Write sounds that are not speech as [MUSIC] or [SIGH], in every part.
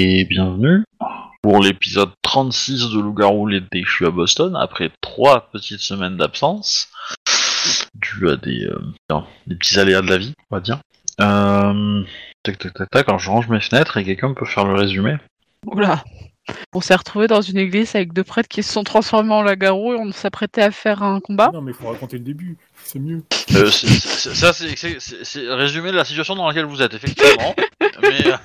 et bienvenue pour l'épisode 36 de Loup-garou l'été. Je suis à Boston après trois petites semaines d'absence, dû à des, euh, des petits aléas de la vie, on va dire. Euh, tac tac tac tac, alors je range mes fenêtres et quelqu'un peut faire le résumé. Oula On s'est retrouvé dans une église avec deux prêtres qui se sont transformés en loup-garou et on s'apprêtait à faire un combat. Non, mais il faut raconter le début, c'est mieux. Euh, c'est- c'est- ça, c'est- c'est c'est- c'est le résumé de la situation dans laquelle vous êtes, effectivement. [LAUGHS] mais euh,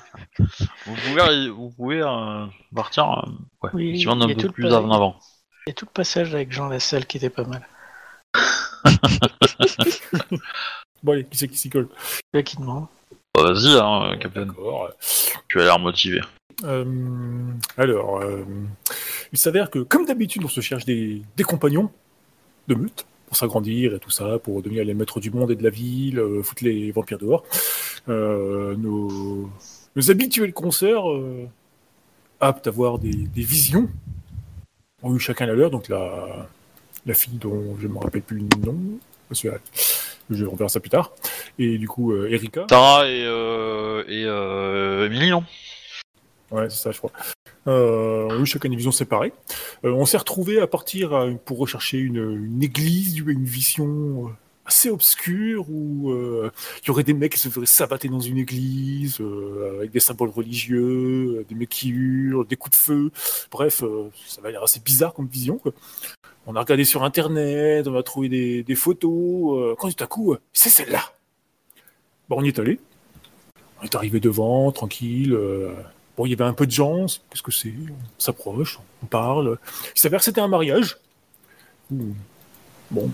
vous pouvez, vous pouvez euh, partir euh, ouais, Oui, effectivement, il un y a peu tout le plus en avant. Il y a tout le passage avec Jean Lassalle qui était pas mal. [LAUGHS] Bon, allez, qui c'est qui s'y colle? Le qui demande. Bah, Vas-y, hein, Captain, D'accord. tu as l'air motivé. Euh, alors, euh, il s'avère que, comme d'habitude, on se cherche des, compagnons de meute pour s'agrandir et tout ça, pour devenir les maîtres du monde et de la ville, euh, foutre les vampires dehors. Nos, habituels euh, aptes à voir des, visions, ont eu chacun la leur. Donc la, la fille dont je ne me rappelle plus le nom, monsieur, je reverrai ça plus tard. Et du coup, Erika. Sarah et, et Emily, non? Ouais, c'est ça, je crois. Euh, on a eu chacun des visions séparées. Euh, on s'est retrouvés à partir euh, pour rechercher une, église, une vision euh, assez obscure où euh, il y aurait des mecs qui se feraient sabater dans une église avec des symboles religieux, des mecs qui hurlent, des coups de feu. Bref, ça va l'air assez bizarre comme vision. On a regardé sur internet, on a trouvé des, photos. quand tout à coup, c'est celle-là. Bon, on y est allé. On est arrivé devant, tranquille. Bon, il y avait un peu de gens, qu'est-ce que c'est? On s'approche, on parle. Il s'avère que c'était un mariage. Bon.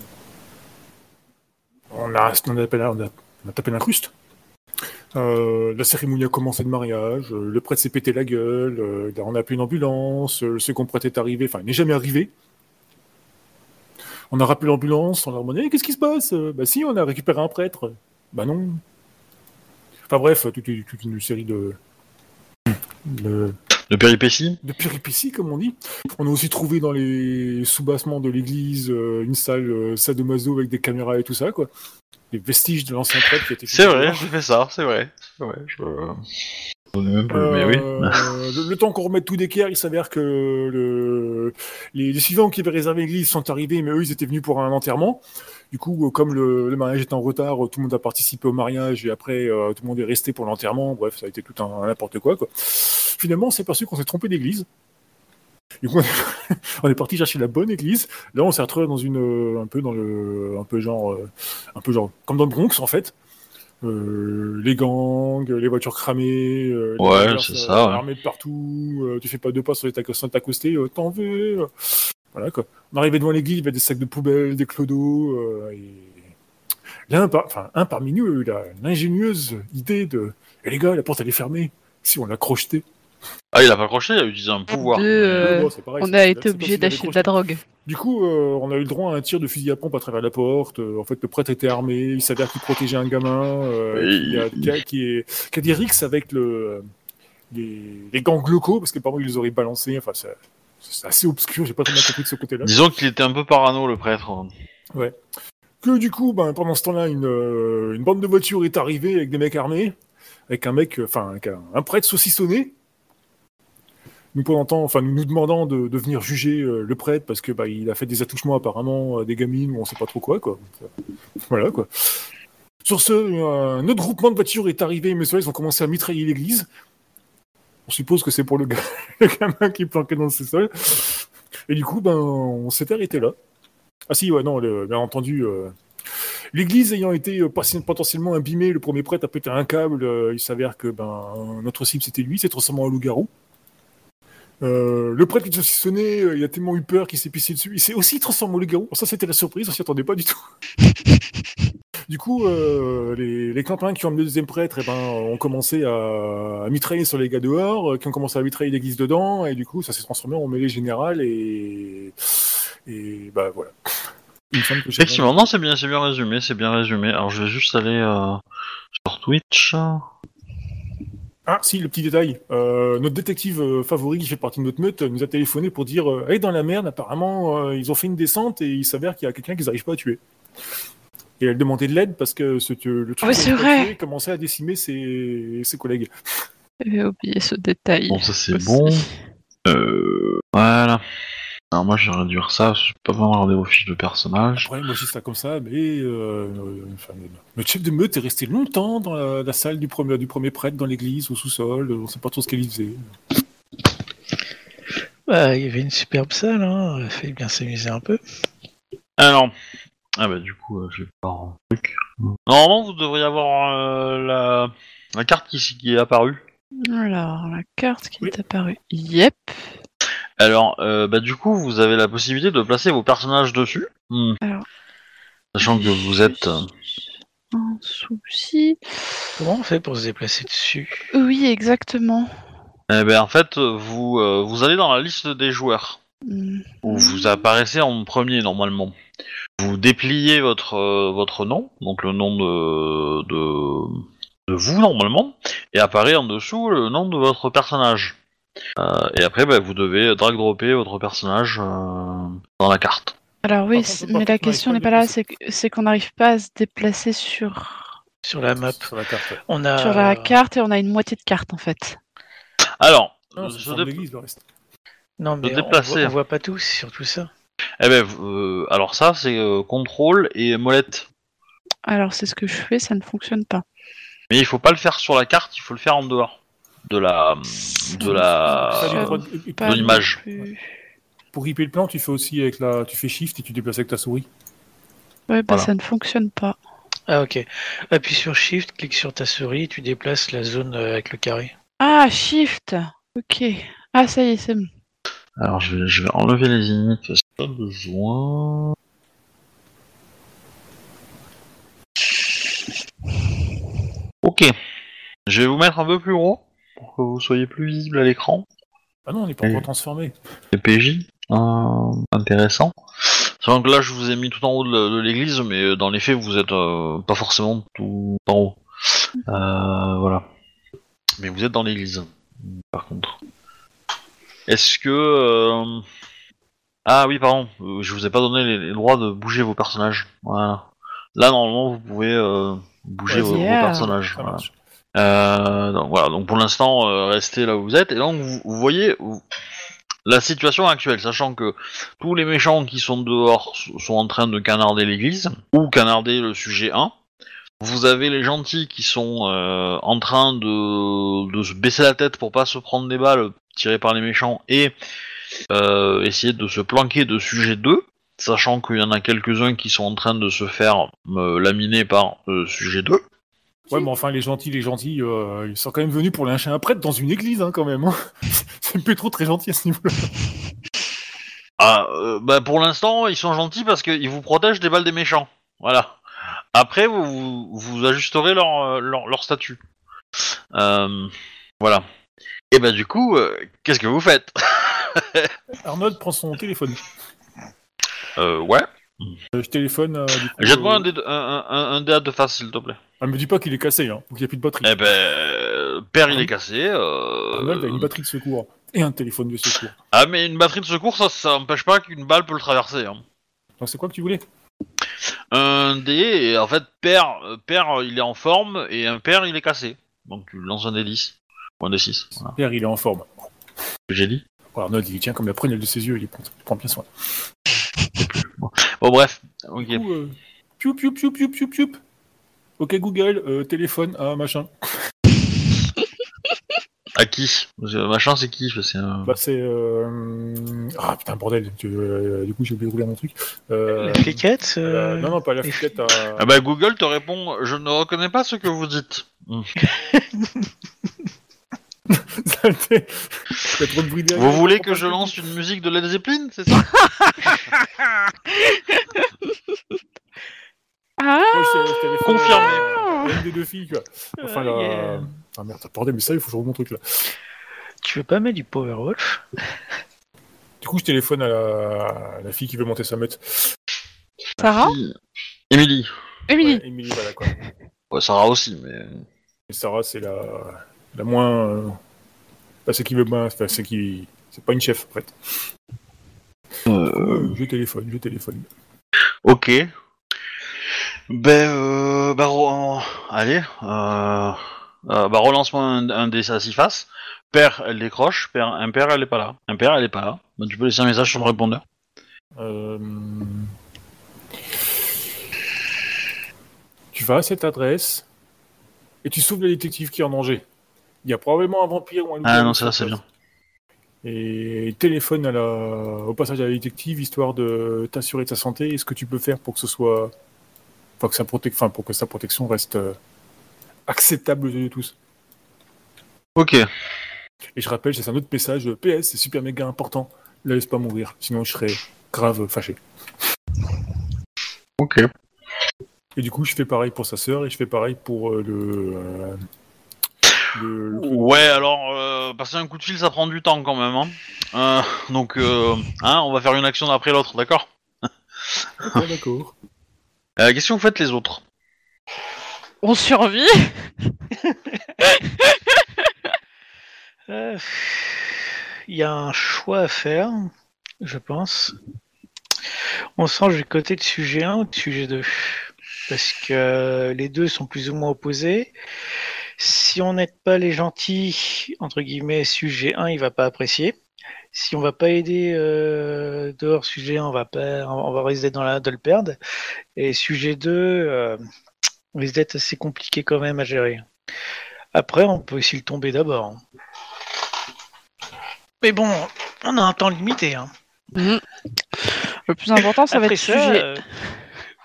On a, on a, tapé, on a, on a l'incruste. Euh, la cérémonie a commencé de mariage, le prêtre s'est pété la gueule, euh, on a appelé une ambulance, le second prêtre est arrivé, enfin il n'est jamais arrivé. On a rappelé l'ambulance, on leur a demandé Eh, qu'est-ce qui se passe? Euh, Bah si, on a récupéré un prêtre. Bah non. Enfin bref, toute une série de, de, De péripéties de péripéties, comme on dit. On a aussi trouvé dans les sous-bassements de l'église euh, une salle euh, sadomaso avec des caméras et tout ça, quoi. Des vestiges de l'ancien prêtre qui été C'est vrai, j'ai fait ça, c'est vrai. Vrai, je... Euh, le, temps qu'on remette tout d'équerre, il s'avère que le, les, suivants qui avaient réservé l'église sont arrivés, mais eux, ils étaient venus pour un enterrement. Du coup, euh, comme le, mariage était en retard, euh, tout le monde a participé au mariage et après, tout le monde est resté pour l'enterrement. Bref, ça a été tout un n'importe quoi. Finalement, on s'est perçu qu'on s'est trompé d'église. Du coup, [LAUGHS] on est, parti chercher la bonne église. Là, on s'est retrouvé dans une, un peu dans le, un peu genre, un peu genre, comme dans le Bronx, en fait. Euh, les gangs, les voitures cramées, euh, les Ouais, voitures, c'est euh, ça, ouais. armées de partout, euh, tu fais pas deux pas sur les tac- sur t'accoster, t'en veux. Voilà quoi. On arrivait devant l'église, il y avait des sacs de poubelle, des clodos, et l'un par... enfin, un parmi nous a eu l'ingénieuse idée de Eh les gars, la porte elle est fermée. Si on l'a crocheté. Ah, il a pas croché, il a utilisé un pouvoir. Euh, Ouais, pareil, on a été obligé d'acheter de la drogue. du coup, euh, on a eu le droit à un tir de fusil à pompe à travers la porte. Euh, en fait, le prêtre était armé. Il s'avère qu'il protégeait un gamin euh, Oui. qui, a, qui, a, qui est, qui a des rixes avec le, les, les gangs locaux, parce qu'apparemment, ils les auraient balancés. Enfin, c'est c'est assez obscur. J'ai pas très bien compris de ce côté-là. Disons qu'il était un peu parano, le prêtre. Que du coup, ben, pendant ce temps-là, une, une bande de voitures est arrivée avec des mecs armés, avec un mec, enfin, un prêtre saucissonné. Nous pendant enfin, nous demandant de, venir juger euh, le prêtre parce que bah, il a fait des attouchements apparemment à des gamines ou on sait pas trop quoi, quoi. Euh, Voilà, quoi. Sur ce, un autre groupement de voitures est arrivé, ceux-là, ils ont commencé à mitrailler l'église. On suppose que c'est pour le, [LAUGHS] gamin qui planqué dans le sous-sol. Et du coup, ben, on s'est arrêté là. Ah si, ouais, non, bien entendu, euh, l'église ayant été potentiellement abîmée, le premier prêtre a pété un câble, il s'avère que ben, notre cible c'était lui, c'est transformé en loup-garou. Euh, le prêtre qui se saucissonnait, euh, il a tellement eu peur qu'il s'est pissé dessus, il s'est aussi transformé en loup-garou. Ça c'était la surprise, on s'y attendait pas du tout. [LAUGHS] Du coup, euh, les, les clampins qui ont amené le deuxième prêtre eh ben, ont commencé à, mitrailler sur les gars dehors, euh, qui ont commencé à mitrailler l'église dedans, et du coup, ça s'est transformé en mêlée générale, et, bah voilà. Il me Effectivement, non, c'est bien, c'est bien résumé, c'est bien résumé. Alors, je vais juste aller sur Twitch. Ah, si, le petit détail. Euh, notre détective euh, favori, qui fait partie de notre meute, nous a téléphoné pour dire euh, Hey, dans la merde, apparemment, euh, ils ont fait une descente et il s'avère qu'il y a quelqu'un qu'ils n'arrivent pas à tuer. Et elle demandait de l'aide parce que ce, que le truc Oui, commençait à décimer ses, ses collègues. J'avais oublié ce détail. Bon, ça c'est bon. Euh, voilà. Alors moi, je vais réduire ça. Je peux pas vraiment regarder vos fiches de personnage. Après, moi, dis ça comme ça, mais euh, euh, enfin, le- chef de meute est resté longtemps dans la, la salle du premier, du premier prêtre, dans l'église, au sous-sol. On sait pas trop ce qu'il faisait. Bah, il y avait une superbe salle, hein. Il fallait bien s'amuser un peu. Alors, ah bah du coup, euh, je vais pas un truc. Normalement, vous devriez avoir euh, la... la carte qui, qui est apparue. Alors, la carte qui Oui. est apparue. Yep. Alors, euh, bah du coup, vous avez la possibilité de placer vos personnages dessus. Hmm. Alors. Sachant que vous êtes... euh, Un souci. Comment on fait pour se déplacer dessus? Oui, exactement. Eh ben en fait, vous euh, vous allez dans la liste des joueurs. Hmm. où vous apparaissez en premier normalement. Vous dépliez votre euh, votre nom, donc le nom de, de de vous normalement, et apparaît en dessous le nom de votre personnage. Euh, et après, bah, vous devez drag dropper votre personnage euh, dans la carte. Alors oui, mais la on question n'est pas là, c'est qu'on n'arrive pas à se déplacer sur, Sur la map. Sur la carte. ouais. On a. sur la carte et on a une moitié de carte en fait. Alors, Non, je sur dé- l'église, le reste. Non, mais on déplacer. voit, on voit pas tout, c'est surtout ça. eh ben, euh, alors ça c'est euh, contrôle et molette. Alors c'est ce que je fais, ça ne fonctionne pas. Mais il faut pas le faire sur la carte, il faut le faire en dehors de la de la Euh, de l'image. Pour ripper le plan, tu fais aussi avec la, tu fais shift et tu déplaces avec ta souris. Ouais, bah Voilà. ça ne fonctionne pas. Ah, ok. Appuie sur Shift, clique sur ta souris, tu déplaces la zone euh, avec le carré. Ah, shift Ok. Ah, ça y est, c'est bon. Alors je vais, je vais enlever les limites parce que pas besoin. Ok. Je vais vous mettre un peu plus gros pour que vous soyez plus visible à l'écran. Ah non, on n'est pas encore transformé. Les PJ. euh, intéressant. Sachant que là je vous ai mis tout en haut de, l'église, mais euh, dans les faits vous êtes euh, pas forcément tout en haut. Euh, voilà. Mais vous êtes dans l'église, par contre. Est-ce que... euh, Ah oui, pardon, je vous ai pas donné les, les droits de bouger vos personnages. Voilà. Là, normalement, vous pouvez euh, bouger Ouais, vos, personnages. Voilà. Euh, donc voilà, donc pour l'instant, euh, restez là où vous êtes. Et donc, vous, voyez la situation actuelle, sachant que tous les méchants qui sont dehors sont en train de canarder l'église, ou canarder le sujet 1. Vous avez les gentils qui sont euh, en train de, de se baisser la tête pour pas se prendre des balles tirées par les méchants et euh, essayer de se planquer de sujet 2, sachant qu'il y en a quelques-uns qui sont en train de se faire laminer par sujet 2. Ouais, mais enfin, les gentils, les gentils, euh, ils sont quand même venus pour lyncher un prêtre dans une église, hein, quand même. hein. [LAUGHS] C'est plus trop très gentil à ce niveau-là. Ah, euh, bah pour l'instant, ils sont gentils parce qu'ils vous protègent des balles des méchants. Voilà. Après, vous, vous, vous ajusterez leur, euh, leur, leur statut. Euh, voilà. Et bah du coup, qu'est-ce que vous faites? Arnold prend son téléphone. Ouais. Euh, je téléphone. euh, du coup, Jette-moi euh, un, dé de- un, un, un dé à deux faces, s'il te plaît. Ah, me dis pas qu'il est cassé, hein, ou qu'il n'y a plus de batterie. Eh ben, euh, père, il est cassé. euh, Arnold a une batterie de secours et un téléphone de secours. Ah, mais une batterie de secours, ça, ça empêche pas qu'une balle peut le traverser. Hein. Donc c'est quoi que tu voulais? Un dé, et en fait, père, euh, père, il est en forme, et un père, il est cassé. Donc tu lances un dé 10. Ou un dé 6. Voilà. Pierre, il est en forme. J'ai dit. Alors, Arnold, il tient comme la prunelle de ses yeux, il prend, il prend bien soin. [LAUGHS] Bon, bref. Ok. Du coup, euh, piou, piou, piou, piou, piou, piou. Ok, Google, euh, téléphone, ah, machin. [LAUGHS] À qui? Machin, c'est qui? C'est un... Bah, c'est. Euh... Ah, putain, bordel, tu- euh, du coup, j'ai oublié de rouler mon truc. Euh, La fliquette euh, euh, non, non, pas la fliquette. à- Ah bah Google te répond, je ne reconnais pas ce que vous dites. Hmm. [LAUGHS] [LAUGHS] Trop de bruit derrière. Vous voulez que je lance une musique de Led Zeppelin, c'est ça? [LAUGHS] Ah Ouais, je- je téléphone, Confirmé. euh, Une des deux filles, quoi. Enfin, Ah, la... yeah. Ah merde, bordel, mais ça, il faut que je roule mon truc là. Tu veux pas mettre du Powerwatch Du coup, je téléphone à la, à la fille qui veut monter sa meute. Sarah? Émilie. Émilie Ouais, Émilie, voilà quoi. Ouais, Sarah aussi, mais... Et Sarah, c'est la, la moins. Pas celle qui veut. Enfin, celle qui. C'est pas une chef, en fait. Euh, je téléphone, je téléphone. Ok. Ben, euh, bah, allez, euh, Euh, bah relance-moi un, un à six faces. Père, elle décroche. Père, impair, elle est pas là. Impair, elle est pas là. Bah, tu peux laisser un message sur le répondeur. Euh, Tu vas à cette adresse et tu sauves le détective qui est en danger. Il y a probablement un vampire ou un Ah non, ça c'est bien. Et téléphone à la... au passage à la détective histoire de t'assurer de sa santé et ce que tu peux faire pour que ce soit. Enfin, que sa prote- enfin, pour que sa protection reste euh, acceptable aux yeux de tous? Ok. Et je rappelle, c'est un autre message PS, c'est super méga important. La laisse pas mourir, sinon je serais grave fâché. Ok. Et du coup, je fais pareil pour sa sœur et je fais pareil pour euh, le, euh, le- le- Ouais, alors euh, passer un coup de fil, ça prend du temps quand même. Hein. Euh, donc, euh, hein, on va faire une action après l'autre, d'accord? [LAUGHS] D'accord. euh, Qu'est-ce que vous faites les autres On survit? Euh, [LAUGHS] Il y a un choix à faire, je pense. On se range du côté de sujet 1 ou de sujet 2 Parce que les deux sont plus ou moins opposés. Si on n'aide pas les gentils, entre guillemets, sujet 1, il va pas apprécier. Si on va pas aider euh, dehors sujet 1, on va pas, on va risquer dans la, de le perdre. Et sujet 2, euh, risque d'être assez compliqué quand même à gérer. Après, on peut aussi le tomber d'abord. Mais bon, on a un temps limité. Hein. Mhm. Le plus important, ça va être ça, sujet. euh,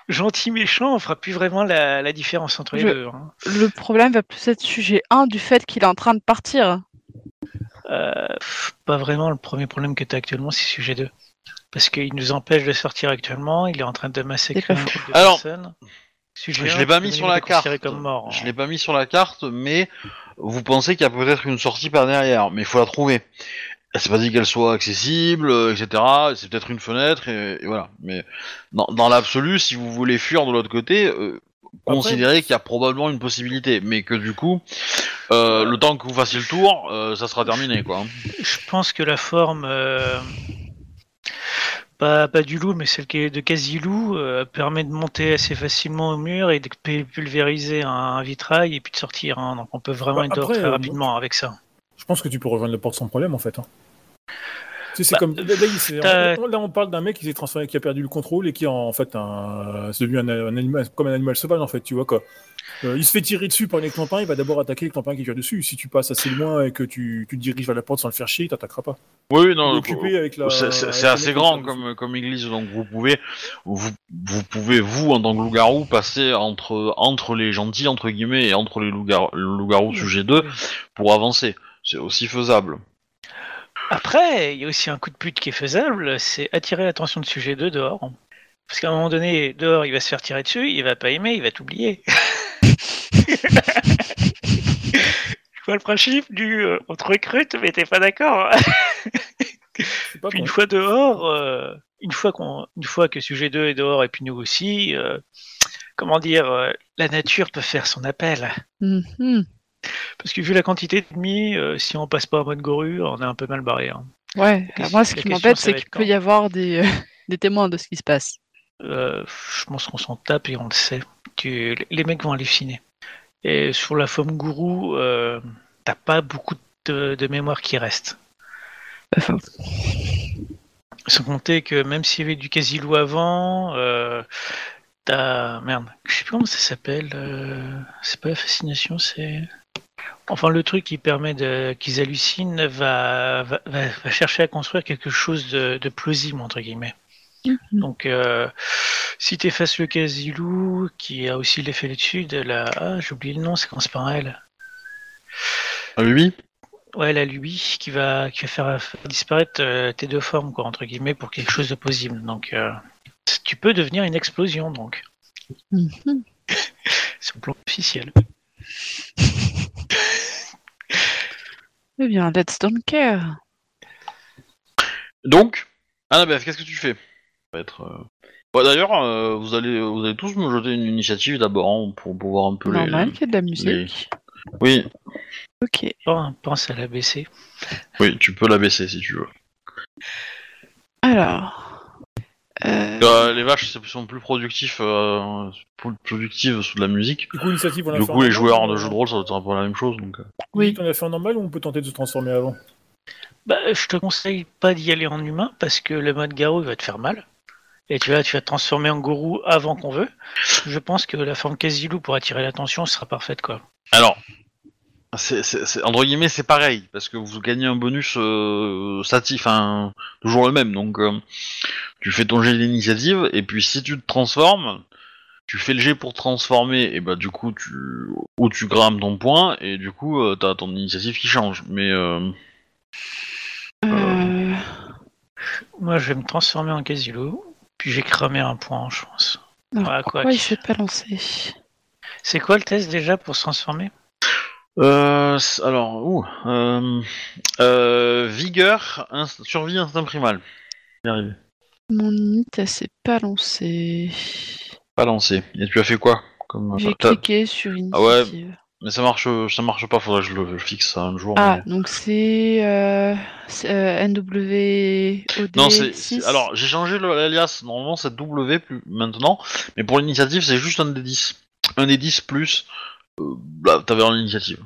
gentil méchant, on fera plus vraiment la, la différence entre les Je- deux. hein. Le problème va plus être sujet 1 du fait qu'il est en train de partir. Euh, pas vraiment le premier problème que tu as actuellement, c'est sujet 2. Parce qu'il nous empêche de sortir actuellement, il est en train de massacrer un groupe de Alors, personnes. Sujet Je 1, l'ai pas mis sur la carte. Comme mort, Je hein. l'ai pas mis sur la carte, mais vous pensez qu'il y a peut-être une sortie par derrière, mais il faut la trouver. C'est pas dit qu'elle soit accessible, euh, etc. C'est peut-être une fenêtre, et, et voilà. Mais dans, dans l'absolu, si vous voulez fuir de l'autre côté, euh, considérez qu'il y a probablement une possibilité, mais que du coup, euh, le temps que vous fassiez le tour, euh, ça sera terminé, quoi. Je pense que la forme, euh, pas, pas du loup, mais celle qui est de quasi-loup, euh, permet de monter assez facilement au mur et de pu- pulvériser un, un vitrail et puis de sortir. hein. Donc on peut vraiment Bah, être très euh, rapidement avec ça. Je pense que tu peux rejoindre la porte sans problème en fait. hein. Tu sais, c'est Bah, comme. Là, on- là, on parle d'un mec qui s'est transformé, qui a perdu le contrôle et qui est en fait un. C'est devenu un, un animal, comme un animal sauvage en fait, tu vois quoi. Euh, il se fait tirer dessus par les clampins, il va d'abord attaquer les clampins qui tirent dessus. Si tu passes assez loin et que tu, tu te diriges vers la porte sans le faire chier, il t'attaquera pas. Oui, non, c'est- assez grand comme, comme église, donc vous pouvez, vous, vous pouvez vous en tant que loup-garou passer entre entre les gentils entre guillemets et entre les loups-garous loup sujet 2 pour avancer. C'est aussi faisable. Après, il y a aussi un coup de pute qui est faisable, c'est attirer l'attention de sujet 2 dehors. Parce qu'à un moment donné, dehors, il va se faire tirer dessus, il va pas aimer, il va t'oublier. [LAUGHS] Je vois le principe du euh, on te recrute, mais t'es pas d'accord. C'est pas Puis con. une fois dehors, euh, une fois qu'on, une fois que sujet 2 est dehors et puis nous aussi, euh, comment dire, euh, la nature peut faire son appel. Mhm. Parce que vu la quantité d'ennemis, euh, si on passe pas en mode gorue, on est un peu mal barré. hein. Ouais, moi ce qui m'embête, c'est qu'il peut y avoir des, euh, [LAUGHS] des témoins de ce qui se passe. Euh, je pense qu'on s'en tape et on le sait. Tu- les mecs vont halluciner. Et sur la forme gourou, euh, t'as pas beaucoup de, de mémoire qui reste. Enfin, Sans compter que même s'il y avait du quasi-loup avant, t'as. Merde, je sais plus comment ça s'appelle. C'est pas la fascination, c'est. Enfin, le truc qui permet de qu'ils hallucinent va, va, va- va chercher à construire quelque chose de, de plausible, entre guillemets. Mhm. Donc, euh, si tu effaces le quasi-loup, qui a aussi l'effet là-dessus de la. Ah, j'ai oublié le nom, ça commence par elle. Lui Ouais, la lui qui va, qui va faire, faire disparaître euh, tes deux formes, quoi, entre guillemets, pour quelque chose de possible. Donc, euh, tu peux devenir une explosion, donc. mhm. [LAUGHS] C'est un plan officiel. Eh bien, let's don't care. Donc, Annabeth, qu'est-ce que tu fais? Ça va être. euh, ouais, D'ailleurs, euh, vous allez vous allez tous me jeter une initiative d'abord hein, pour, pour voir un peu les- Normal qu'il y ait de la musique. Oui, Ok. Pense- Pense à la baisser. oui, tu peux la baisser si tu veux. Alors. Euh... Euh, Euh, les vaches c'est- sont plus productifs, euh, plus productives sous de la musique. Du coup, l'initiative, on l'a Du fait coup, en les joueurs ou- de jeux de rôle, ça doit être un peu la même chose. Donc, euh. Oui. On a fait en normal ou on peut tenter de se transformer avant Bah, je te conseille pas d'y aller en humain parce que le mode garou il va te faire mal. Et tu vas, tu vas te transformer en gourou avant qu'on veut. Je pense que la forme quasi-loup pour attirer l'attention sera parfaite quoi. Alors, c'est, c'est- c'est- entre guillemets, c'est pareil, parce que vous gagnez un bonus euh, stati, enfin, toujours le même. Donc, euh, tu fais ton jet d'initiative, et puis si tu te transformes, tu fais le jet pour te transformer, et bah du coup, tu ou tu grammes ton point, et du coup, euh, t'as ton initiative qui change. Mais euh, euh, Moi, je vais me transformer en quasi-loup, puis j'ai cramé un point, je pense. alors, Ah, quoi pourquoi il que- s'est pas lancé? C'est quoi le test déjà pour se transformer? Euh, alors, ouh, euh, euh, vigueur, inst- survie, instinct primal. J'y arrive. Mon init, s'est pas lancée. Pas lancé. Et tu as fait quoi comme J'ai cliqué sur Ah ouais. initiative. Mais ça marche, ça marche pas. Faudrait que je le je fixe un jour. Ah, mais- donc c'est NWOD Non, c'est 6. c'est- alors j'ai changé l'alias. Normalement c'est W plus maintenant, mais pour l'initiative c'est juste un des 10. Un des 10 plus. Euh, là, t'avais en initiative.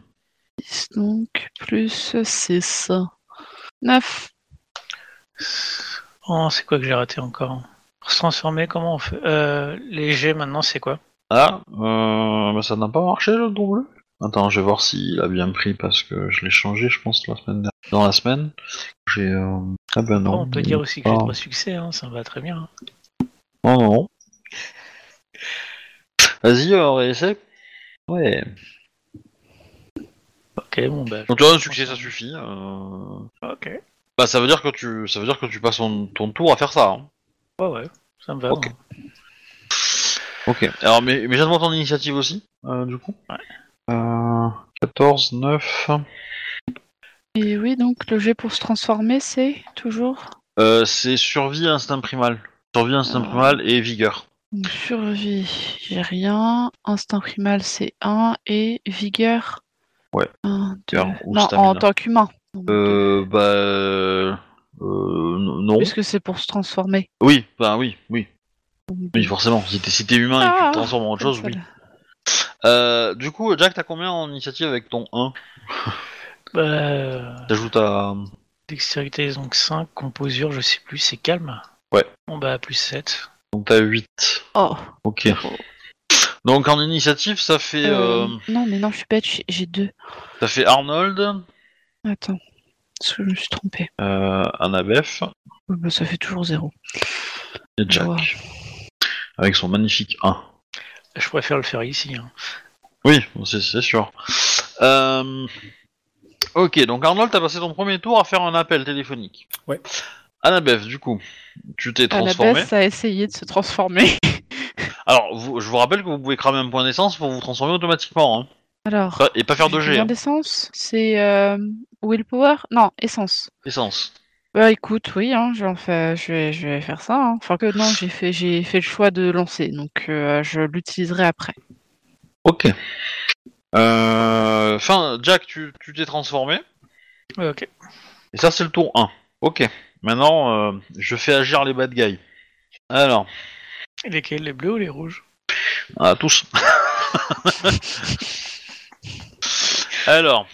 Donc, plus 6. 9. Oh, c'est quoi que j'ai raté encore? Pour se transformer, comment on fait? Euh, Les jets maintenant, c'est quoi? Ah, euh, bah, ça n'a pas marché le W. Attends, je vais voir s'il a bien pris parce que je l'ai changé, je pense, la semaine dernière. Dans la semaine, j'ai. euh, Ah ben non. Oh, On peut dire aussi que j'ai trois succès, hein, ça me va très bien. Non, non, non. Vas-y, euh, réessaie. Ouais. Ok, bon bah. Donc là, un succès, ça suffit. euh. Ok. Bah, ça veut dire que tu, ça veut dire que tu passes ton, ton tour à faire ça. hein. Ouais, ouais, ça me va. Ok. hein. Ok. Alors, mais, mais jette-moi ton initiative aussi, euh, du coup. Ouais. Euh, 14, 9. Et oui, donc le jet pour se transformer, c'est toujours? Euh, c'est survie, instinct primal. Survie, instinct Ah. primal et vigueur. Donc, survie, j'ai rien. Instinct primal, c'est 1. Et vigueur Ouais. 1, 2. Vigueur ou Non, en tant qu'humain. Euh, bah, euh, non. Puisque c'est pour se transformer. Oui, bah oui, oui, oui, forcément. Si t'es, si t'es humain et que tu Ah, te transformes en autre chose, oui. Euh, du coup, Jack, t'as combien en initiative avec ton 1 [LAUGHS] Bah, euh, T'ajoutes à. dextérité, donc 5, composure, je sais plus, c'est calme. Ouais. Bon bah, plus 7. Donc t'as 8. Oh. Ok. Donc en initiative, ça fait, euh, euh, Non, mais non, je suis bête, j'ai- j'ai 2. ça fait Arnold, Attends. Parce que je me suis trompé. euh, Ouais, bah, ça fait toujours 0. et Jack. Wow. Avec son magnifique 1. Je préfère le faire ici. hein. Oui, bon, c'est, c'est sûr. Euh, Ok, donc Arnold, t'as passé ton premier tour à faire un appel téléphonique. Ouais. Annabeth, du coup, tu t'es transformé. Annabeth a essayé de se transformer. [LAUGHS] Alors, vous- je vous rappelle que vous pouvez cramer un point d'essence pour vous transformer automatiquement. Hein. Alors, Pas- Et pas faire de G. combien hein. d'essence C'est euh, willpower Non, essence. Essence. Bah écoute, oui, hein, je, vais en faire- je, vais, je vais faire ça. hein. Enfin que non, j'ai fait, j'ai fait le choix de lancer, donc euh, je l'utiliserai après. Ok. Euh... Enfin, Jack, tu tu t'es transformé. Ouais, ok. Et ça, c'est le tour 1. Ok. Maintenant, euh, je fais agir les bad guys. Alors, lesquels Les bleus ou les rouges? À tous. [LAUGHS] Alors,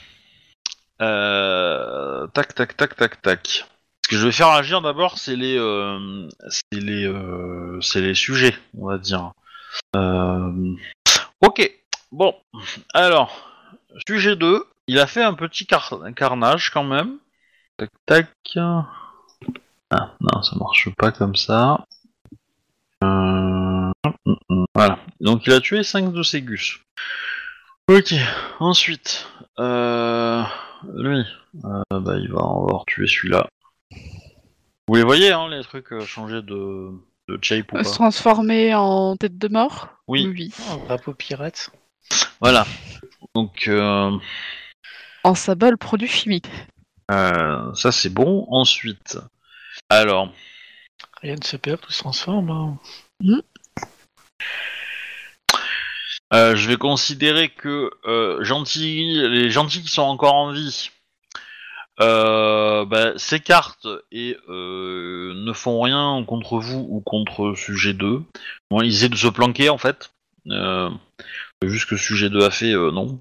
euh, tac, tac, tac, tac, tac. Ce que je vais faire agir d'abord, c'est les, euh, c'est les, euh, c'est les sujets, on va dire. Euh, ok. Bon. Alors, sujet 2. Il a fait un petit car- carnage quand même. Tac, tac. Ah, non, ça marche pas comme ça. Euh... hum, hum, Voilà. Donc il a tué 5 de ses gus. Ok. Ensuite, euh... lui, euh, bah, il va avoir tué celui-là. Vous les voyez, hein, les trucs euh, changer de, de shape ou pas Se transformer en tête de mort Oui. Oui. Oh, drapeau pirate. Voilà. Donc euh, En symbole produit chimique. euh, ça c'est bon. Ensuite, alors, Rien ne se perd, tout se transforme. hein. Euh, je vais considérer que euh, gentils, les gentils qui sont encore en vie euh, bah, s'écartent et euh, ne font rien contre vous ou contre sujet 2. Bon, ils essaient de se planquer en fait. Euh, juste que sujet 2 a fait euh, non.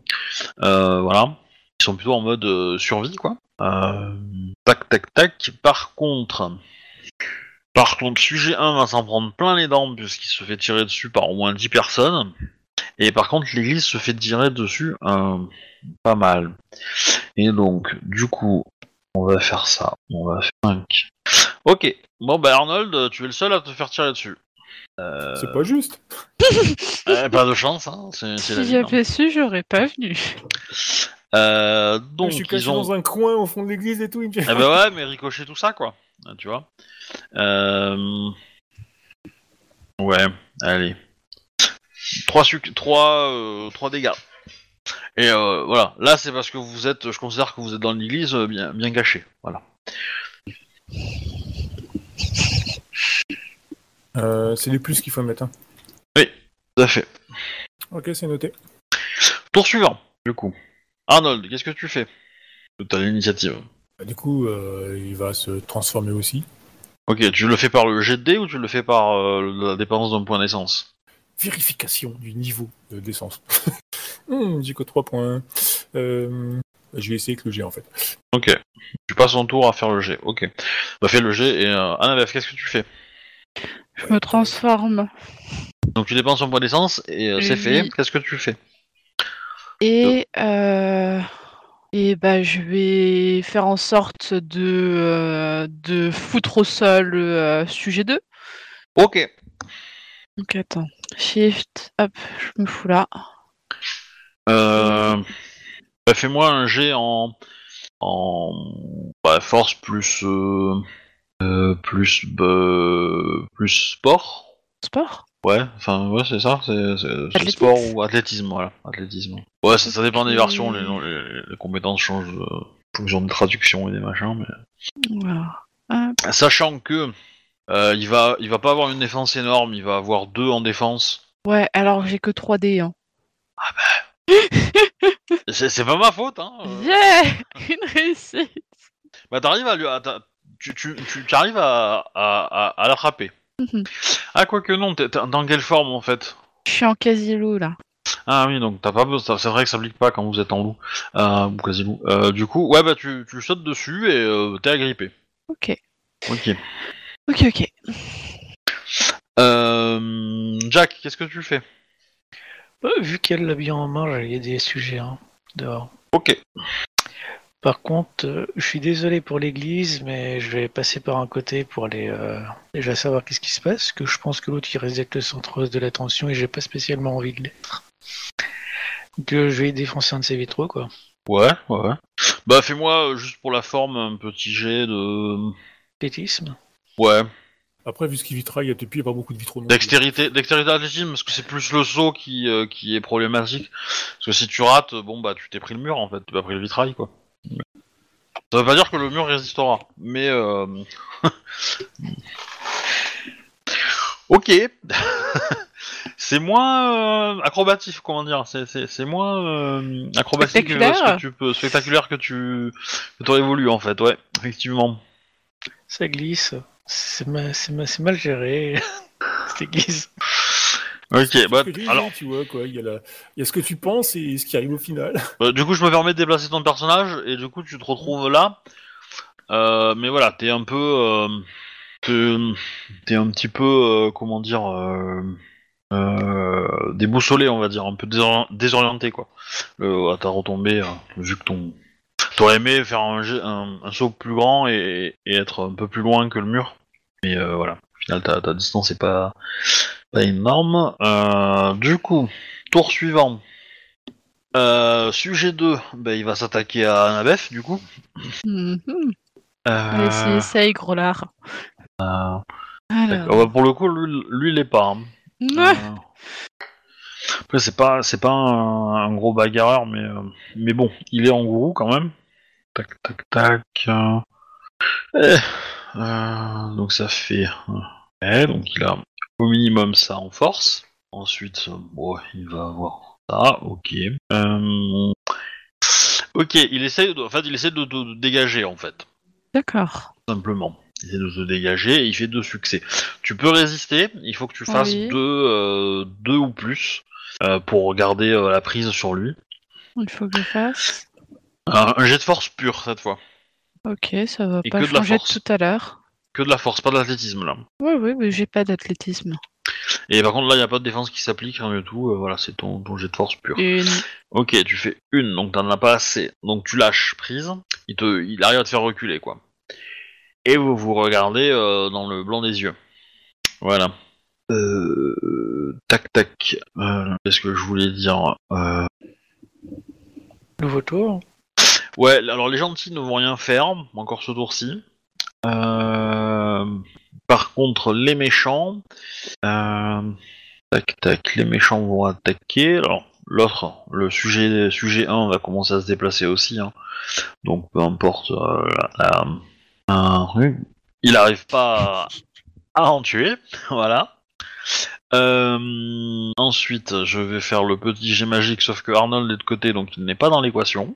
Euh, voilà. Ils sont plutôt en mode euh, survie quoi. Euh, tac tac tac. Par contre, par contre, sujet 1 va s'en prendre plein les dents puisqu'il se fait tirer dessus par au moins 10 personnes. Et par contre, l'église se fait tirer dessus euh, pas mal. Et donc, du coup, on va faire ça. On va faire 5. Ok. Bon, bah Arnold, tu es le seul à te faire tirer dessus. Euh, C'est pas juste. [LAUGHS] euh, pas de chance, hein. C'est c'est la Si vie, hein. j'avais su, j'aurais pas venu. Euh, donc, je suis caché ils ont... dans un coin au fond de l'église et tout. Il me dit... Eh ben ouais, mais ricocher tout ça, quoi. Ah, Tu vois euh... Ouais, allez. 3, suc... 3, euh, 3 dégâts. Et euh, voilà, là c'est parce que vous êtes, je considère que vous êtes dans l'église euh, bien, bien caché. Voilà. Euh, c'est les plus qu'il faut mettre. hein. Tout à fait. Ok, c'est noté. Tour suivant, du coup. Arnold, qu'est-ce que tu fais T'as l'initiative. Bah, du coup, euh, il va se transformer aussi. Ok, tu le fais par le jet de dés ou tu le fais par euh, la dépense d'un point d'essence? Vérification du niveau de d'essence. [LAUGHS] Hmm, J'ai que 3 points. Euh, je vais essayer avec le G en fait. Ok. Tu passes ton tour à faire le jet. Ok. Bah fais le jet et euh, Annabeth, qu'est-ce que tu fais? Je me transforme. Donc tu dépenses un point d'essence et euh, c'est fait. Qu'est-ce que tu fais? Et, euh, et bah, je vais faire en sorte de, euh, de foutre au sol euh, sujet 2. Ok. Donc attends. Shift, hop, je me fous là. Euh... bah, fais-moi un jet en en bah, force plus euh, euh, plus euh, plus sport. Sport? Ouais, enfin ouais c'est ça, c'est c'est- c'est Athlétisme. sport ou athlétisme, voilà, athlétisme. Ouais, ça, ça dépend des versions, les, les, les compétences changent euh, en fonction de traduction et des machins, mais sachant que euh, il va il va pas avoir une défense énorme, il va avoir deux en défense. Ouais, alors j'ai que 3D. Hein. [LAUGHS] C'est c'est pas ma faute, hein. euh. Yeah [LAUGHS] Une réussite Bah t'arrives à lui, à tu, tu, tu, tu arrives à, à, à, à l'attraper. Mhm. Ah quoique non, t'es dans quelle forme en fait? Je suis en quasi-loup là. Ah oui, donc t'as pas besoin. C'est vrai que ça s'applique pas quand vous êtes en loup euh, ou quasi loup. Euh, du coup, ouais bah tu, tu sautes dessus et euh, t'es agrippé. Ok. Ok. Ok, ok. Euh, Jack, qu'est-ce que tu fais? Bah, vu qu'elle l'a bien en main, il y a des sujets hein, dehors. Ok. Par contre, euh, je suis désolé pour l'église, mais je vais passer par un côté pour aller euh, déjà savoir qu'est-ce qui se passe, que je pense que l'autre il d'être le centre de l'attention et j'ai pas spécialement envie de l'être. Donc euh, je vais défoncer un de ses vitraux quoi. Ouais, ouais. Bah fais-moi euh, juste pour la forme un petit jet de. Athlétisme. Ouais. Après, vu ce qu'il vitraille, il y a depuis pas beaucoup de vitraux. non. Dextérité, dextérité athlétisme, parce que c'est plus le saut qui, euh, qui est problématique. Parce que si tu rates, bon bah tu t'es pris le mur en fait, tu pas pris le vitrail quoi. Ça veut pas dire que le mur résistera, mais euh... [LAUGHS] ok. [LAUGHS] c'est moins euh, acrobatif, comment dire. C'est, c'est, c'est moins euh, acrobatique que ce Spectaculaire. que tu peux, spectaculaire que tu que t'aurais voulu en fait, ouais, effectivement. Ça glisse. C'est ma- c'est ma- c'est mal géré. [LAUGHS] Cette église. Ok, bah alors. tu vois, quoi. Il y, a la- il y a ce que tu penses et ce qui arrive au final. Euh, [LAUGHS] du coup, je me permets de déplacer ton personnage et du coup, tu te retrouves là. Euh, mais voilà, t'es un peu, euh, t'es, un petit peu, euh, comment dire, euh, déboussolé, on va dire, un peu désori- désorienté quoi. À ta retombée, euh, vu que ton, t'aurais aimé faire un, un, un saut plus grand et, et être un peu plus loin que le mur. Mais voilà, au final, ta, ta distance est pas, pas énorme. Euh, du coup, tour suivant. Euh, sujet 2, ben, il va s'attaquer à Annabeth, du coup. Euh, Allez, c'est essaye, gros lard. Alors. pour le coup, lui, lui il est pas. hein. Ouais. Euh, Après, c'est pas, c'est pas un, un gros bagarreur, mais, mais bon, il est en gourou quand même. Tac, tac, tac. donc ça fait. Donc il a au minimum ça en force. Ensuite, euh, bon, il va avoir ça, ok. Euh, Ok, il essaie, de, en fait, il essaie de te dégager en fait, D'accord. simplement. Il essaie de se dégager et il fait deux succès. Tu peux résister, il faut que tu fasses Oui. deux, euh, deux ou plus euh, pour garder la prise sur lui. Il faut que je fasse. Un, un jet de force pur cette fois. Ok, ça va Et pas de changer de tout à l'heure. Que de la force, pas de l'athlétisme là. Oui, oui, mais j'ai pas d'athlétisme. Et par contre là, il n'y a pas de défense qui s'applique, rien du tout. euh, voilà, c'est ton, ton jet de force pur. Une. Ok, tu fais une, donc t'en as pas assez. Donc tu lâches prise, il, te, il arrive à te faire reculer, quoi. Et vous vous regardez euh, dans le blanc des yeux. Voilà. Euh, tac tac. Euh, Qu'est-ce que je voulais dire Euh, Nouveau tour. Ouais, alors les gentils ne vont rien faire, encore ce tour-ci. Euh, Par contre, les méchants... euh, Tac tac, les méchants vont attaquer. L'autre, le sujet, sujet 1 va commencer à se déplacer aussi. hein. Donc, peu importe euh, il n'arrive pas à, en tuer. [LAUGHS] voilà. Ensuite, je vais faire le petit jet magique, sauf que Arnold est de côté, donc il n'est pas dans l'équation.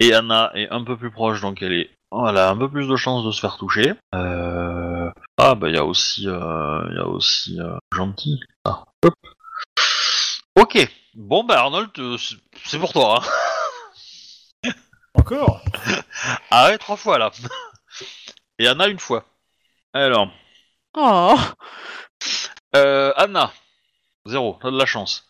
Et Anna est un peu plus proche, donc elle est, voilà, un peu plus de chances de se faire toucher. Euh... Ah bah il y a aussi, euh, il y a aussi euh, gentil. Ah, hop. Ok. Bon bah Arnold, euh, c'est- c'est pour toi. Hein. [LAUGHS] Encore? Ah ouais, trois fois là. Et Anna une fois. Alors, Oh euh, Anna, zéro, t'as de la chance.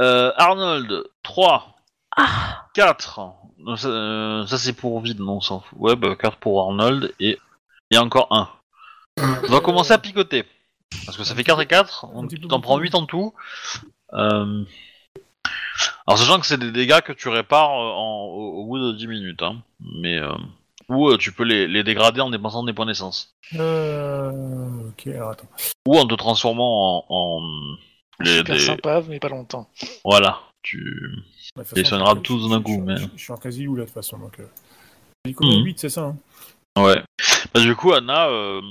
Euh, Arnold, 3, Ah 4. Non, Ça, euh, ça, c'est pour vide, non, on s'en fout. Ouais, bah 4 pour Arnold et, et encore 1. On va commencer à picoter. Parce que ça fait 4 et 4, Un on t'en prends beaucoup. 8 en tout. Euh, Alors sachant que c'est des dégâts que tu répares euh, en- au, au bout de 10 minutes. Hein. Mais, euh, Ou euh, tu peux les, les dégrader en dépensant des points d'essence. Euh... Ok, alors attends. Ou en te transformant en... en les- Super des- sympa, mais pas longtemps. Voilà, tu... Toute façon, Et ça tous d'un coup, je- mais- Je, je suis en quasi ou là de toute façon, donc... Euh... J'ai dit combien Mhm. 8, c'est ça hein? Ouais. Bah, du coup, Anna, euh,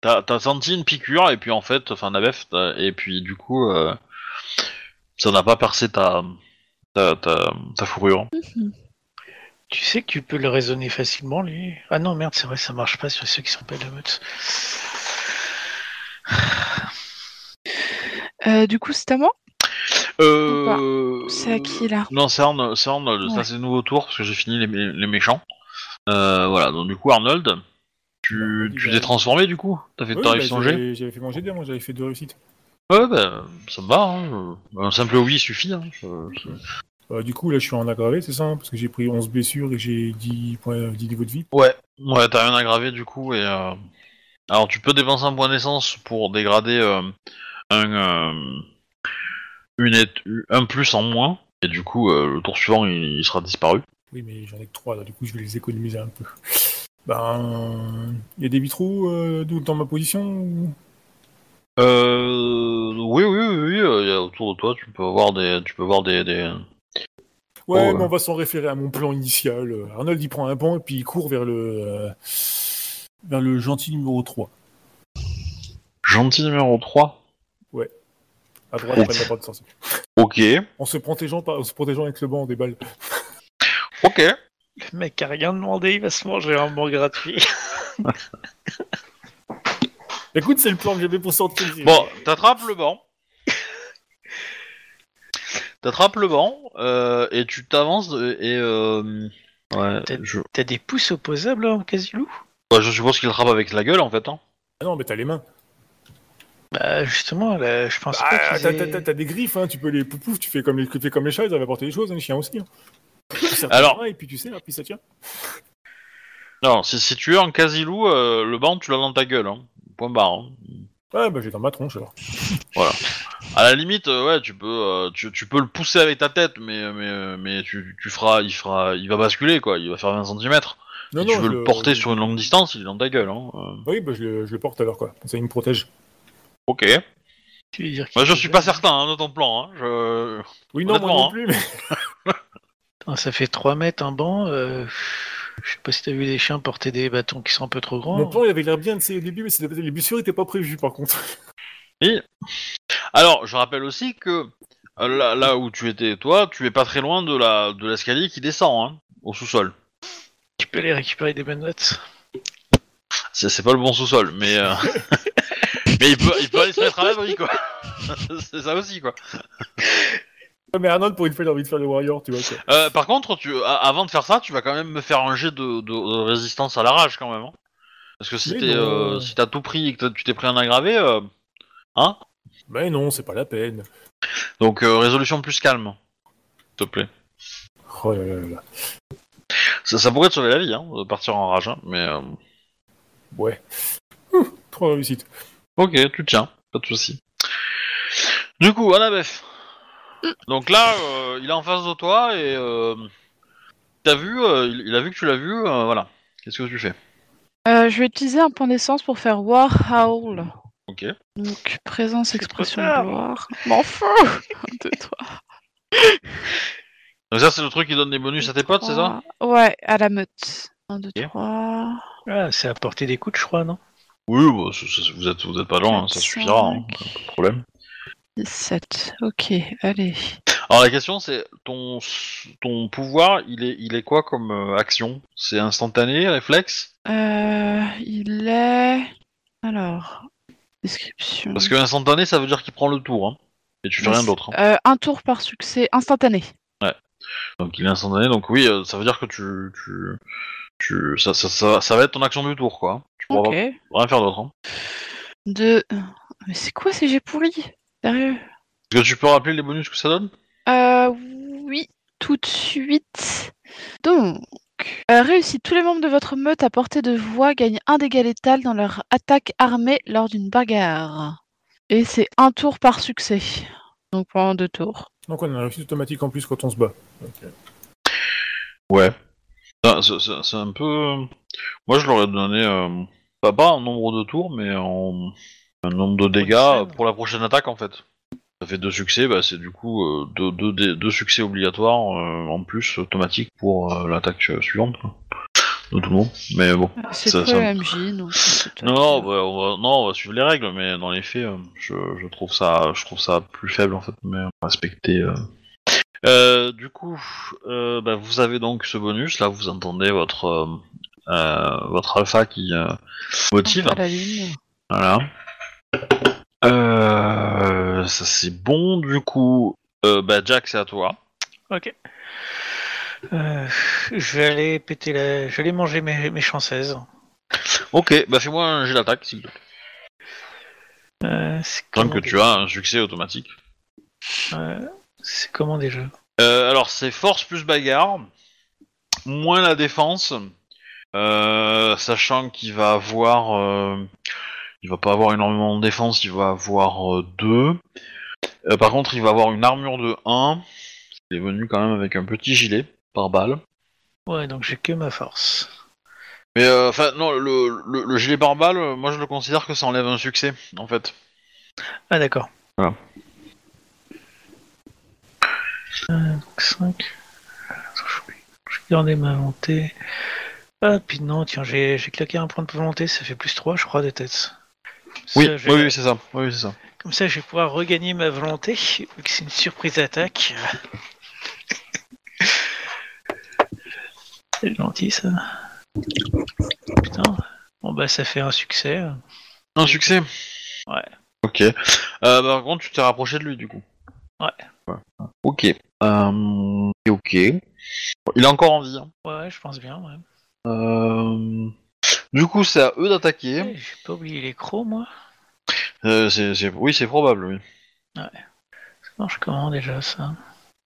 t'as senti une piqûre, et puis en fait, enfin, Nabef, et puis du coup, euh, ça n'a pas percé ta, ta, ta, ta fourrure. [LAUGHS] Tu sais que tu peux le raisonner facilement, lui. Ah non, merde, c'est vrai, ça marche pas sur ceux qui sont pas de la meute. Euh, Du coup, c'est à moi? Euh... C'est à qui, là Non, c'est Arnold, c'est Arnold. Ouais. ça c'est le nouveau tour, parce que j'ai fini les, mé- les méchants. Euh, voilà, donc du coup, Arnold, tu Bah, tu bah, t'es transformé du coup? T'as fait Oui, ta bah, G j'avais fait manger bien, moi j'avais fait deux réussites. Ouais, bah, ça me va, hein. un simple oui suffit. Hein. Je- Euh, du coup, là je suis en aggravé, c'est ça hein, Parce que j'ai pris 11 blessures et que j'ai 10 points 10 niveaux de vie. Ouais, ouais, t'as rien aggravé du coup et euh... alors tu peux dépenser un point d'essence pour dégrader euh, un euh, une et- un plus en moins et du coup euh, le tour suivant il, il sera disparu. Oui, mais j'en ai que 3, du coup je vais les économiser un peu. Ben. Il y a des vitraux euh, dans ma position Euh, oui oui oui, oui, euh, il y a autour de toi tu peux voir des tu peux voir des, des... Ouais, Oh, mais on va s'en référer à mon plan initial. Arnold il prend un banc et puis il court vers le. vers le gentil numéro 3. gentil numéro 3. À droite, Ok. pas de la porte de sortie. Ok En se protégeant, par- en se protégeant avec le banc des balles. ok Le mec a rien demandé, il va se manger un banc gratuit. [LAUGHS] Écoute, c'est le plan que j'avais pour sortir. bon t'attrapes le banc. T'attrapes le banc euh, et tu t'avances et euh, ouais T'as- je T'as des pouces opposables en Casilou Bah, je suppose qu'il attrape avec la gueule en fait. Hein. Ah non, mais t'as les mains. Bah justement, là, je pense Ah, pas t'as, qu'ils t'as- aient- t'as- des griffes, hein, tu peux les poupouf, tu fais comme les, tu fais comme les chats, ils doivent apporter des choses, hein, les chiens aussi. Hein. Tu serres Alors- bras Et puis tu sais, puis ça tient. Non, si, si tu es en casilou, euh, le banc tu l'as dans ta gueule. Hein. Point barre. hein. Ouais, bah j'ai dans ma tronche alors. À la limite, euh, ouais, tu peux, euh, tu, tu peux le pousser avec ta tête, mais mais euh, mais tu, tu feras, il fera, il va basculer quoi. Il va faire 20 cm. Non, si tu veux je le porter sur une longue distance, il est dans ta gueule. Hein. euh. Oui, bah je le, je le porte alors quoi. Ça, il me protège. Ok. Tu veux dire Moi, je suis pas certain hein, de ton plan. Hein. Je... Oui, non, moi Honnêtement, non hein. plus, [LAUGHS] mais. Putain, Ça fait 3 mètres un banc. euh, Je sais pas si t'as vu des chiens porter des bâtons qui sont un peu trop grands. Mon plan, il avait l'air bien, sais, au début, mais c'est- les blessures étaient pas prévues par contre. [LAUGHS] Alors, je rappelle aussi que euh, là, là où tu étais toi, tu es pas très loin de la de l'escalier qui descend, hein, au sous-sol. Tu peux aller récupérer des bonnes notes. C'est c'est pas le bon sous-sol, mais euh, [LAUGHS] mais il peut il peut aller se mettre à l'abri quoi. [LAUGHS] c'est ça aussi quoi. Mais Arnold, pour une fois, il a envie de faire le Warrior, tu vois. Quoi. Euh, par contre, tu a- avant de faire ça, tu vas quand même me faire un jet de, de- de résistance à la rage quand même. hein. Parce que si euh, si t'as tout pris et que tu t'es pris un aggravé, euh, hein Mais non, c'est pas la peine. Donc euh, résolution plus calme, s'il te plaît. Oh là là là là. Ça, ça pourrait te sauver la vie, hein, de partir en rage, hein, mais euh, Ouais. Ouh, Trop réussite. ok, tu tiens, pas de souci. Du coup, Annabeth. Donc là, euh, il est en face de toi et euh, t'as vu, euh, il, il a vu que tu l'as vu, euh, voilà. Qu'est-ce que tu fais? Euh, je vais utiliser un point d'essence pour faire War Howl. Ok. Donc, présence, expression de gloire. M'en fous [LAUGHS] de toi. Donc ça, c'est le truc qui donne des bonus à tes potes, c'est ça? Ouais, à la meute. 1, 2, Ok. 3. Ah, c'est à portée d'écoute, je crois, non? Oui, bah, vous êtes vous êtes pas loin, hein, ça suffira, hein, pas de problème. 17. Ok, allez. Alors la question c'est ton ton pouvoir, il est il est quoi comme euh, action? C'est instantané, réflexe? Euh, il est. Alors. Description. Parce que instantané, ça veut dire qu'il prend le tour, hein, et tu fais rien d'autre. hein. Euh, un tour par succès instantané. Donc il est instantané, donc oui, euh, ça veut dire que tu tu tu ça ça, ça, ça va être ton action du tour quoi. Tu pourras pas- rien faire d'autre. Hein. Deux. Mais c'est quoi ces jets pourris Sérieux? Est-ce que tu peux rappeler les bonus que ça donne? Euh, oui, tout de suite. Donc, euh, réussi. Tous les membres de votre meute à portée de voix gagnent un dégât létal dans leur attaque armée lors d'une bagarre. Et c'est un tour par succès. Donc pendant deux tours. Donc on a un réussite automatique en plus quand on se bat. Ouais. C'est- un peu. Moi je leur ai donné euh, pas, pas en nombre de tours, mais en un nombre de dégâts pour la prochaine attaque en fait. Ça fait deux succès, bah c'est du coup euh, deux, deux, dé- deux succès obligatoires euh, en plus automatiques pour l'attaque suivante quoi. de tout le monde. Mais bon. Euh, C'est Ça- ça- MJ, Non, non, bah, on va, non, on va suivre les règles, mais dans les faits, je, je trouve ça, je trouve ça plus faible en fait, mais on va respecter. Euh. Du coup, euh, bah, vous avez donc ce bonus. Là, vous entendez votre euh, votre alpha qui euh, motive. Voilà. Euh, ça c'est bon. Du coup, euh, bah, Jack, c'est à toi. Ok. Euh, je vais aller péter la... Je vais aller manger mes, mes chanceuses. Ok, bah fais-moi un jet d'attaque, s'il te plaît. Euh, Tant que tu as un succès automatique. Euh, C'est comment déjà? Euh, alors c'est force plus bagarre, moins la défense, euh, sachant qu'il va avoir, euh, il va pas avoir énormément de défense, il va avoir 2. par contre, il va avoir une armure de 1. Il est venu quand même avec un petit gilet par balle. Ouais, donc j'ai que ma force. Mais euh, enfin non, le, le, le gilet par balle, euh, moi je le considère que ça enlève un succès en fait. Ah d'accord. Voilà. Euh, donc 5. Je vais garder ma volonté. Ah, puis non, tiens, j'ai claqué un point de volonté, ça fait plus 3, je crois, des têtes. Oui, je oui, c'est ça. Oui, ça. Comme ça, je vais pouvoir regagner ma volonté, vu que c'est une surprise attaque. [LAUGHS] C'est gentil, ça. Putain. Bon, bah, ça fait un succès. Un succès. Ouais. Ok. Euh, bah, par contre, tu t'es rapproché de lui du coup. Ouais. Ok. Euh, ok. Il est encore en vie. hein. Ouais, je pense bien, ouais. Euh, Du coup, c'est à eux d'attaquer. Eh, J'ai pas oublié les crocs, moi. Euh, c'est- c'est- Oui, c'est probable, oui. Ça marche comment déjà, ça?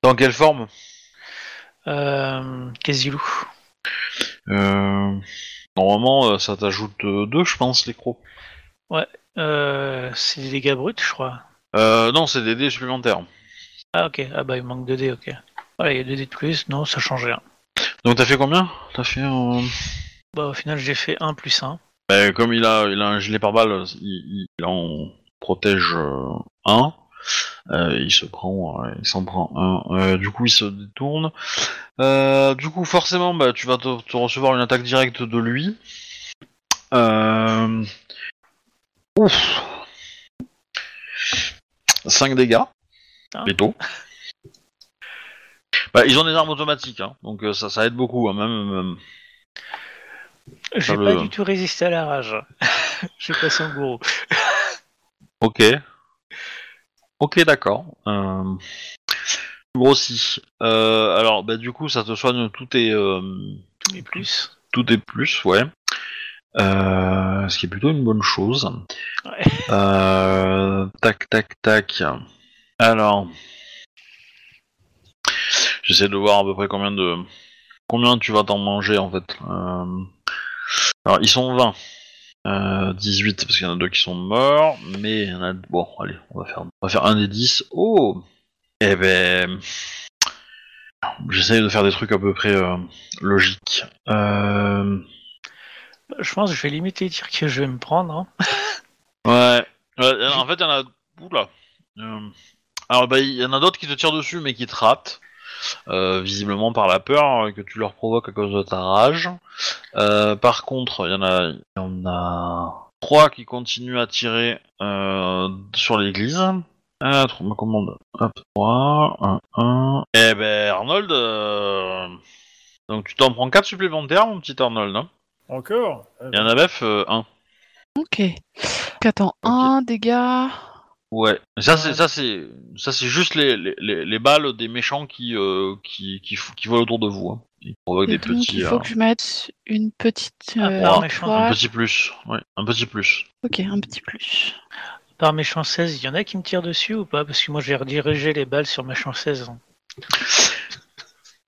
Dans quelle forme? Euh. Casilou. euh... Normalement, euh, ça t'ajoute euh, deux, je pense, les crocs. Euh. C'est des dégâts bruts, je crois. Euh, non, c'est des dés supplémentaires. Ah, ok. Ah, bah, il manque 2 dés, ok. Ouais, il y a 2 dés de plus. Non, ça change rien. Donc t'as fait combien? T'as fait un... Bah, au final, j'ai fait 1 plus 1. Bah, comme il a, il a un gilet pare-balles, il, il en protège euh, un. Euh, il se prend, euh, il s'en prend un. Euh, du coup, il se détourne. Euh, du coup, forcément, bah, tu vas te, te recevoir une attaque directe de lui. Euh... Ouf. 5 dégâts. Béto. Bah, ils ont des armes automatiques, hein, donc euh, ça, ça aide beaucoup, hein, même, même- J'ai le- pas du tout résisté à la rage. J'ai passé en gourou. [LAUGHS] Ok. Ok, d'accord. Euh... tu grossis. Euh, alors, bah, du coup, ça te soigne tout est, euh, Tous mes plus. tout est plus, ouais. Ce qui est plutôt une bonne chose. Ouais. Tac, tac, tac. Alors, j'essaie de voir à peu près combien de combien tu vas t'en manger en fait. Euh, Alors, ils sont 20. Euh, 18 parce qu'il y en a deux qui sont morts, mais il y en a bon, allez, on va faire on va faire un des 10. Oh. Eh ben j'essaie de faire des trucs à peu près euh, logiques. Euh... Je pense que je vais limiter tirs que je vais me prendre. hein. Ouais. Ouais, en fait, il y en a. Oula. Alors, bah, il y en a d'autres qui te tirent dessus, mais qui te ratent. euh, visiblement par la peur euh, que tu leur provoques à cause de ta rage. Euh, par contre, il y en a, il y en a trois qui continuent à tirer euh, sur l'église. Ah, ma commande. Hop, 3, 1, 1. Eh ben, Arnold, euh, donc tu t'en prends 4 supplémentaires, mon petit Arnold. Hein. Encore? Et Annabeth, 1. Ok. Attends, Ok. un dégât. Ouais, Mais ça c'est ça c'est ça c'est juste les, les, les, les balles des méchants qui euh, qui, qui qui volent autour de vous. Hein. Ils provoquent Et des donc, petits il faut euh, que je mette une petite euh, un méchant. petit plus, ouais, un petit plus. Ok, un petit plus. Par mes chanceuses, il y en a qui me tirent dessus ou pas? Parce que moi, j'ai redirigé les balles sur ma chanceuse.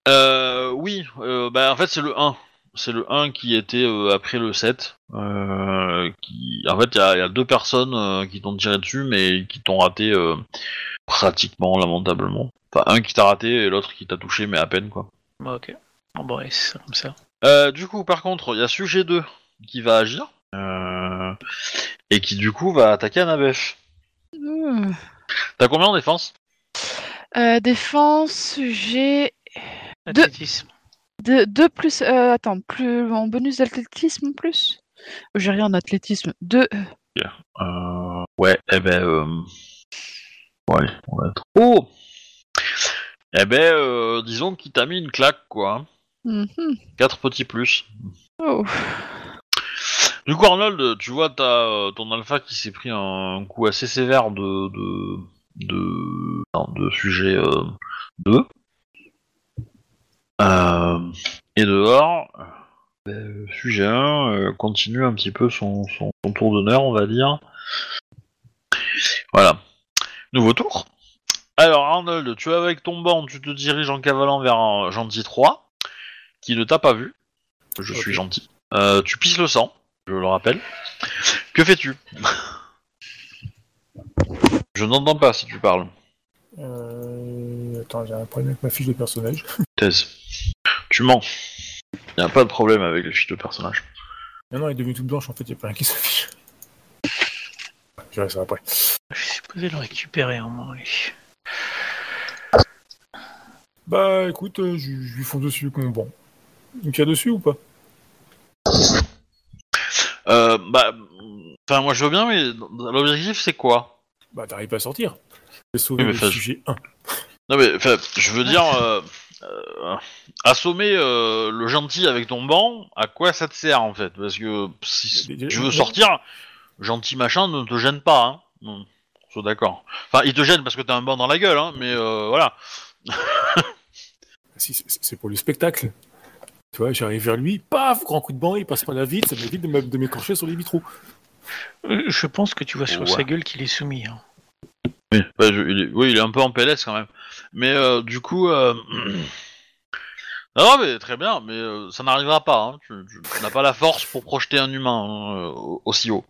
Euh, oui, euh, bah en fait c'est le 1. C'est le 1 qui était euh, après le 7. Euh, qui... En fait, il y, a- il y a deux personnes euh, qui t'ont tiré dessus, mais qui t'ont raté euh, pratiquement, lamentablement. Enfin, un qui t'a raté et l'autre qui t'a touché, mais à peine, quoi. Bon, ok. Bon, bon, ouais, c'est comme ça. Euh, du coup, par contre, il y a sujet 2 qui va agir. euh, et qui, du coup, va attaquer Annabeth. Hmm. T'as combien en défense? Euh, défense, j'ai Deux. Athlétisme. 2 plus. euh, attends, plus en bonus d'athlétisme en plus? J'ai rien en athlétisme. 2. euh, Ouais, eh ben... Euh... Allez, on va être... Oh Eh ben, euh, disons qu'il t'a mis une claque, quoi. Mhm. 4 petits plus. Oh. Du coup, Arnold, tu vois t'as, euh, ton alpha qui s'est pris un coup assez sévère de... de... de, non, de sujet euh, 2. Euh, et dehors, euh, sujet 1 euh, continue un petit peu son, son, son tour d'honneur, on va dire. Voilà. Nouveau tour. Alors Arnold, tu es avec ton banc, tu te diriges en cavalant vers un gentil 3, qui ne t'a pas vu. Je suis gentil. Euh, tu pisses le sang, je le rappelle. Que fais-tu? [LAUGHS] Je n'entends pas si tu parles. Euh... Attends, j'ai un problème avec ma fiche de personnage. [LAUGHS] Thèse. Tu mens. Y a pas de problème avec les fiches de personnage. Non, non, elle est devenue toute blanche, en fait, il n'y a pas rien qui [LAUGHS] s'affiche. Je verrai ça après. Je suis supposé le récupérer en moins, lui. Bah écoute, euh, je, je lui fonce dessus mon banc. Il me tire dessus ou pas? Euh, bah, enfin, moi je veux bien, mais l'objectif c'est quoi? Bah t'arrives pas à sortir. J'ai sauvé Oui, mais le enfin, je- sujet 1. Non mais, enfin, je veux dire, euh, euh, assommer euh, le gentil avec ton banc, à quoi ça te sert en fait? Parce que si Mais- tu veux mais- sortir, gentil machin ne te gêne pas, hein. Non, je suis d'accord. Enfin, il te gêne parce que t'as un banc dans la gueule, hein, mais euh, voilà. Si, c'est- pour le spectacle. Tu vois, j'arrive vers lui, paf, grand coup de banc, il passe par la vitre, ça m'évite de m'écorcher sur les vitraux. Je pense que tu vois sur Ouais. sa gueule qu'il est soumis. hein. Oui, bah, je- il est, oui, il est un peu en PLS quand même. Mais euh, du coup, euh... non, [CLEARS THROAT] mais très bien, mais euh, ça n'arrivera pas. Hein. Tu, n'as pas la force pour projeter un humain hein, au- aussi haut.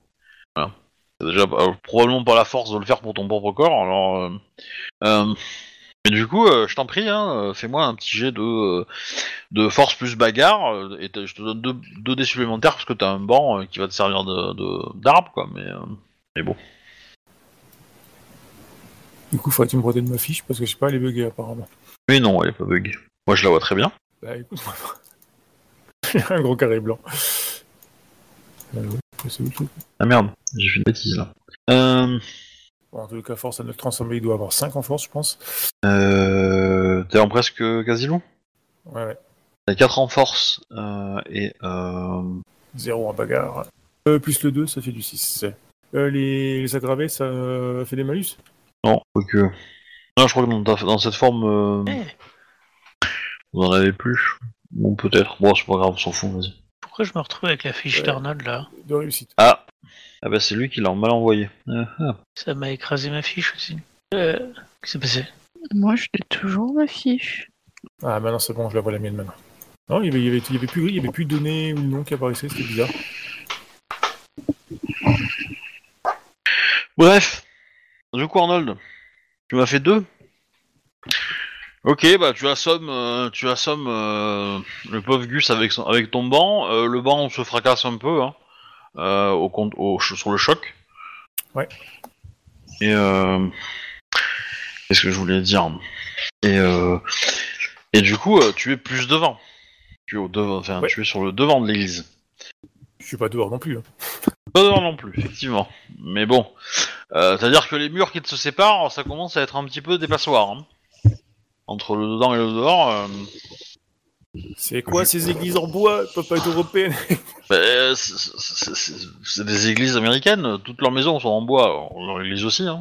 Voilà. Déjà probablement pas la force de le faire pour ton propre corps. Alors, mais du coup, je t'en prie, hein, fais-moi un petit jet de de force plus bagarre et je te donne deux, deux dés supplémentaires parce que t'as un banc qui va te servir de d'arbre, mais bon. Du coup, faudrait que tu me redonnes ma fiche parce que je sais pas, elle est buggée apparemment. Mais non, elle est pas bug. Moi, je la vois très bien. Bah écoute, j'ai [LAUGHS] un gros carré blanc. Euh, ouais, Ah merde, j'ai fait une bêtise là. Euh... Bon, en tout cas, force à notre transformer, il doit avoir 5 en force, je pense. Euh, T'es en presque quasi long Ouais, ouais. T'as 4 en force euh, et euh, 0 en bagarre. Plus le 2, ça fait du 6. Euh, les, les aggravés, ça fait des malus? Non, quoique. Non, je crois que dans, ta- dans cette forme, euh, Eh, vous en avez plus. Bon, peut-être. Bon, c'est pas grave, on s'en fout, vas-y. pourquoi je me retrouve avec la fiche Ouais. d'Arnold là de réussite. Ah Ah bah c'est lui qui l'a mal envoyé. Ah, ah. Ça m'a écrasé ma fiche aussi. Euh, qu'est-ce qui s'est passé? Moi, je l'ai toujours ma fiche. Ah, maintenant c'est bon, je la vois la mienne maintenant. Non, il y avait, il y avait, il y avait plus, il y avait plus de données ou de nom qui apparaissaient, c'était bizarre. Bref. Du coup, Arnold, tu m'as fait deux. Ok, bah tu assommes, euh, tu assommes euh, le pauvre Gus avec, son- avec ton banc. Euh, le banc se fracasse un peu hein, au, compte- au, sur le choc. Ouais. Et qu'est-ce que je voulais dire? Et et du coup, tu es plus devant. Tu es au devant, enfin, Ouais. tu es sur le devant de l'église. Je suis pas dehors non plus. hein. Pas devant non plus, effectivement. Mais bon, euh, c'est-à-dire que les murs qui se séparent, ça commence à être un petit peu des passoires. hein. Entre le dedans et le dehors. euh, C'est quoi ces églises en bois? Elles peuvent pas être européennes [LAUGHS] bah, c'est- c'est c'est- c'est des églises américaines, toutes leurs maisons sont en bois, leur église aussi. Hein.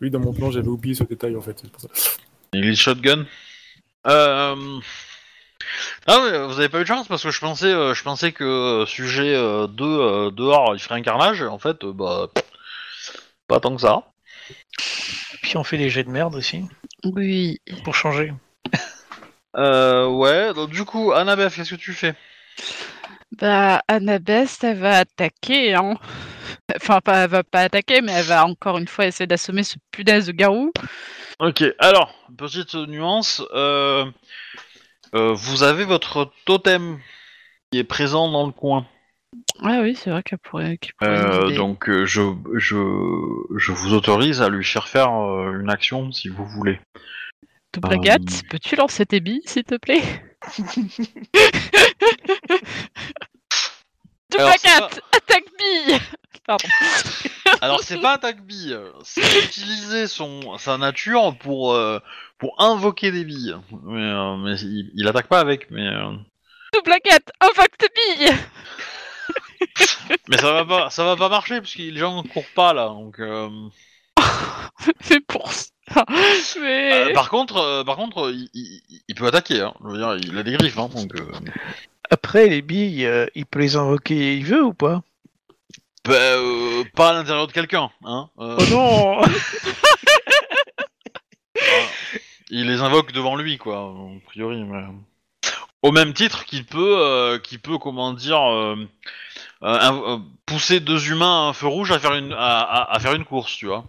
Oui, dans mon plan, j'avais oublié ce détail en fait. c'est pour ça. Église shotgun. Euh... Ah vous avez pas eu de chance parce que je pensais, euh, je pensais que euh, sujet 2 dehors il ferait un carnage. En fait, euh, bah pas tant que ça. Puis on fait des jets de merde aussi, Oui. pour changer. Euh, ouais, donc du coup, Annabeth, qu'est-ce que tu fais? Bah, Annabeth, elle va attaquer, hein. Enfin, pas, elle va pas attaquer, mais elle va encore une fois essayer d'assommer ce punaise de garou. Ok, alors, petite nuance, euh, euh, vous avez votre totem qui est présent dans le coin. Ah oui, c'est vrai qu'elle pourrait, qu'elle pourrait nous Euh, aider. donc, euh, je, je, je vous autorise à lui faire faire euh, une action si vous voulez. Double euh, Agathe, peux-tu lancer tes billes, s'il te plaît [LAUGHS] Double Alors, c'est Agathe, attaque bille [LAUGHS] Pardon. Alors, c'est pas attaque bille, c'est utiliser son, sa nature pour, euh, pour invoquer des billes. Mais, euh, mais il, il attaque pas avec, mais. euh, Double Agathe, invoque tes billes Mais ça va pas, ça va pas marcher parce que les gens ne courent pas là. Donc, euh, [LAUGHS] C'est pour ça. Mais... euh, par contre, euh, par contre, il, il- il peut attaquer. Hein. Je veux dire, il a des griffes, hein, donc. euh, Après, les billes, euh, il peut les invoquer, il veut ou pas? Bah, euh, pas à l'intérieur de quelqu'un, hein. euh, Oh non voilà. [LAUGHS] Il les invoque devant lui, quoi, a priori. Mais... Au même titre qu'il peut, euh, qu'il peut, comment dire, euh, euh, pousser deux humains à un feu rouge à faire une, à, à- à faire une course, tu vois.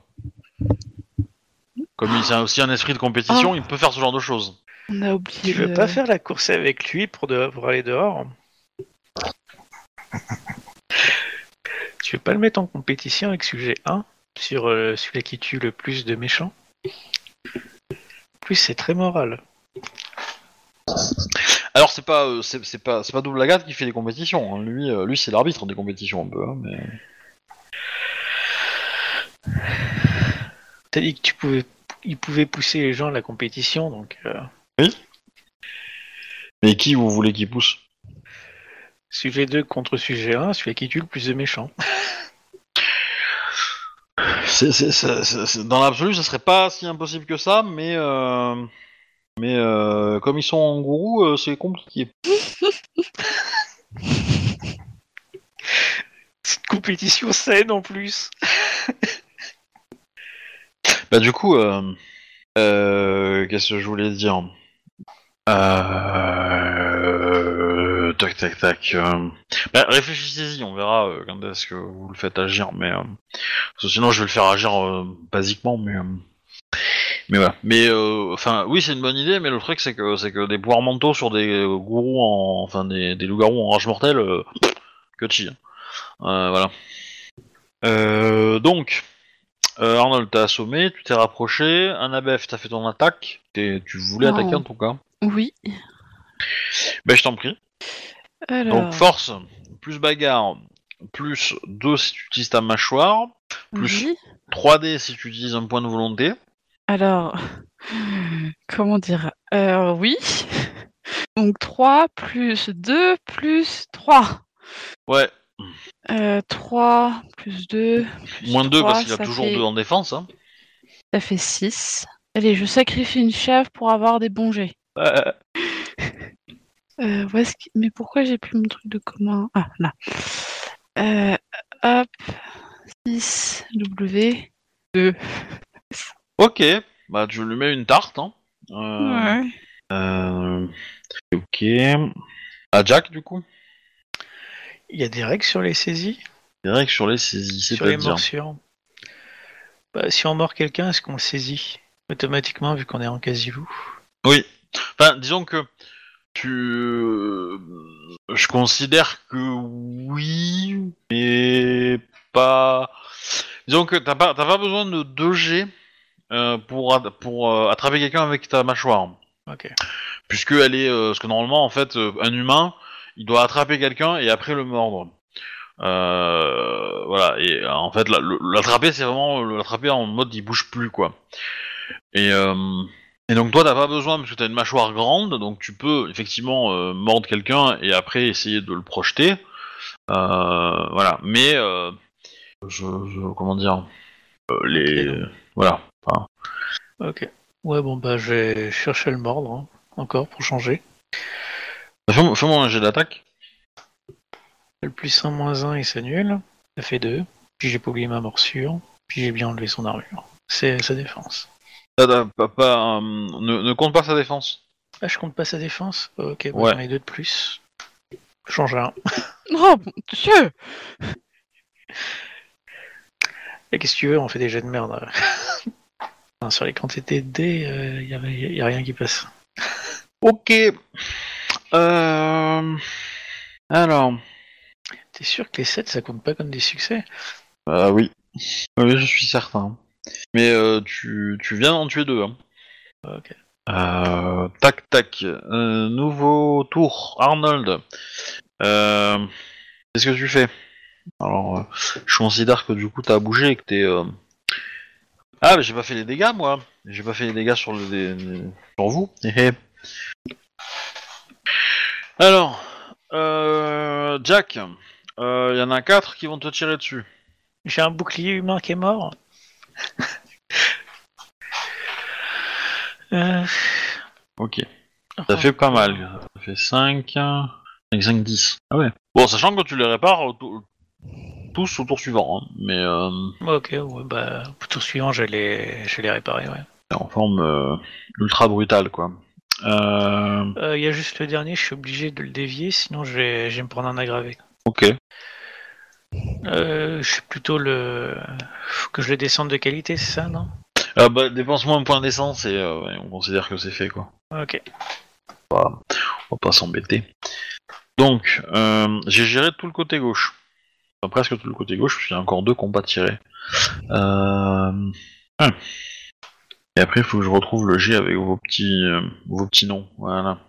Comme il a aussi un esprit de compétition, Oh. il peut faire ce genre de choses. On a oublié. Tu veux de- pas faire la course avec lui pour, de- pour aller dehors? [LAUGHS] Tu veux pas le mettre en compétition avec sujet 1 sur euh, celui qui tue le plus de méchants? Plus, c'est très moral. Alors c'est pas, euh, c'est c'est pas, c'est pas Double Agathe qui fait des compétitions. hein. Lui, euh, lui c'est l'arbitre des compétitions un peu. hein, mais... T'as dit que tu pouvais, il pouvait pousser les gens à la compétition, donc euh, mais qui vous voulez qu'il pousse? sujet 2 contre sujet 1, celui qui tue le plus de méchants. [LAUGHS] C'est- c'est- c'est- c'est- c'est- Dans l'absolu, ça serait pas si impossible que ça, mais euh, mais euh, comme ils sont en gourou, euh, c'est compliqué. [LAUGHS] C'est une compétition saine en plus. [LAUGHS] Bah du coup, qu'est-ce que je voulais dire? Euh, Tac tac tac. euh, bah, réfléchissez-y, on verra euh, quand est-ce que vous le faites agir, mais euh, parce que sinon je vais le faire agir basiquement, mais mais voilà. Mais enfin, oui, c'est une bonne idée, mais le truc c'est que c'est que des pouvoirs mentaux sur des gourous en, enfin des, des loups-garous en rage mortelle, que chi. voilà. Donc. Arnold, t'as assommé, tu t'es rapproché. Annabeth, t'as fait ton attaque. Tu voulais attaquer en tout cas. Oui. Ben, je t'en prie. Alors, Donc, force, plus bagarre, plus 2 si tu utilises ta mâchoire, plus oui. 3D si tu utilises un point de volonté. Alors, [LAUGHS] comment dire? Euh, Oui. [LAUGHS] Donc 3 plus 2 plus 3. Ouais, Euh, 3 plus 2 plus moins 2 3, parce qu'il a toujours fait- 2 en défense. Hein. Ça fait 6. Allez, je sacrifie une chèvre pour avoir des bons jets. Euh, où est-ce que- Mais pourquoi j'ai plus mon truc de commun? Ah, là. Euh, hop. 6 W 2. Ok, bah tu lui mets une tarte. Hein. Euh, Ouais. euh, ok. À Jack du coup? Il y a des règles sur les saisies? C'est vrai que sur les saisies, Sur les morsures bah, Si on mord quelqu'un, est-ce qu'on le saisit? Automatiquement, vu qu'on est en quasi-loup? Oui. Enfin, disons que tu. euh, Je considère que oui, mais pas. Disons que t'as pas, t'as pas besoin de 2 G euh, pour, at- pour euh, attraper quelqu'un avec ta mâchoire. Ok. Puisque elle est. euh, parce que normalement, en fait, euh, un humain, il doit attraper quelqu'un et après le mordre. Euh, voilà, et euh, en fait, la- le- l'attraper, c'est vraiment l'attraper en mode il bouge plus, quoi. Et, euh, et donc, toi, t'as pas besoin, parce que t'as une mâchoire grande, donc tu peux effectivement euh, mordre quelqu'un et après essayer de le projeter. Euh, voilà, mais. euh, je, je- Comment dire Les. Voilà. Enfin, Ok. Ouais, bon, bah, je vais chercher à le mordre, hein, encore, pour changer. Fais-moi fais-moi un jet d'attaque. Le plus 1 moins 1, il s'annule. Ça fait 2. Puis j'ai pas oublié ma morsure. Puis j'ai bien enlevé son armure. C'est sa défense. T'as pas- pas, euh, ne, ne compte pas sa défense. Ah, je compte pas sa défense Ok, bah, Ouais. j'en ai deux de plus. Change un. [LAUGHS] Oh mon dieu Et qu'est-ce que tu veux, on fait des jets de merde. [LAUGHS] Enfin, Sur les quantités de dés, il y, a, y a rien qui passe. [LAUGHS] Ok. Euh... Alors. T'es sûr que les 7, ça compte pas comme des succès? Ah oui. Oui, je suis certain. Mais euh, tu, tu viens d'en tuer deux. Hein. Ok. Euh, tac, tac. Euh, nouveau tour. Arnold. Euh, Qu'est-ce que tu fais? Alors, je considère que du coup, t'as bougé et que t'es... Ah, mais j'ai pas fait les dégâts, moi. J'ai pas fait les dégâts sur, le, sur vous. [LAUGHS] Alors, Jack, il y en a quatre qui vont te tirer dessus. J'ai un bouclier humain qui est mort. Euh, Ok. Ça fait pas mal. Ça fait 5, 5, 5, 10. Ah ouais. Bon, sachant que tu les répares au tous au tour suivant, hein, mais euh, Ok, ouais, bah, au tour suivant, je les, je les réparer, ouais. en forme euh, ultra brutale, quoi. Il y a juste le dernier, je suis obligé de le dévier, sinon je vais, je vais me prendre un aggravé. ok. Euh, je suis plutôt le... Faut que je le descende de qualité, c'est ça, non? Euh, bah, dépense-moi un point d'essence et euh, ouais, on considère que c'est fait, quoi. Ok. On va pas s'embêter. Donc, j'ai géré tout le côté gauche. Enfin, presque tout le côté gauche, parce qu'il y a encore deux combats tirés. Euh... ah. Et après, il faut que je retrouve le G avec vos petits, vos petits noms. Voilà.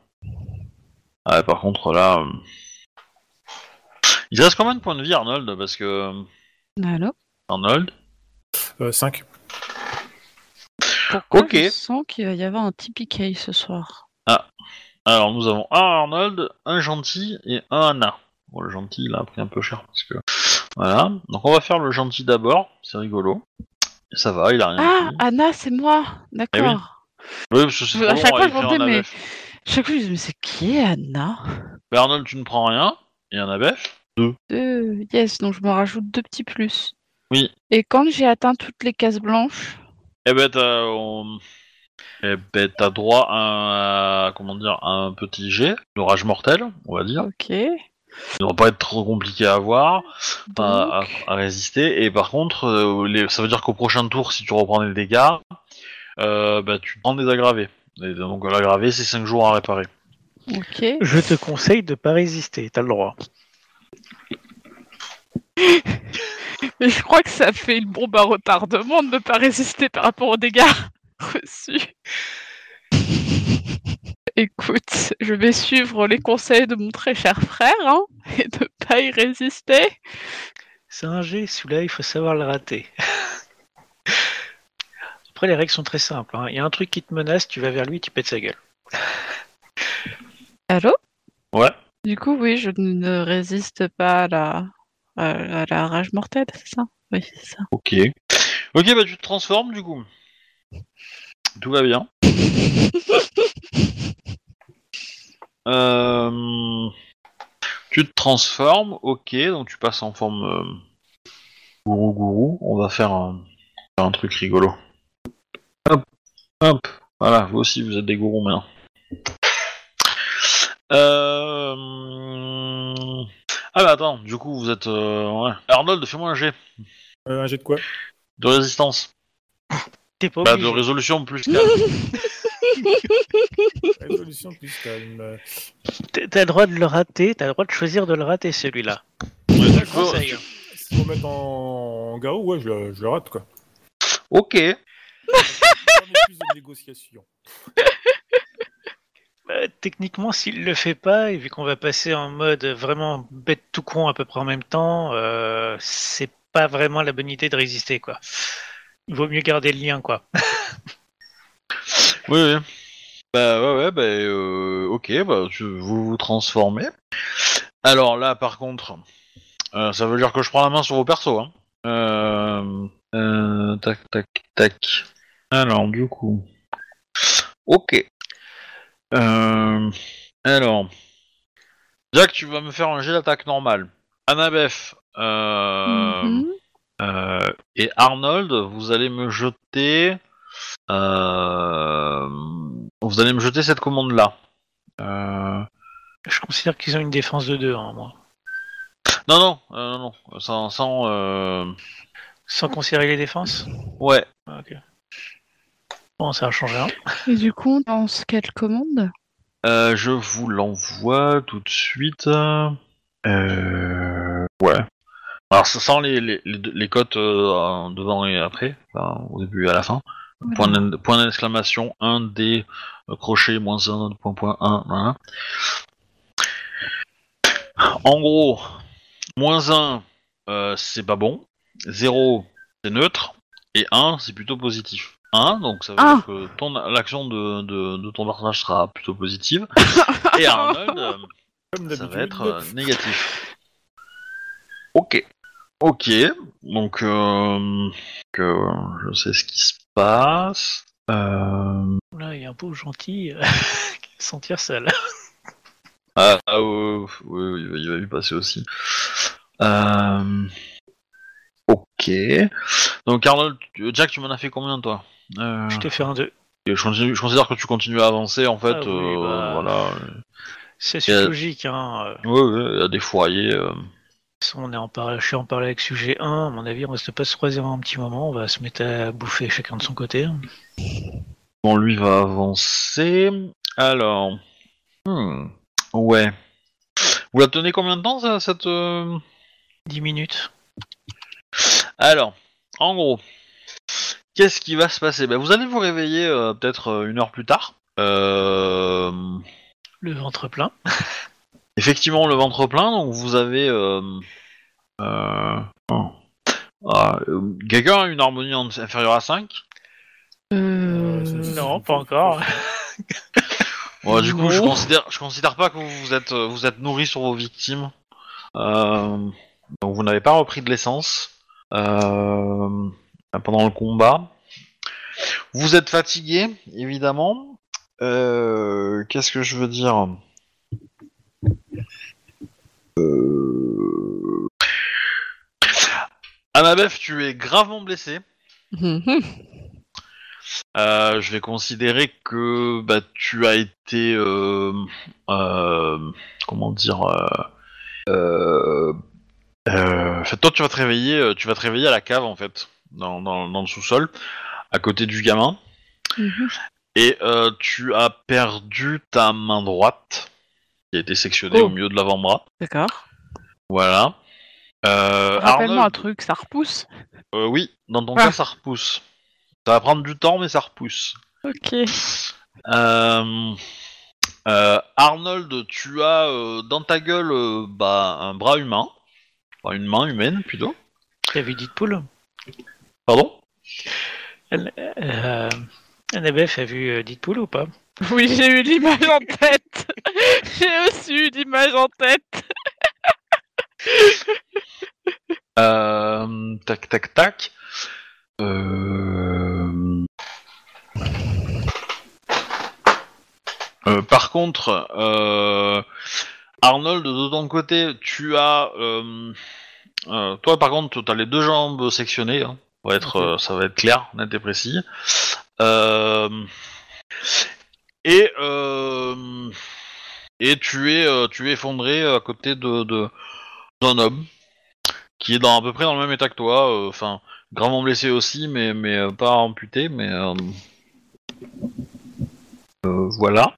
Ah, par contre, là... euh, Il te reste combien de points de vie, Arnold Parce que... euh, Allô Arnold 5. Pourquoi Ok. je sens qu'il va y avoir un TPK ce soir Alors, nous avons un Arnold, un gentil et un Anna. Bon, le gentil, il a pris un peu cher parce que... Voilà. Donc, on va faire le gentil d'abord. C'est rigolo. Et ça va, il a rien Ah. Anna, c'est moi D'accord. Oui, parce que c'est À chaque fois, à je en mais-. Chaque fois, je me dis, mais c'est qui est Anna? Mais Arnold, tu ne prends rien. Et un ABF Deux. Yes, donc je me rajoute deux petits plus. Oui. Et quand j'ai atteint toutes les cases blanches, Eh ben, t'as... on- Eh ben, t'as droit à un... Comment dire à Un petit jet de rage mortelle, on va dire. ok. Il ne va pas être trop compliqué à voir. à, à- Donc, à résister. Et par contre, euh, les- ça veut dire qu'au prochain tour, si tu reprends des dégâts, euh, bah, tu prends des aggravés. Et donc l'aggravé, c'est 5 jours à réparer. ok. Je te conseille de pas résister, t'as le droit. Mais je crois que ça fait une bombe à retardement de ne pas résister par rapport aux dégâts [LAUGHS] reçus. Écoute, je vais suivre les conseils de mon très cher frère hein, [LAUGHS] et ne pas y résister. C'est un jet, celui-là, il faut savoir le rater. [LAUGHS] Après, les règles sont très simples. hein. Il y a un truc qui te menace, tu vas vers lui, tu pètes sa gueule. Allô? Ouais. Du coup, oui, je ne résiste pas à la, à, à la rage mortelle, c'est ça? Oui, c'est ça. Ok. Ok, bah tu te transformes du coup. Tout va bien. [LAUGHS] Euh, Tu te transformes, ok, donc tu passes en forme euh, gourou gourou. On va faire un, faire un truc rigolo. Hop, hop, voilà, vous aussi vous êtes des gourous maintenant. Euh... Ah bah attends, du coup vous êtes... euh, ouais. Arnold, fais-moi un jet Euh, un jet de quoi? De résistance. [LAUGHS] T'es pas Bah, de obligé. résolution plus calme. [LAUGHS] Résolution plus calme. T'as t'as le droit de le rater, t'as le droit de choisir de le rater celui-là. Ouais, du coup. Si on met en, en Gao, ouais, je le, je le rate, quoi. ok. [LAUGHS] Pas mes plus de négociation. Bah, techniquement, s'il le fait pas, et vu qu'on va passer en mode vraiment bête tout con à peu près en même temps, euh, c'est pas vraiment la bonne idée de résister, quoi. Il vaut mieux garder le lien, quoi. Oui, oui. Bah ouais, ouais, bah euh, ok, bah vous vous transformez. Alors là, par contre, euh, ça veut dire que je prends la main sur vos persos. Hein. Tac, tac, tac. Alors, du coup. Ok. Euh, alors. Jack, tu vas me faire un jet d'attaque normal. Annabeth euh, Mhm. euh, et Arnold, vous allez me jeter. euh, vous allez me jeter cette commande-là. Euh, Je considère qu'ils ont une défense de 2, hein, moi. Non, non, euh, non, non, sans, sans, euh, Sans considérer les défenses? Ouais. Ah, Ok. Bon, ça a changé un. Et du coup, on lance quelle commande? Euh, je vous l'envoie tout de suite. Euh, ouais. Alors, ça- sans les, les, les, les cotes euh, devant et après, enfin, au début et à la fin. Point d'exclamation 1 D crochet moins 1 point point 1 voilà. En gros, moins 1 euh, c'est pas bon, 0 c'est neutre et 1 c'est plutôt positif. 1 donc ça veut Ah. dire que ton l'action de, de, de ton personnage sera plutôt positive [LAUGHS] et Arnold euh, Comme ça va être euh, négatif. Ok. Ok, donc euh, que je sais ce qui se passe. Euh... Là, il y a un beau gentil euh, [LAUGHS] qui va se sentir seul. Ah, ah, ouais, ouais, il, va, il va y passer aussi. Euh... Ok. Donc Arnold, Jack, tu m'en as fait combien toi? euh... Je te fais un 2. je, continue- je considère que tu continues à avancer en fait. Ah oui, euh, bah. Voilà. C'est Euh, logique, hein. euh, Ouais, ouais, il y a des foyers. euh. On est en par... Je suis en parler avec sujet 1, à mon avis, on reste pas se croiser un petit moment, on va se mettre à bouffer chacun de son côté. Bon, lui va avancer. Alors. Hmm. Ouais. Vous la tenez combien de temps, ça, cette. euh, 10 minutes. Alors, en gros, qu'est-ce qui va se passer? Ben, Vous allez vous réveiller euh, peut-être euh, une heure plus tard. Euh, Le ventre plein. [LAUGHS] Effectivement, le ventre plein, donc vous avez. Euh, euh, oh. Ah, euh, Quelqu'un a une harmonie inférieure à 5 Euh... c'est- Non, pas encore. [LAUGHS] Du coup, Non. je considère, je considère pas que vous êtes, vous êtes nourri sur vos victimes. Euh, donc vous n'avez pas repris de l'essence euh, pendant le combat. Vous êtes fatigué, évidemment. Euh, Qu'est-ce que je veux dire? Euh... Annabeth, tu es gravement blessée. Mhm. [LAUGHS] Euh, je vais considérer que bah, tu as été euh, euh, comment dire euh, euh, euh, en fait, toi tu vas te réveiller tu vas te réveiller à la cave en fait dans, dans, dans le sous-sol à côté du gamin Mhm. et euh, tu as perdu ta main droite qui a été sectionnée Oh. au milieu de l'avant-bras D'accord. voilà euh, Rappelle-moi un Arnold, truc, ça repousse? euh, oui dans ton Ah. cas ça repousse ça va prendre du temps mais ça repousse Ok. Euh, euh, Arnold, tu as euh, dans ta gueule euh, bah, un bras humain, enfin une main humaine plutôt. T'as vu Deadpool? Pardon? Euh, Annabeth a vu euh, Deadpool ou pas? [LAUGHS] Oui, j'ai eu l'image en tête. [LAUGHS] j'ai aussi eu l'image en tête. [LAUGHS] Euh, tac, tac, tac. Euh... euh, par contre, euh, Arnold, de ton côté, tu as... euh, euh, toi, par contre, tu as les deux jambes sectionnées. hein. Ça va être, euh, ça va être clair, net et précis. Euh, et euh, et tu es, tu es effondré à côté de de- d'un homme qui est dans à peu près dans le même état que toi. Enfin, gravement blessé aussi, mais mais pas amputé, mais voilà.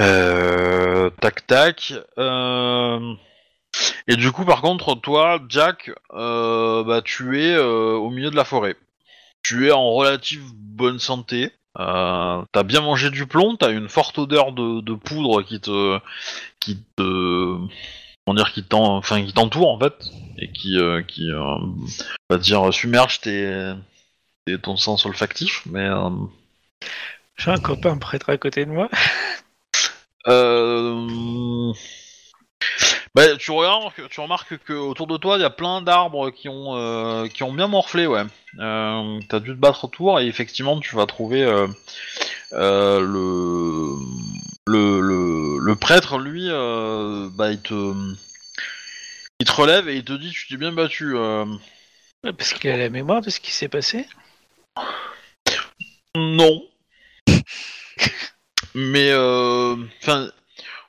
Euh, tac tac. Euh, et du coup, par contre, toi, Jack, euh, bah, tu es euh, au milieu de la forêt. Tu es en relative bonne santé. Euh, t'as bien mangé du plomb, t'as une forte odeur de, de poudre qui te, qui te, comment dire, qui t'en, enfin, qui t'entoure en fait, et qui, euh, qui, on va dire, submerge tes, tes- ton sens olfactif. Mais J'ai un copain prêtre à côté de moi. Euh... Bah, tu regardes, tu remarques que autour de toi, il y a plein d'arbres qui ont euh, qui ont bien morflé, ouais. Euh, T'as dû te battre autour et effectivement, tu vas trouver euh, euh, le... le le le prêtre, lui, bah il te il te relève et il te dit, tu t'es bien battu. Parce qu'il a la mémoire de ce qui s'est passé? Non. [LAUGHS] Mais enfin,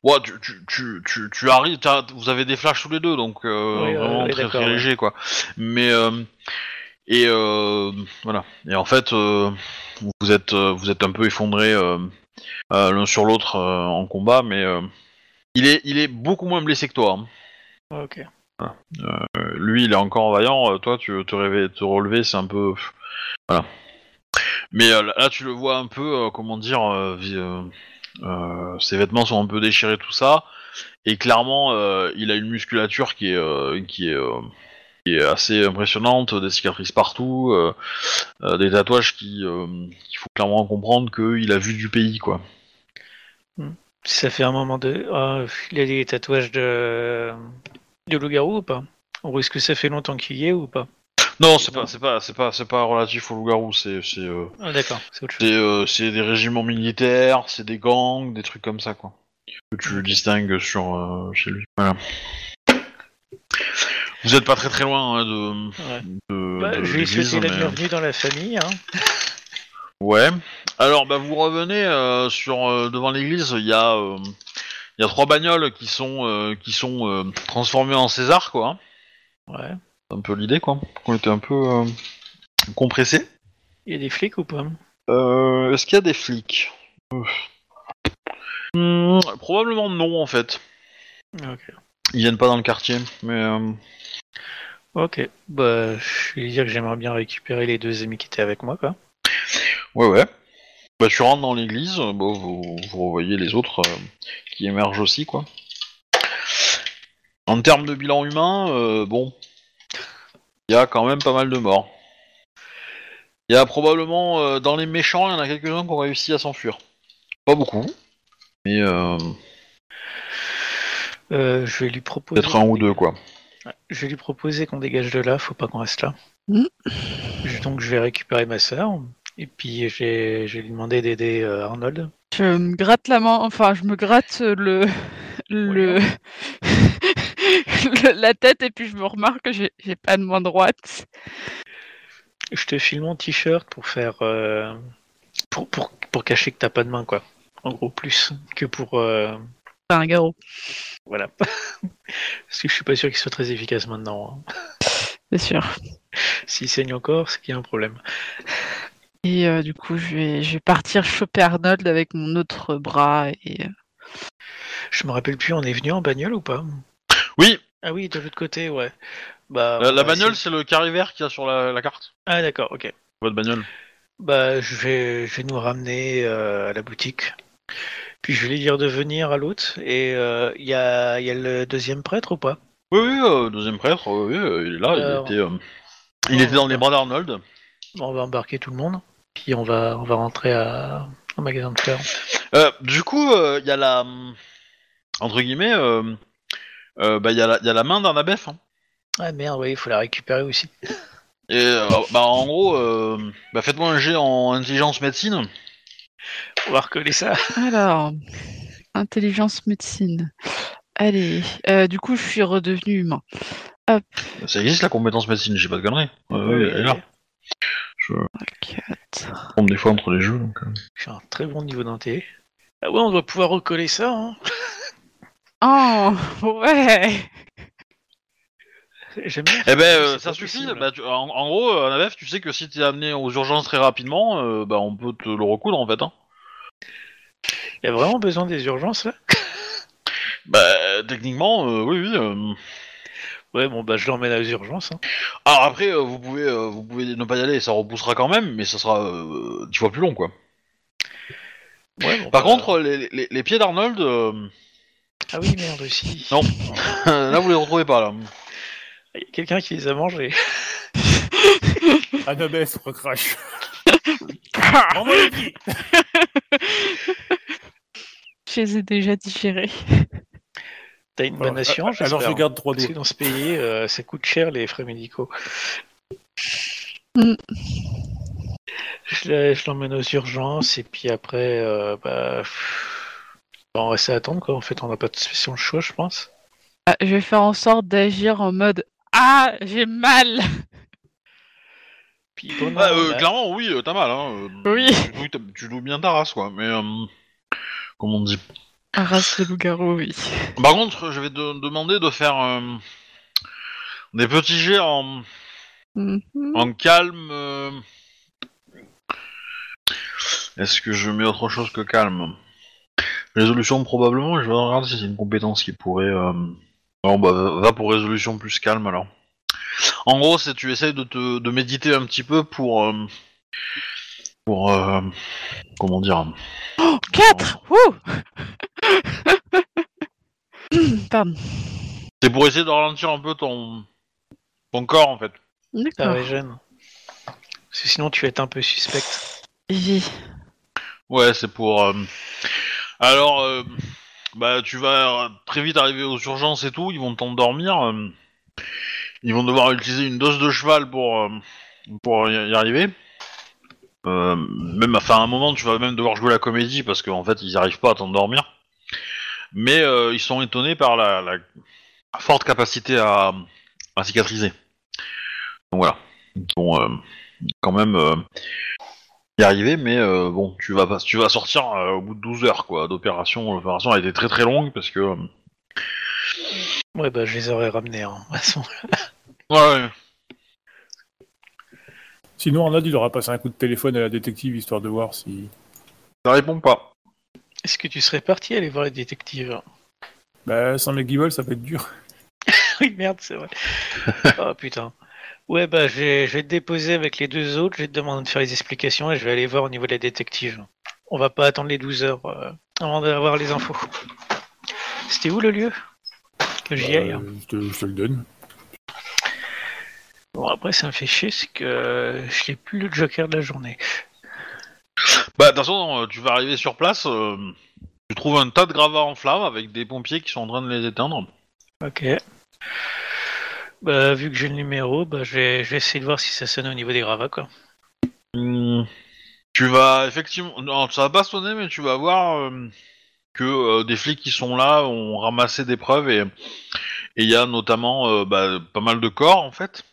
ouais, tu, tu, tu, tu, tu arrives, vous avez des flashs tous les deux, donc euh, Oui, vraiment oui, très très ouais. léger quoi. Mais euh, et euh, voilà. Et en fait, vous êtes vous êtes un peu effondrés l'un sur l'autre en combat, mais il est il est beaucoup moins blessé que toi. hein. Ok. Lui, il est encore vaillant. toi, tu te rêver, te relever, c'est un peu voilà. Mais là, tu le vois un peu, comment dire, euh, ses vêtements sont un peu déchirés, tout ça, et clairement, euh, il a une musculature qui est euh, qui est assez impressionnante, des cicatrices partout, des tatouages qui euh, qu'il faut clairement comprendre qu'il a vu du pays, quoi. Ça fait un moment de. Il a des tatouages de. de loup-garou ou pas? Ou est-ce que ça fait longtemps qu'il y est ou pas? Non, c'est pas, c'est pas, c'est pas, c'est pas relatif au loup-garou, c'est, c'est, euh, Ah, d'accord, c'est autre chose. c'est, euh, c'est des régiments militaires, c'est des gangs, des trucs comme ça, quoi. Que tu distingues sur euh, chez lui. Voilà. Vous êtes pas très très loin hein, de, Ouais. de, Bah, de je lui ai l'église, souhaité la mais- bienvenue dans la famille. Hein. Ouais. Alors, bah, vous revenez euh, sur euh, devant l'église. Il y a, euh, il y a trois bagnoles qui sont, euh, qui sont euh, transformées en César, quoi. Ouais. C'est un peu l'idée, quoi. On était un peu euh, compressés. Il y a des flics ou pas? Euh, Est-ce qu'il y a des flics? Hmm, Probablement non, en fait. Ok. Ils viennent pas dans le quartier, mais. euh, Ok. Bah, je vais dire que j'aimerais bien récupérer les deux amis qui étaient avec moi, quoi. Ouais, ouais. Bah, tu rentres dans l'église, bon, vous, vous revoyez les autres euh, qui émergent aussi, quoi. En termes de bilan humain, euh, bon, il y a quand même pas mal de morts. Il y a probablement, euh, dans les méchants, il y en a quelques-uns qui ont réussi à s'enfuir. Pas beaucoup, mais euh, Euh, je vais lui proposer. peut-être un ou deux, quoi. Je vais lui proposer qu'on dégage de là, faut pas qu'on reste là. Mm. Je- Donc je vais récupérer ma sœur, et puis je vais, je vais lui demander d'aider euh, Arnold. Je me gratte la main, enfin, je me gratte le. Le... [LAUGHS] le- la tête et puis je me remarque que j'ai pas de main droite. Je te file mon t-shirt pour faire. euh, pour, pour, pour cacher que t'as pas de main, quoi. En gros, plus que pour. euh, un garrot. Voilà. [LAUGHS] Parce que je suis pas sûr qu'il soit très efficace maintenant. hein. C'est sûr. S'il saigne encore, c'est qu'il y a un problème. Et euh, du coup, je vais, je vais partir choper Arnold avec mon autre bras et. Je me rappelle plus, on est venu en bagnole ou pas Oui, Ah oui, de l'autre côté, ouais. Bah, la, va bagnole, c'est le carré vert qu'il y a sur la, la carte. Ah d'accord, ok. Votre bagnole. Bah, je vais, je vais nous ramener euh, à la boutique. Puis je vais lui dire de venir à l'autre. Et euh, il y, a, y a le deuxième prêtre ou pas Oui, oui, euh, deuxième prêtre, oui, il est là, Alors. il était, il était dans les bras d'Arnold. On va embarquer tout le monde, puis on va, on va rentrer à, au magasin de fleurs. Euh, du coup, il y a la. Entre guillemets, euh, euh, bah, il y, a la- y a la main d'un abef. hein. Ah merde, oui, il faut la récupérer aussi. Et euh, bah, en gros, euh, bah, faites-moi un jet en intelligence médecine. On va recoller ça. Alors, intelligence médecine. Allez, euh, du coup, je suis redevenu humain. Ça existe la compétence médecine, j'ai pas de conneries. Elle est là. Je 4. tombe des fois entre les jeux. Donc, euh. J'ai un très bon niveau d'inté. Ah ouais, on doit pouvoir recoller ça. Hein. Oh, ouais. [LAUGHS] J'aime bien. Eh ben, euh, ça suffit. Bah, tu- en, en gros, un ABF, tu sais que si t'es amené aux urgences très rapidement, euh, bah, on peut te le recoudre en fait. Hein. Il y a vraiment besoin des urgences là? [LAUGHS] Bah, techniquement, euh, oui, oui. euh. Ouais, bon, bah je l'emmène aux urgences. Hein. Alors après, euh, vous pouvez, euh, vous pouvez ne pas y aller, ça repoussera quand même, mais ça sera euh, dix fois plus long, quoi. Ouais, bon, Par bah- contre, les, les- les pieds d'Arnold, euh, Ah oui, merde aussi. Non. [LAUGHS] là, vous les retrouvez pas là. Il y a quelqu'un qui les a mangés. [LAUGHS] Annabeth recrache. [LAUGHS] Les pieds Je les ai déjà digérés. T'as une bonne Alors, assurance, Alors je garde trois Parce doigts. dans ce pays, euh, ça coûte cher les frais médicaux. Je l'emmène aux urgences et puis après, euh, bah, on va rester à attendre quoi. En fait, on n'a pas de spécial choix, je pense. Ah, je vais faire en sorte d'agir en mode Ah, j'ai mal Puis Bah, euh, clairement, oui, euh, t'as mal. Hein. Oui. Tu, [LAUGHS] oui, t'as- tu loues bien ta race, quoi. Mais, euh, comme on dit. Un race de loup-garou, oui. Par contre, je vais te demander de faire euh, des petits jets en, Mhm. en calme. Est-ce que je mets autre chose que calme? Résolution probablement, je vais regarder si c'est une compétence qui pourrait... euh, Non, bah va- pour résolution plus calme alors. En gros, c'est tu essayes de, te, de méditer un petit peu pour... euh, Pour... euh, Comment dire? [GASPS] 4 Ouh [LAUGHS] Pardon. C'est pour essayer de ralentir un peu ton... Ton corps en fait. ça D'accord. régène. Parce que sinon, tu vas être un peu suspect. Ouais, c'est pour. euh, Alors, euh, bah, tu vas très vite arriver aux urgences et tout. Ils vont t'endormir. euh, Ils vont devoir utiliser une dose de cheval pour y arriver. Même, enfin, à un moment, tu vas même devoir jouer la comédie parce qu'en fait, ils arrivent pas à t'endormir. Mais ils sont étonnés par la, forte capacité à, cicatriser. Donc voilà. Quand même. Y arriver, mais euh, bon, tu vas pas, tu vas sortir euh, au bout de 12 heures quoi d'opération. L'opération a été très très longue parce que. euh, Ouais, bah je les aurais ramenés. Hein. Façon. [LAUGHS] Ouais. Sinon, Arnaud, il aura passé un coup de téléphone à la détective histoire de voir si. Ça répond pas. Est-ce que tu serais parti aller voir les détectives? Bah, sans McGivell, ça va être dur. [LAUGHS] Oui, merde, c'est vrai. [LAUGHS] oh putain. Ouais, bah je vais, je vais te déposer avec les deux autres, je vais te demander de faire les explications et je vais aller voir au niveau des détectives. On va pas attendre les 12 heures euh, avant d'avoir les infos. C'était où le lieu? Que j'y aille hein. Je, te, je te le donne. Bon, après, ça me fait chier, c'est que je n'ai plus le joker de la journée. Bah de toute façon, euh, tu vas arriver sur place. euh, tu trouves un tas de gravats en flammes avec des pompiers qui sont en train de les éteindre. Ok. Bah, vu que j'ai le numéro, bah, je, vais, essayer de voir si ça sonne au niveau des gravats, quoi. Hmm, Tu vas effectivement, non, ça va pas sonner, mais tu vas voir euh, que euh, des flics qui sont là ont ramassé des preuves et il y a notamment euh, bah, pas mal de corps en fait.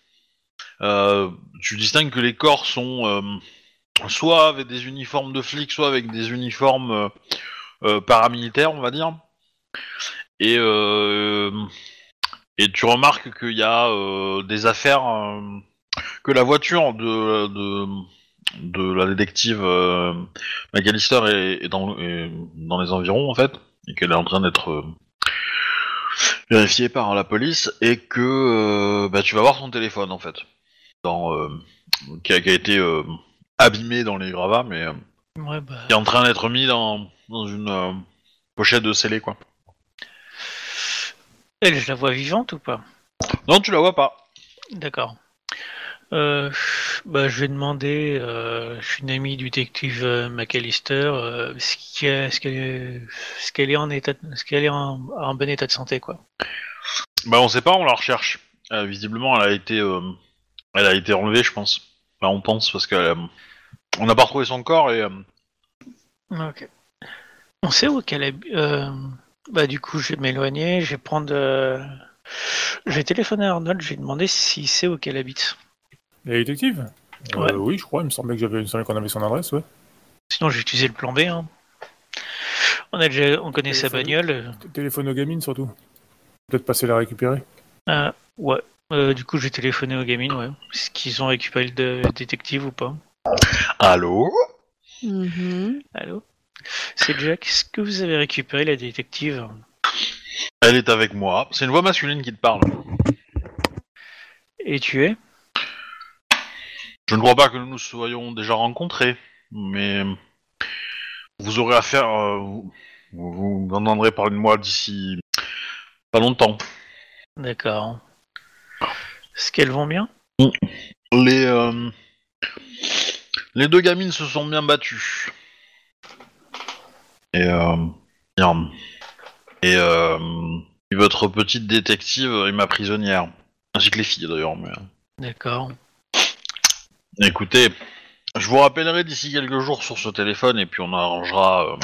Tu distingues que les corps sont soit avec des uniformes de flics, soit avec des uniformes paramilitaires, on va dire. Et et tu remarques qu'il y a euh, des affaires euh, que la voiture de, de de la détective euh, McAllister est, est dans, est dans les environs en fait, et qu'elle est en train d'être vérifiée par la police, et que bah, tu vas voir son téléphone en fait, dans, qui, a, qui a été abîmé dans les gravats, mais Ouais, bah. qui est en train d'être mis dans, dans une pochette de scellé quoi. Elle, je la vois vivante ou pas? Non, tu la vois pas. D'accord. Euh, bah, je vais demander, euh, je suis une amie du détective euh, McAllister, euh, est-ce qu'elle est, en état, est-ce qu'elle est en, en bon état de santé, quoi. Bah on sait pas, on la recherche. Visiblement, elle a été, elle a été enlevée, je pense. Enfin, on pense parce que euh, on n'a pas retrouvé son corps et Ok. On sait où qu'elle est. bah, du coup, je vais m'éloigner, je vais prendre. euh, Je vais téléphoner à Arnold, je vais demander s'il sait où qu'elle habite. La détective? Euh, Ouais. Oui, je crois. Il me semblait que j'avais, il me semblait qu'on avait son adresse, ouais. Sinon, je vais utiliser le plan B. hein. On a déjà, on connaît sa Téléphone. bagnole. T- Téléphone aux gamines surtout. Peut-être passer la récupérer. Euh, ouais. Euh, du coup, je vais téléphoner aux gamines, ouais. Est-ce qu'ils ont récupéré le détective ou pas? Allô? Mhm. Allô? C'est Jack. Est-ce que vous avez récupéré la détective Elle est avec moi. C'est une voix masculine qui te parle. Et tu es Je ne crois pas que nous nous soyons déjà rencontrés, mais vous aurez affaire. euh, vous, entendrez parler de moi d'ici pas longtemps. D'accord. Est-ce qu'elles vont bien Les euh, les deux gamines se sont bien battues. Et euh, et, euh, et votre petite détective est ma prisonnière, ainsi que les filles d'ailleurs. Mais... D'accord. Écoutez, je vous rappellerai d'ici quelques jours sur ce téléphone et puis on arrangera euh,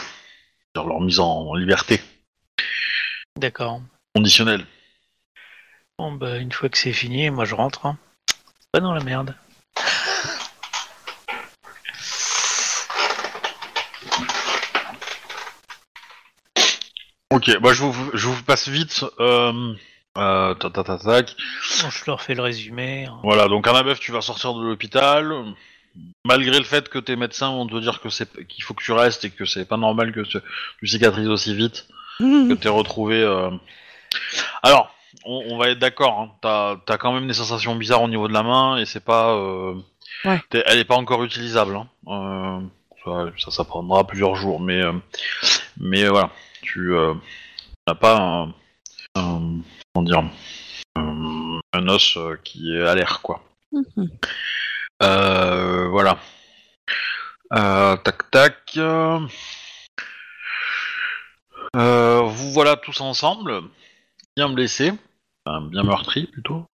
leur mise en liberté D'accord. conditionnelle. Bon, bah, une fois que c'est fini, moi je rentre. Hein. Pas dans la merde. Ok, bah je vous, je vous passe vite. Euh, euh, tac, tac, tac, tac. Bon, je leur fais le résumé. hein. Voilà, donc Annabeth, tu vas sortir de l'hôpital. Malgré le fait que tes médecins vont te dire que c'est qu'il faut que tu restes et que c'est pas normal que tu, tu cicatrises aussi vite, [LAUGHS] que t'es retrouvé. euh. Alors, on, on va être d'accord. Hein, T'as as quand même des sensations bizarres au niveau de la main et c'est pas. euh, Ouais. Elle est pas encore utilisable. Hein. Euh, ça, ça, ça prendra plusieurs jours, mais euh, mais voilà, tu euh, n'as pas un, un- comment dire un, un os euh, qui est à l'air quoi. Mhm. Euh, voilà. Euh, tac tac. euh. Euh, vous voilà tous ensemble, bien blessés, enfin, bien meurtris plutôt.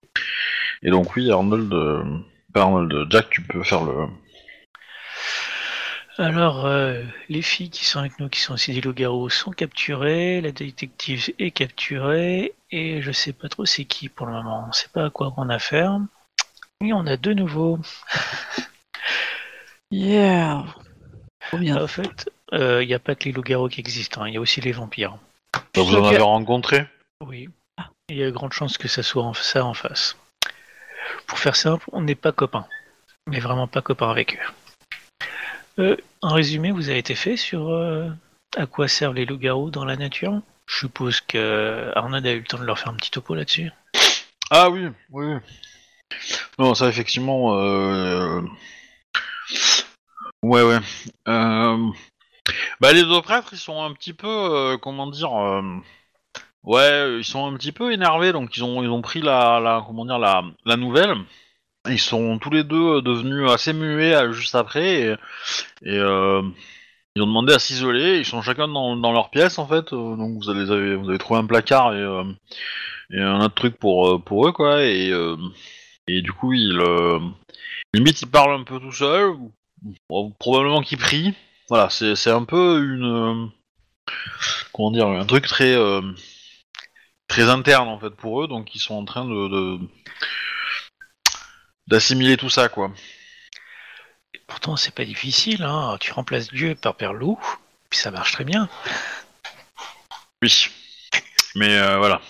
Et donc oui, Arnold, euh, Arnold, Jack, tu peux faire le. Alors, euh, les filles qui sont avec nous, qui sont aussi des loups-garous, sont capturées. La détective est capturée. Et je sais pas trop c'est qui pour le moment. On sait pas à quoi on a affaire. Et on a deux nouveaux. [LAUGHS] Yeah. Trop bien. En fait, il n'y a pas que les loups-garous qui existent. hein, Il y a aussi les vampires. Vous en avez rencontré? Oui. Il y a de grandes chances que ça soit en- ça en face. Pour faire simple, on n'est pas copains. Mais vraiment pas copains avec eux. Euh, en résumé, vous avez été fait sur euh, à quoi servent les loups-garous dans la nature? Je suppose que Arnaud a eu le temps de leur faire un petit topo là-dessus. Ah oui, oui. Non, ça effectivement. Euh... Ouais, ouais. Euh... Bah les deux prêtres, ils sont un petit peu, euh, comment dire, euh, ouais, ils sont un petit peu énervés, donc ils ont, ils ont pris la, la, comment dire, la nouvelle. Ils sont tous les deux devenus assez muets euh, juste après et, euh, ils ont demandé à s'isoler. Ils sont chacun dans, leur pièce en fait. euh, donc vous vous avez, trouvé un placard et, euh, un autre truc pour, euh, pour eux quoi. Et, euh, et du coup ils, euh, limite ils parlent un peu tout seuls. Probablement qu'ils prient. Voilà, c'est un peu une euh, comment dire, un truc très euh, très interne en fait pour eux. Donc ils sont en train de d'assimiler tout ça quoi. Et pourtant, c'est pas difficile. Hein. Tu remplaces Dieu par Père Loup, puis ça marche très bien. Oui. Mais euh, voilà.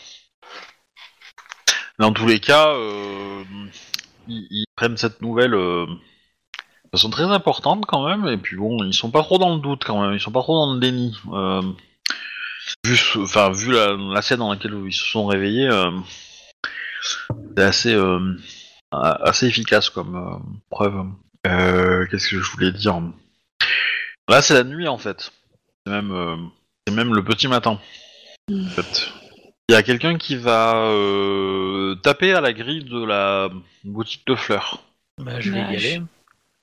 Dans tous les cas, euh, ils, ils prennent cette nouvelle euh, de façon très importante quand même. Et puis bon, ils sont pas trop dans le doute quand même. Ils sont pas trop dans le déni. Vu, enfin, vu la, la scène dans laquelle ils se sont réveillés, c'est assez, assez efficace comme euh, preuve. Euh, Qu'est-ce que je voulais dire? Là, c'est la nuit en fait. C'est même, euh, c'est même le petit matin. En fait. Il y a quelqu'un qui va euh, taper à la grille de la boutique de fleurs. Bah, je vais Bah, y je- aller.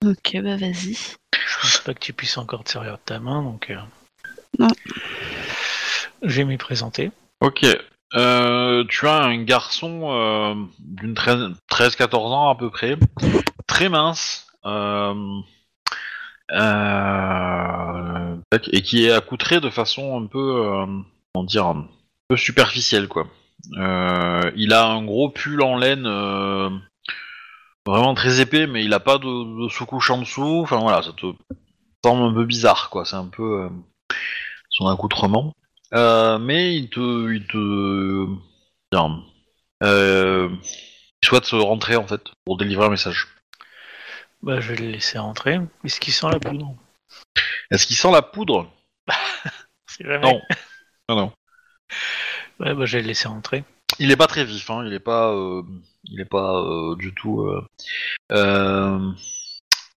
Ok, bah vas-y. Je pense pas que tu puisses encore te servir de ta main, donc. euh, Non. Je vais m'y présenter. Ok. Euh, tu as un garçon euh, d'une 13-14 ans à peu près, très mince, euh, et qui est accoutré de façon un peu, comment dire, superficielle quoi. Il a un gros pull en laine, vraiment très épais, mais il a pas de, de sous-couche en dessous. Enfin voilà, ça te semble un peu bizarre quoi. C'est un peu son accoutrement. Euh, mais il te, il te, bien, euh, il souhaite rentrer en fait pour délivrer un message. Bah, je vais le laisser rentrer. Est-ce qu'il sent la poudre? Est-ce qu'il sent la poudre? [LAUGHS] Non, [LAUGHS] non, non. Ouais, bah, je vais le laisser rentrer. Il est pas très vif, hein. Il est pas, euh, il est pas euh, du tout. euh, euh,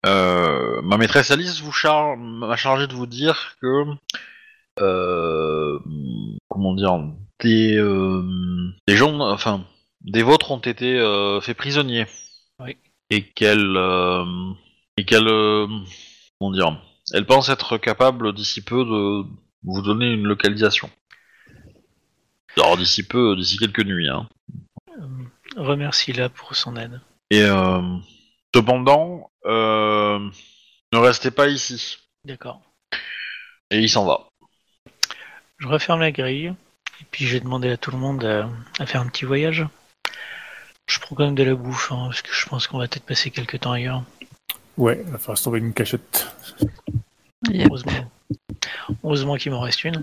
euh, ma maîtresse Alice vous char- m'a chargé de vous dire que, comment dire, des, euh, des gens, enfin, des vôtres ont été euh, faits prisonniers. Oui. Et qu'elle, euh, et qu'elle, euh, comment dire, elle pense être capable d'ici peu de vous donner une localisation. Alors d'ici peu, d'ici quelques nuits. Hein. Euh, Remercie-la pour son aide. Et euh, cependant, euh, ne restez pas ici. D'accord. Et il s'en va. Je referme la grille. Et puis j'ai demandé à tout le monde à, à faire un petit voyage. Je prends quand même de la bouffe, hein, parce que je pense qu'on va peut-être passer quelques temps ailleurs. Ouais, il va falloir se trouver une cachette. Yep. Heureusement, Heureusement qu'il m'en reste une. [LAUGHS]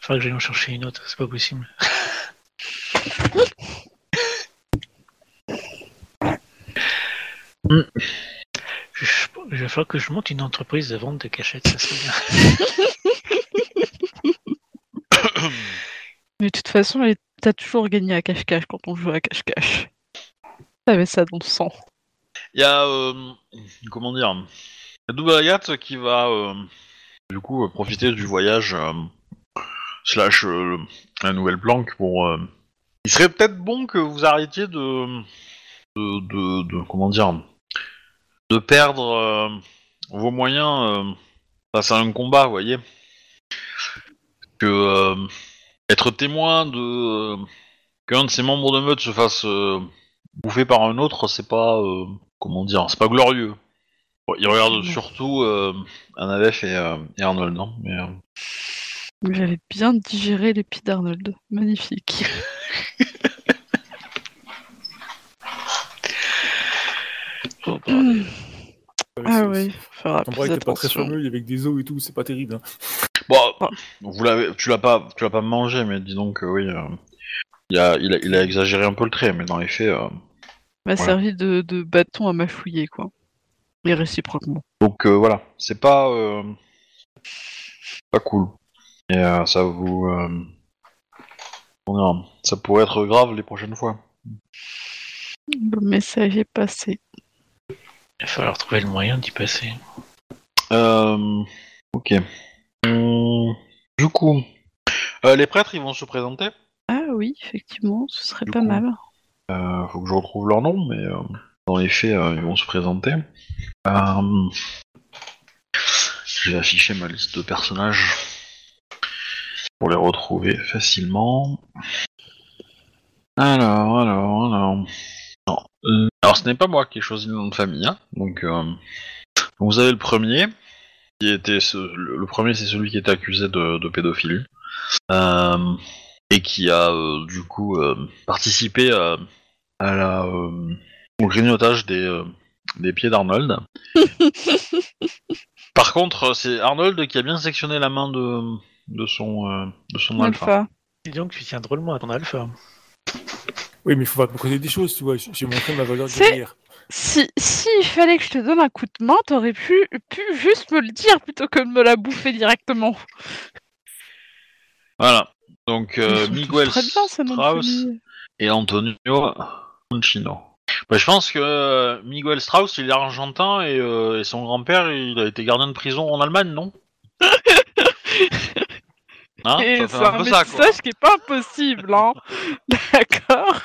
Faudra que j'aille en chercher une autre, c'est pas possible. [LAUGHS] Je, il va falloir que je monte une entreprise de vente de cachettes, ça serait bien. [COUGHS] Mais de toute façon, t'as toujours gagné à cache-cache quand on joue à cache-cache. T'avais ça dans le sang. Il y a, euh, comment dire, la double Agathe qui va, euh, du coup, profiter du voyage euh, slash euh, la nouvelle planque pour. euh, Il serait peut-être bon que vous arrêtiez de, de, de, de- comment dire, de perdre euh, vos moyens euh, face à un combat, vous voyez. Que euh, être témoin de qu'un de ces membres de meute se fasse bouffer par un autre, c'est pas euh, comment dire, c'est pas glorieux. Bon, il regarde surtout euh, et, euh, et Arnold, non Mais euh, J'avais bien digéré les pieds d'Arnold. Magnifique. [LAUGHS] Oh. Ouais, [CLEARS THROAT] Ah oui, plus bras était pas très fameux, avec des os et tout, c'est pas terrible. hein. bon, Ah. vous l'avez, tu l'as pas, tu l'as pas mangé, mais dis donc, euh, oui, euh, il a, il a, il a exagéré un peu le trait, mais dans les faits, euh, m'a Voilà. servi de, de bâton à mâchouiller, quoi. Et réciproquement. donc euh, voilà, c'est pas, euh, pas cool. Et euh, ça vous, euh, ça pourrait être grave les prochaines fois. Le message est passé. Il va falloir trouver le moyen d'y passer. Euh, ok. Hum, du coup, euh, les prêtres, ils vont se présenter. Ah oui, effectivement, ce serait Du pas coup. mal. Euh, faut que je retrouve leur nom, mais euh, dans les faits, euh, ils vont se présenter. Euh, je vais afficher ma liste de personnages pour les retrouver facilement. Alors, alors, alors. Non. euh, alors, ce n'est pas moi qui ai choisi le nom de famille, hein, donc, euh, donc vous avez le premier, qui était ce- le, le premier, c'est celui qui était accusé de, de pédophilie. Euh, et qui a euh, du coup euh, participé à, à la, euh, au grignotage des, euh, des pieds d'Arnold. [LAUGHS] Par contre, c'est Arnold qui a bien sectionné la main de, de son, euh, de son alpha. Alpha. Dis donc, tu tiens drôlement à ton alpha. Oui, mais il faut pas me connaître des choses, tu vois. J'ai montré ma valeur guerrière. Si, si il fallait que je te donne un coup de main, t'aurais pu, pu juste me le dire plutôt que de me la bouffer directement. Voilà. Donc euh, Miguel bien, Strauss et Antonio Moncino. Bah, je pense que euh, Miguel Strauss, il est argentin et, euh, et son grand-père, il a été gardien de prison en Allemagne, non? [LAUGHS] Hein Et Ça c'est un, ça, message qui est pas impossible, hein. [LAUGHS] D'accord.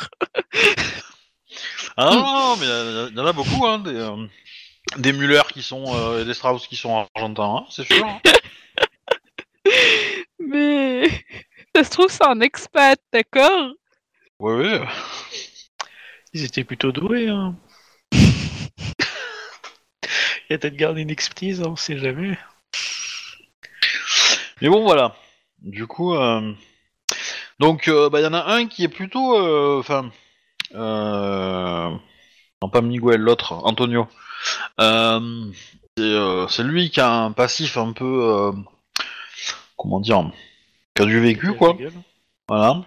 Ah non, non, mais il y, en a beaucoup, hein, des, euh, des Müller qui sont euh, et des Strauss qui sont argentins, hein, c'est sûr. hein. [LAUGHS] Mais ça se trouve, c'est un expat, d'accord? Oui, oui. Ils étaient plutôt doués. Hein. [LAUGHS] Il y a peut-être gardé une expertise, on sait jamais. Mais bon, voilà. Du coup, euh, donc, euh, bah, il y en a un qui est plutôt, euh, enfin, non pas Miguel, l'autre, Antonio. C'est, lui qui a un passif un peu, comment dire, qui a du vécu, quoi. Voilà.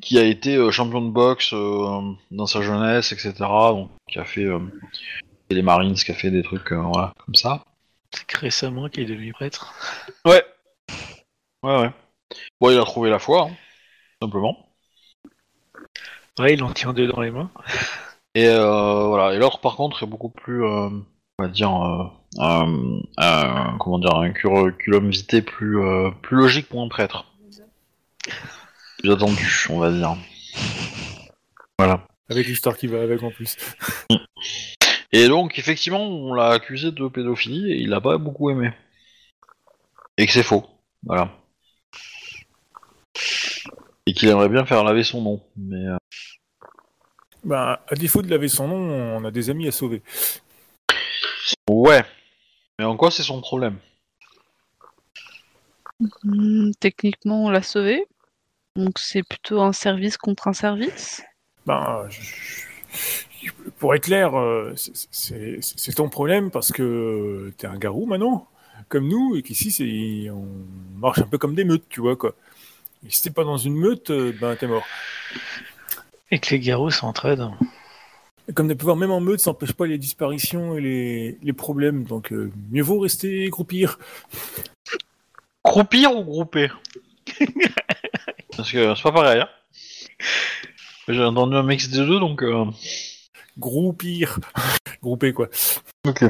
Qui a été champion de boxe dans sa jeunesse, etc. Donc, qui a fait les Marines, qui a fait des trucs, voilà, comme ça. C'est récemment qu'il est devenu prêtre. Ouais. Ouais, ouais. Bon, il a trouvé la foi, hein, simplement. Ouais, il en tient deux dans les mains. Et euh, voilà. Et l'autre, par contre, est beaucoup plus, euh, on va dire, euh, euh, euh, comment dire, un curriculum vitae plus, euh, plus logique pour un prêtre. Plus attendu, on va dire. Voilà. Avec l'histoire qui va avec en plus. [LAUGHS] Et donc, effectivement, on l'a accusé de pédophilie et il l'a pas beaucoup aimé. Et que c'est faux. Voilà. Et qu'il aimerait bien faire laver son nom. Mais euh, Ben, à défaut de laver son nom, on a des amis à sauver. ouais. Mais en quoi c'est son problème? Hmm, Techniquement, on l'a sauvé. Donc c'est plutôt un service contre un service. Ben, je- je- pour être clair, euh, c'est- ton problème parce que t'es un garou maintenant, comme nous, et qu'ici, c'est on marche un peu comme des meutes, tu vois, quoi. Et si t'es pas dans une meute, euh, ben t'es mort. Et que les garous s'entraident. Et comme des pouvoirs, même en meute, ça n'empêche pas les disparitions et les, les problèmes, donc euh, mieux vaut rester groupir. Croupir ou grouper? [LAUGHS] Parce que c'est pas pareil. Hein J'ai entendu un mix des deux, donc. Euh... Groupir. [LAUGHS] Grouper, quoi. Ok.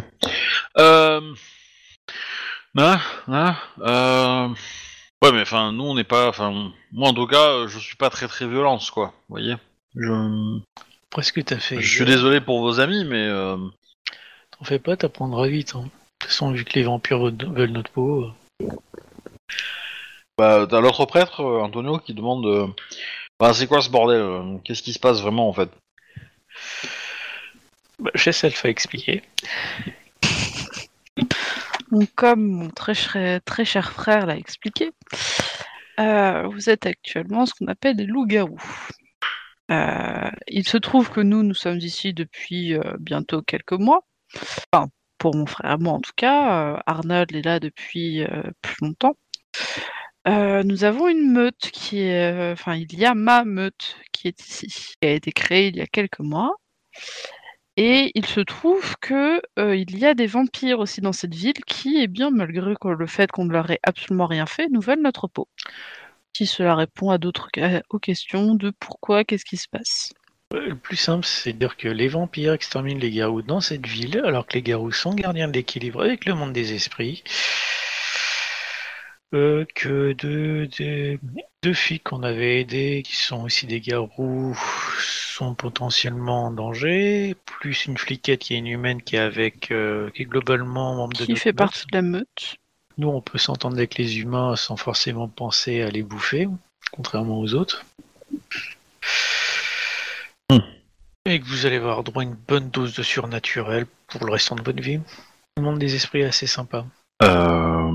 Euh... Hein, hein, euh... Ouais, mais enfin, nous on n'est pas. Enfin, moi en tout cas, je suis pas très très violence, quoi. Vous voyez Je. Presque t'as fait. Je suis désolé pour vos amis, mais. Euh... T'en fais pas, t'apprendras vite. Hein. De toute façon, vu que les vampires veulent veulent notre peau. euh, Bah, t'as l'autre prêtre, euh, Antonio, qui demande. euh, Bah, c'est quoi ce bordel euh, Qu'est-ce qui se passe vraiment en fait? Bah, je laisse Alpha expliquer. Comme mon très cher, très cher frère l'a expliqué, euh, vous êtes actuellement ce qu'on appelle des loups-garous. Euh, il se trouve que nous, nous sommes ici depuis euh, bientôt quelques mois. Enfin, pour mon frère et moi en tout cas. Arnold est là depuis plus longtemps. Nous avons une meute qui est... Enfin, il y a ma meute qui est ici, qui a été créée il y a quelques mois. Et il se trouve que euh, il y a des vampires aussi dans cette ville qui, eh bien, malgré le fait qu'on ne leur ait absolument rien fait, nous veulent notre peau. Si cela répond à d'autres aux questions de pourquoi, qu'est-ce qui se passe. Euh, Le plus simple, c'est de dire que les vampires exterminent les garous dans cette ville, alors que les garous sont gardiens de l'équilibre avec le monde des esprits. Euh, que deux filles qu'on avait aidées, qui sont aussi des garous, sont potentiellement en danger, plus une fliquette qui est une humaine qui est avec, euh, qui est globalement membre de Qui fait meute. partie de la meute Nous, on peut s'entendre avec les humains sans forcément penser à les bouffer, contrairement aux autres. Hmm. Et que vous allez avoir droit à une bonne dose de surnaturel pour le restant de votre vie. Le monde des esprits est assez sympa. Euh...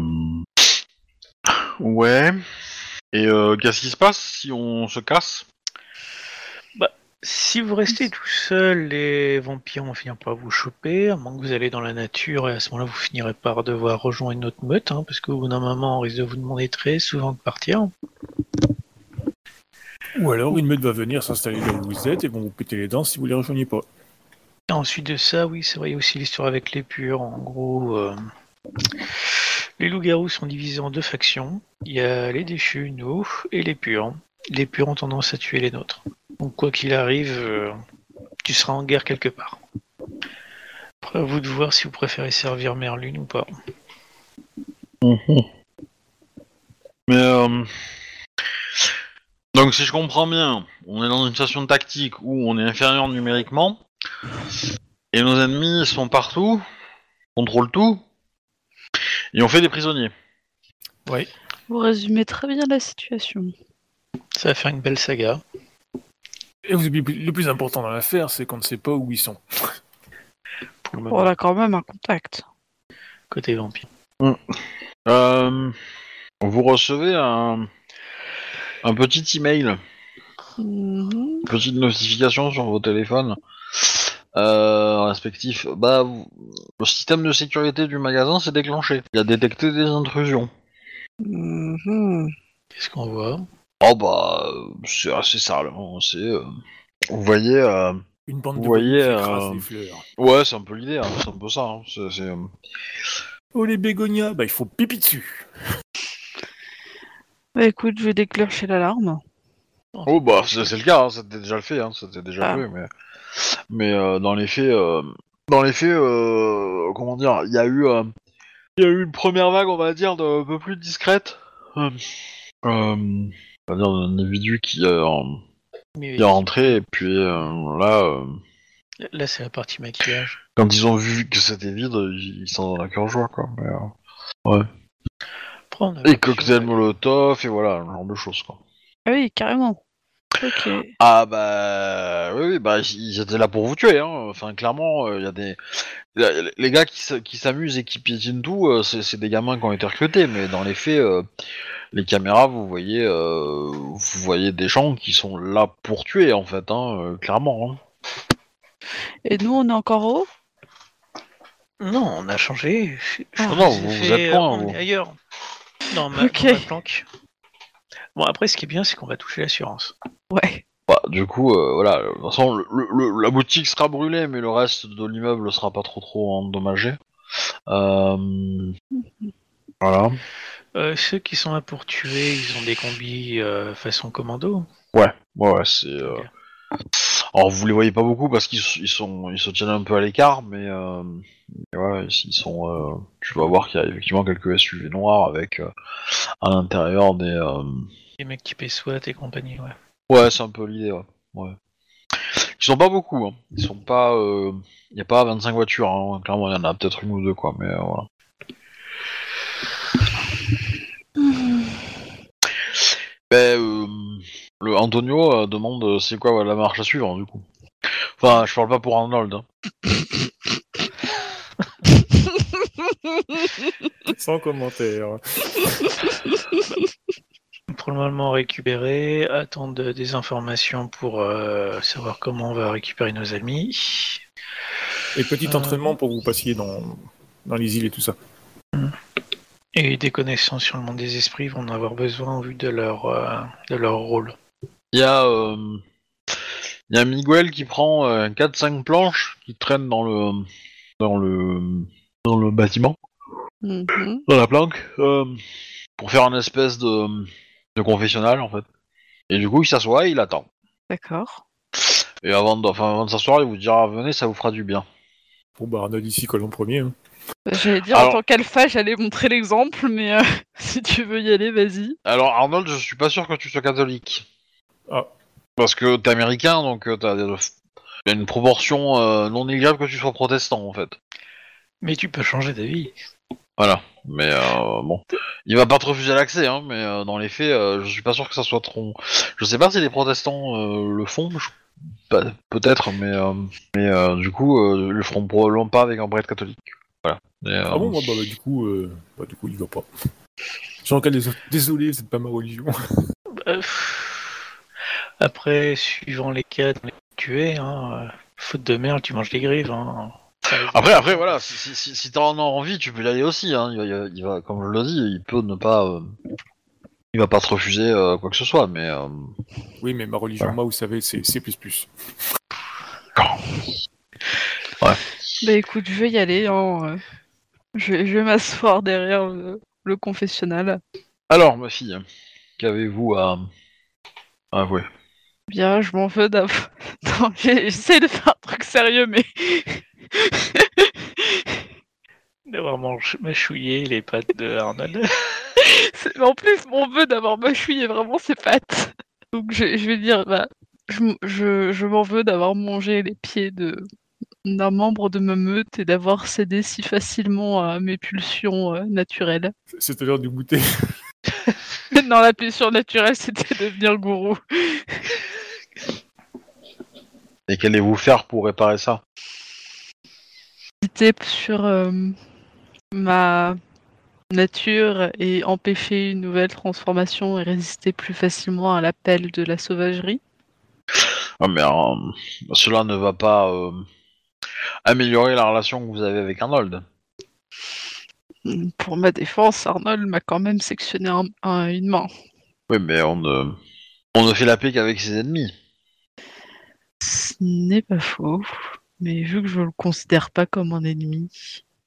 Ouais. Et euh, qu'est-ce qui se passe si on se casse? Si vous restez tout seul, les vampires vont finir par vous choper, à moins que vous allez dans la nature, et à ce moment-là, vous finirez par devoir rejoindre une autre meute, hein, parce qu'au bout d'un moment, on risque de vous demander très souvent de partir. Ou alors, une meute va venir s'installer là où vous êtes et vont vous péter les dents si vous les rejoignez pas. Et ensuite de ça, oui, c'est vrai, il y a aussi l'histoire avec les purs. En gros, euh, les loups-garous sont divisés en deux factions. Il y a les déchus, nous, et les purs. Les purs ont tendance à tuer les nôtres. Donc, quoi qu'il arrive, euh, tu seras en guerre quelque part. Après, à vous de voir si vous préférez servir Merlune ou pas. [LAUGHS] Mais euh... donc si je comprends bien, on est dans une situation tactique où on est inférieur numériquement. Et nos ennemis sont partout, contrôlent tout, et on fait des prisonniers. Vous résumez très bien la situation. Ça va faire une belle saga. Et vous- le plus important dans l'affaire, c'est qu'on ne sait pas où ils sont. Pour le on a quand même un contact. côté vampire. Euh, vous recevez un, un petit email, Mhm. une petite notification sur vos téléphones euh, respectifs. Bah, vous- le système de sécurité du magasin s'est déclenché. Il a détecté des intrusions. Mhm. Qu'est-ce qu'on voit? Oh bah, c'est assez sale. hein, C'est, euh, vous voyez, euh, Une bande Vous de voyez, qui euh, des fleurs. ouais, c'est un peu l'idée. hein, c'est un peu ça. hein, c'est- c'est, euh, Oh les bégonias, bah il faut pipi dessus. Bah écoute, je vais déclencher l'alarme. Oh bah c'est c'est le cas, hein, c'était déjà le fait, hein, c'était déjà Ah. fait, mais mais euh, dans les faits, euh, dans les faits, euh, comment dire, il y a eu, euh, il y a eu une première vague, on va dire, de, un peu plus discrète, euh, euh, on va dire d'un individu qui, euh, en- Mais qui est rentré et puis euh, là, euh, là, c'est la partie maquillage. quand ils ont vu que c'était vide, ils ils sont dans la cœur joie quoi. Mais, euh, a et cocktail molotov et voilà, ce genre de choses quoi. Ah oui, carrément. Ah bah oui, oui, bah ils étaient là pour vous tuer. Hein. Enfin clairement, il y a des les gars qui s- qui s'amusent et qui piétinent tout, euh, c'est des gamins qui ont été recrutés, mais dans les faits, euh, les caméras, vous voyez, euh, vous voyez des gens qui sont là pour tuer en fait, hein, euh, clairement. hein. Et nous, on est encore haut Non, on a changé. Ah, non, vous- êtes loin, on vous. est ailleurs. Dans ma, Ok. dans ma planque. Bon, après, ce qui est bien, c'est qu'on va toucher l'assurance. Ouais. Bah, du coup, euh, voilà, de toute façon, le- le- la boutique sera brûlée, mais le reste de l'immeuble sera pas trop trop endommagé. Euh, Voilà. Euh, ceux qui sont là pour tuer, ils ont des combis euh, façon commando. Ouais, ouais, ouais, c'est. euh. Alors vous les voyez pas beaucoup parce qu'ils ils sont ils se tiennent un peu à l'écart, mais euh, ouais, ils sont. euh, tu vas voir qu'il y a effectivement quelques SUV noirs avec euh, à l'intérieur des. Euh, Les mecs typés SWAT et compagnie, ouais. Ouais, c'est un peu l'idée. Ouais. ouais. Ils sont pas beaucoup. Hein. Ils sont pas. Il y a pas 25 voitures. Hein. Clairement, il y en a peut-être une ou deux quoi, mais euh, voilà. Ben, euh, le Antonio euh, demande euh, c'est quoi la marche à suivre du coup. Enfin, je parle pas pour Arnold. Hein. [LAUGHS] Sans commentaire. [LAUGHS] Pour le moment, récupérer, attendre des informations pour euh, savoir comment on va récupérer nos amis. Et petit Euh. entraînement pour que vous passiez dans, dans les îles et tout ça. Et des connaissances sur le monde des esprits vont en avoir besoin en vue de leur, euh, de leur rôle. Il y a, euh, il y a Miguel qui prend euh, 4-5 planches qui traînent dans le, dans le, dans le bâtiment, Mhm. dans la planque, euh, pour faire une espèce de, de confessionnal en fait. Et du coup, il s'assoit et il attend. D'accord. Et avant de, enfin, avant de s'asseoir, il vous dira venez, ça vous fera du bien. Bon, bah, Arnold ici, colle en premier. hein. J'allais dire, Alors- en tant qu'alpha, j'allais montrer l'exemple, mais euh, [LAUGHS] si tu veux y aller, vas-y. Alors Arnold, je suis pas sûr que tu sois catholique. Ah. Parce que t'es américain, donc euh, t'as y a une proportion euh, non négligeable que tu sois protestant en fait. Mais tu peux changer d'avis. Voilà. Mais euh, bon, il va pas te refuser l'accès, hein, mais euh, dans les faits, euh, je suis pas sûr que ça soit trop. Je sais pas si les protestants euh, le font, je- peut-être, mais euh, mais euh, du coup, euh, ils le feront probablement pas avec un prêtre catholique. Voilà. Et, euh, Ah bon, bah, bah, bah, du coup, euh, bah, du coup, il va pas. Jean dés- désolé, c'est pas ma religion. Bah. Après, suivant les cas dans les tués, hein, faute de merde, tu manges des grives. Hein. Après, après, voilà, si, si, si, si t'en as envie, tu peux y aller aussi. Hein. Il, va, il comme je le dis, il peut ne pas, euh, il va pas te refuser euh, quoi que ce soit, mais euh, Oui, mais ma religion, moi, vous savez, c'est C++. Bah écoute, je vais y aller. hein, euh. Je vais, je vais m'asseoir derrière le, le confessionnal. alors, ma fille, qu'avez-vous à, à avouer? Bien, je m'en veux d'avoir. Attends, [LAUGHS] j'ai- J'essaie de faire un truc sérieux, mais. [LAUGHS] D'avoir mâchouillé les pattes de Arnold. [LAUGHS] C'est- En plus, mon vœu d'avoir mâchouillé vraiment ses pattes. Donc je, je vais dire, bah, je, m- je, je m'en veux d'avoir mangé les pieds de, d'un membre de ma meute et d'avoir cédé si facilement à mes pulsions euh, naturelles. C'est à l'heure du goûter. [LAUGHS] non, la pulsion naturelle, c'était devenir gourou. Et qu'allez-vous faire pour réparer ça? Sur euh, ma nature et empêcher une nouvelle transformation et résister plus facilement à l'appel de la sauvagerie. Ah, mais euh, cela ne va pas euh, améliorer la relation que vous avez avec Arnold. Pour ma défense, Arnold m'a quand même sectionné un- un- une main. Oui, mais on ne, on ne fait la paix qu'avec ses ennemis. Ce n'est pas faux, mais vu que je le considère pas comme un ennemi.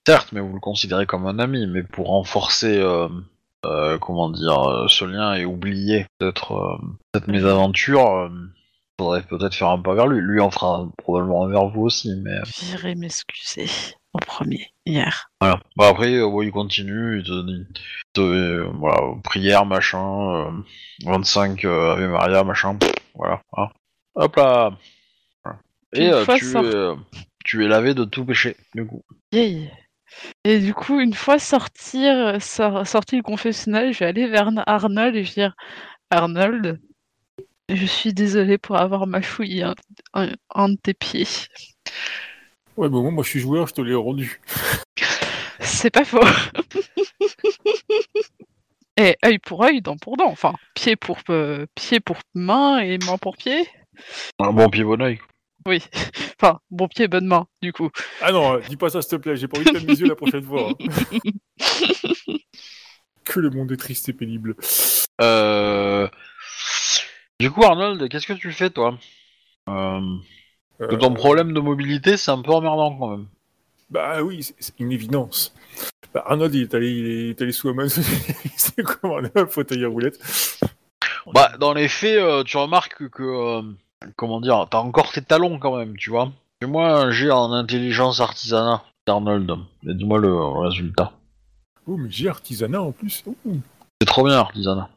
Certes, mais vous le considérez comme un ami, mais pour renforcer, euh, euh, comment dire, euh, ce lien et oublier peut-être cette mésaventure, euh, faudrait peut-être faire un pas vers lui. Lui en fera probablement un vers vous aussi, mais J'irai m'excuser en premier, hier. voilà. Bon, après, euh, ouais, il continue, il te dit, il te- euh, voilà, prière, machin, euh, 25 euh, Ave Maria, machin, pff, voilà. hein. Hop là. Et euh, tu, sort- euh, tu es lavé de tout péché, du coup. Yay. Et du coup, une fois sortir, sor- sorti le confessionnal, je vais aller vers Arnold et je vais dire Arnold, je suis désolé pour avoir mâchouillé un, un- un de tes pieds. Ouais, bon, moi je suis joueur, je te l'ai rendu. C'est pas faux. [LAUGHS] Et œil pour œil, dent pour dent. Enfin, pied pour euh, pied pour main et main pour pied. Un bon pied, bon oeil. Oui. [LAUGHS] Enfin, bon pied, bonne main, du coup. Ah non, euh, dis pas ça s'il te plaît, j'ai pas envie de yeux la prochaine fois. hein. [LAUGHS] que le monde est triste et pénible. Euh... Du coup, Arnold, qu'est-ce que tu fais, toi? Euh... Euh, Ton problème de mobilité, c'est un peu emmerdant quand même. Bah oui, c'est- une évidence. Bah, Arnold, il est allé, il est allé sous Amazon, [LAUGHS] il s'est commandé un fauteuil à roulette. Bah, dans les faits, euh, tu remarques que, euh, comment dire, t'as encore tes talons quand même, tu vois. Fais-moi j'ai en intelligence artisanat, Arnold, et dis-moi le résultat. Oh, mais j'ai artisanat en plus. Ouh. C'est trop bien, artisanat.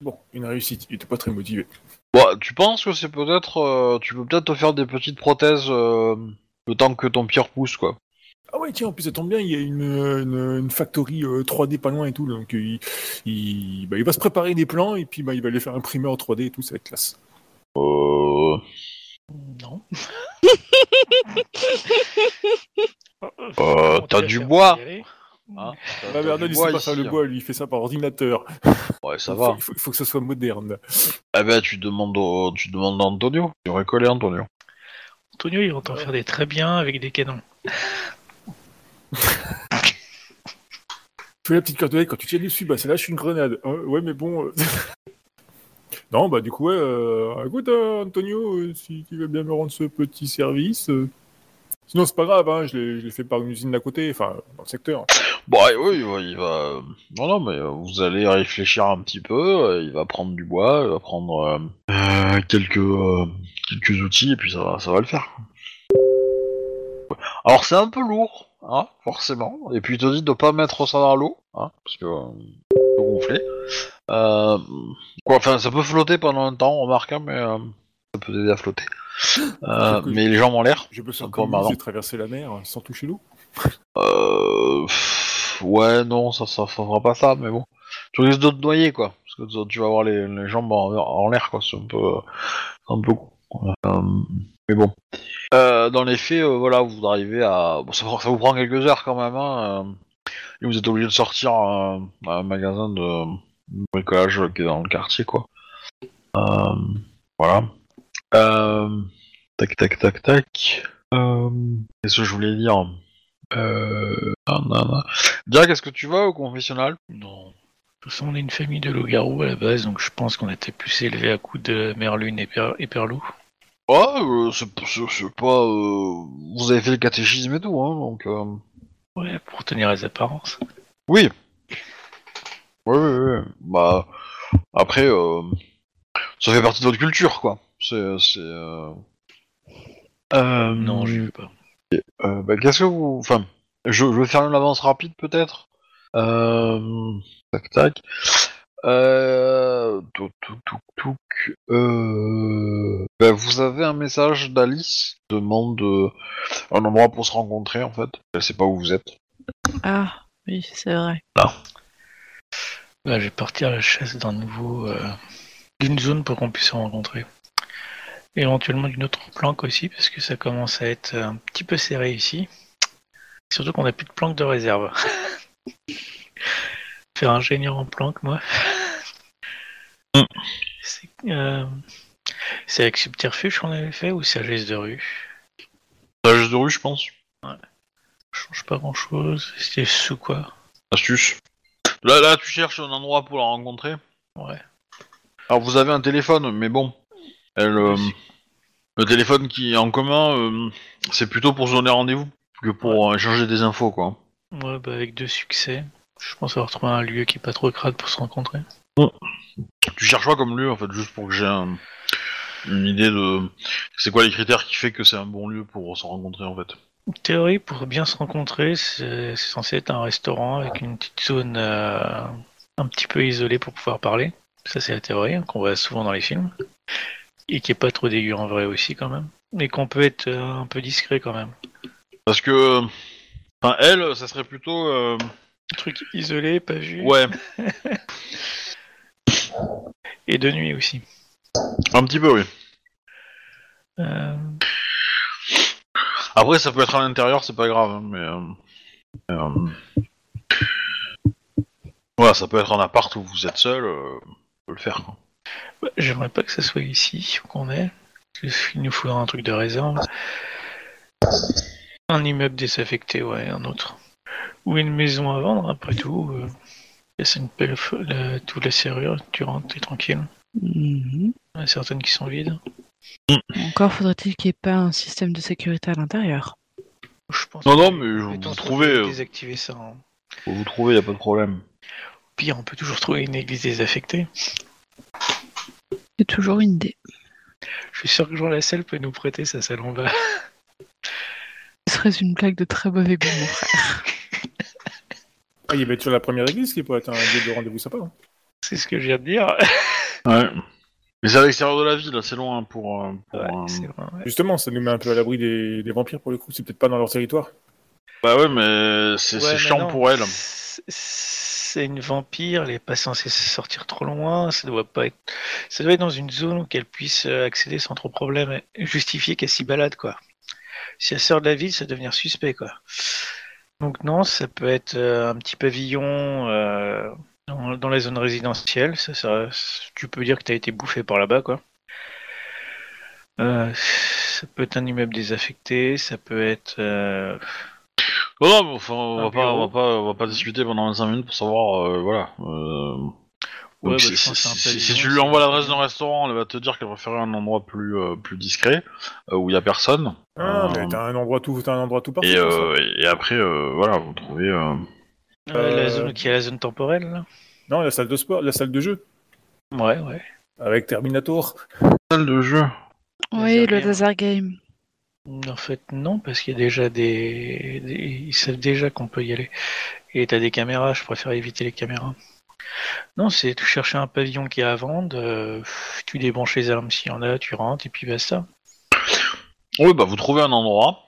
Bon, une réussite, il était pas très motivé. Bon, tu penses que c'est peut-être, euh, tu peux peut-être te faire des petites prothèses euh, le temps que ton pierre pousse, quoi. Ah ouais, tiens, en plus ça tombe bien, il y a une, une, une factory euh, 3D pas loin et tout, donc euh, il, il, bah, il va se préparer des plans et puis bah, il va les faire imprimer en 3D et tout, ça va être classe. Euh... Non. [LAUGHS] Euh, t'as tu du bois. Hein, t'as- Ah, t'as mais Arnold, du il bois sait pas ici, faire le hein. bois, lui, il fait ça par ordinateur. Ouais, ça il va. Faut, il, faut, il faut que ça soit moderne. Eh ben, tu demandes, au- tu demandes à Antonio. Tu aurais collé Antonio. Antonio, il entend faire des très bien avec des canons. [LAUGHS] Fais la petite carte de lait, quand tu tires dessus, bah ça lâche une grenade. Hein, ouais, mais bon. [LAUGHS] non, bah du coup, ouais, euh, écoute, euh, Antonio, euh, si tu veux bien me rendre ce petit service. Sinon, c'est pas grave, hein, je l'ai fait par une usine d'à côté, enfin, dans le secteur. Bon, ouais, oui, il va, Non, non, mais vous allez réfléchir un petit peu. Il va prendre du bois, il va prendre quelques quelques outils et puis ça va, ça va le faire. Alors c'est un peu lourd, hein, forcément. Et puis il te dit de pas mettre ça dans l'eau, hein, parce que ça peut gonfler. Euh, quoi, enfin, ça peut flotter pendant un temps, remarque, hein, mais euh, ça peut t'aider à flotter. [GASPS] Euh, mais les jambes en l'air. Je peux peu et traverser la mer sans toucher l'eau. Euh... pff, Ouais, non, ça, ça fera pas ça, mais bon. Tu risques de te noyer, quoi. Parce que tu- vas avoir les, les jambes en, en l'air, quoi. C'est un peu, un peu mais bon. Dans les faits, voilà, vous arrivez à. Bon, ça, ça vous prend quelques heures quand même, hein. Et vous êtes obligé de sortir à, à un magasin de, bricolage qui est dans le quartier, quoi. Euh, voilà. Euh, tac, tac, tac, tac. Euh, Qu'est-ce que je voulais dire? Euh... non, non. Jack, est-ce que tu vas au confessionnal? Non. De toute façon, on est une famille de loups-garous à la base, donc je pense qu'on était plus élevé à coups de Merlune et, per et Perlou. Ouais, euh, c'est pas... euh, Vous avez fait le catéchisme et tout, hein, donc... Ouais, pour tenir les apparences. Oui. Oui, oui, oui. Bah, après, euh, ça fait partie de votre culture, quoi. C'est... c'est, Euh... Euh, Non, je veux pas. Euh, bah, qu'est-ce que vous... Enfin, je, je vais faire une avance rapide, peut-être. Euh... Tac, tac. Euh... Touk, touk, touk, touk. Euh... ben, vous avez un message d'Alice demande euh, un endroit pour se rencontrer en fait. Elle sait pas où vous êtes. Ah, oui, c'est vrai. Là, je vais partir à la chasse d'un nouveau. euh, d'une zone pour qu'on puisse se rencontrer. Éventuellement d'une autre planque aussi, parce que ça commence à être un petit peu serré ici. Surtout qu'on n'a plus de planque de réserve. [LAUGHS] Faire ingénieur en planque, moi. Mm. C'est euh, c'est avec Subterfuge qu'on avait fait ou c'est à Geste de rue? Sage de rue, je pense. Ça change pas grand chose. C'était sous quoi? Astuce. Là, là, tu cherches un endroit pour la rencontrer. Ouais. Alors vous avez un téléphone, mais bon, elle, euh, le téléphone qui est en commun, euh, c'est plutôt pour se donner rendez-vous que pour échanger des infos, quoi. Ouais, bah avec deux succès. Je pense avoir trouvé un lieu qui est pas trop crade pour se rencontrer. Tu cherches quoi comme lieu, en fait, juste pour que j'ai un- une idée de... C'est quoi les critères qui fait que c'est un bon lieu pour se rencontrer, en fait? En théorie, pour bien se rencontrer, c'est c'est censé être un restaurant avec une petite zone euh, un petit peu isolée pour pouvoir parler. Ça, c'est la théorie hein, qu'on voit souvent dans les films. Et qui est pas trop dégueu en vrai aussi, quand même. Et qu'on peut être euh, un peu discret quand même. Parce que... Enfin, elle, ça serait plutôt... euh, Un truc isolé, pas vu. Ouais, [LAUGHS] Et de nuit aussi. un petit peu, oui. Euh, Après, ça peut être à l'intérieur, c'est pas grave, hein, mais... euh, euh, Voilà, ça peut être un appart où vous êtes seul, euh, on peut le faire, quoi. bah, J'aimerais pas que ça soit ici où qu'on est. Il nous faudra un truc de réserve. Un immeuble désaffecté, ouais, un autre. Ou une maison à vendre, après tout. Euh, laisse une pelle, f- la, toute la serrure, tu rentres, t'es tranquille. Mhm. Il y en a certaines qui sont vides. Encore faudrait-il qu'il n'y ait pas un système de sécurité à l'intérieur. Je pense Non, non, mais vous compétences trouvez, peuvent euh, Désactiver ça. hein. Vous trouver, y a pas de problème. Pire, on peut toujours trouver une église désaffectée. C'est toujours une idée. Je suis sûr que Jean Lasselle peut nous prêter sa salle en bas. Ce serait une blague de très mauvais goût, mon frère. [LAUGHS] Ah, il va être sur la première église qui pourrait être un lieu de rendez-vous sympa. hein. C'est ce que je viens de dire. [LAUGHS] Ouais. Mais c'est à l'extérieur de la ville, c'est loin pour... euh, pour, Ouais, euh, c'est vrai, ouais. Justement, ça nous met un peu à l'abri des, des vampires pour le coup. C'est peut-être pas dans leur territoire. Bah ouais, mais c'est Ouais, c'est mais chiant non, pour elle. c'est- C'est une vampire, elle est pas censée sortir trop loin, ça doit pas être. Ça doit être dans une zone où qu'elle puisse euh, accéder sans trop problème et justifier qu'elle s'y balade, quoi. Si elle sort de la ville, ça va devenir suspect, quoi. Donc non, ça peut être euh, un petit pavillon euh, dans, dans la zone résidentielle, ça, ça, tu peux dire que tu as été bouffé par là-bas, quoi. Euh, ça peut être un immeuble désaffecté, ça peut être euh, Non, non, mais enfin, on va pas, on va pas, on va pas discuter pendant 25 minutes pour savoir, voilà. Ouais, bah, si, tu lui envoies l'adresse d'un restaurant, elle va te dire qu'elle préférait un endroit plus, euh, plus discret, euh, où il y a personne. Ah, Euh, mais t'as un endroit tout, t'as un endroit tout parfait. et, euh, et après, euh, voilà, vous trouvez. euh, euh, la zone qui est la zone temporelle, là. Non, la salle de sport, la salle de jeu Ouais, ouais. avec Terminator. Salle de jeu. Oui, Laser le game. laser game. En fait, non, parce qu'il y a déjà des... des- Ils savent déjà qu'on peut y aller. Et t'as des caméras, je préfère éviter les caméras. Non, c'est tu chercher un pavillon qui est à vendre, euh, tu débranches les armes s'il y en a, tu rentres, et puis basta. Oui, bah vous trouvez un endroit.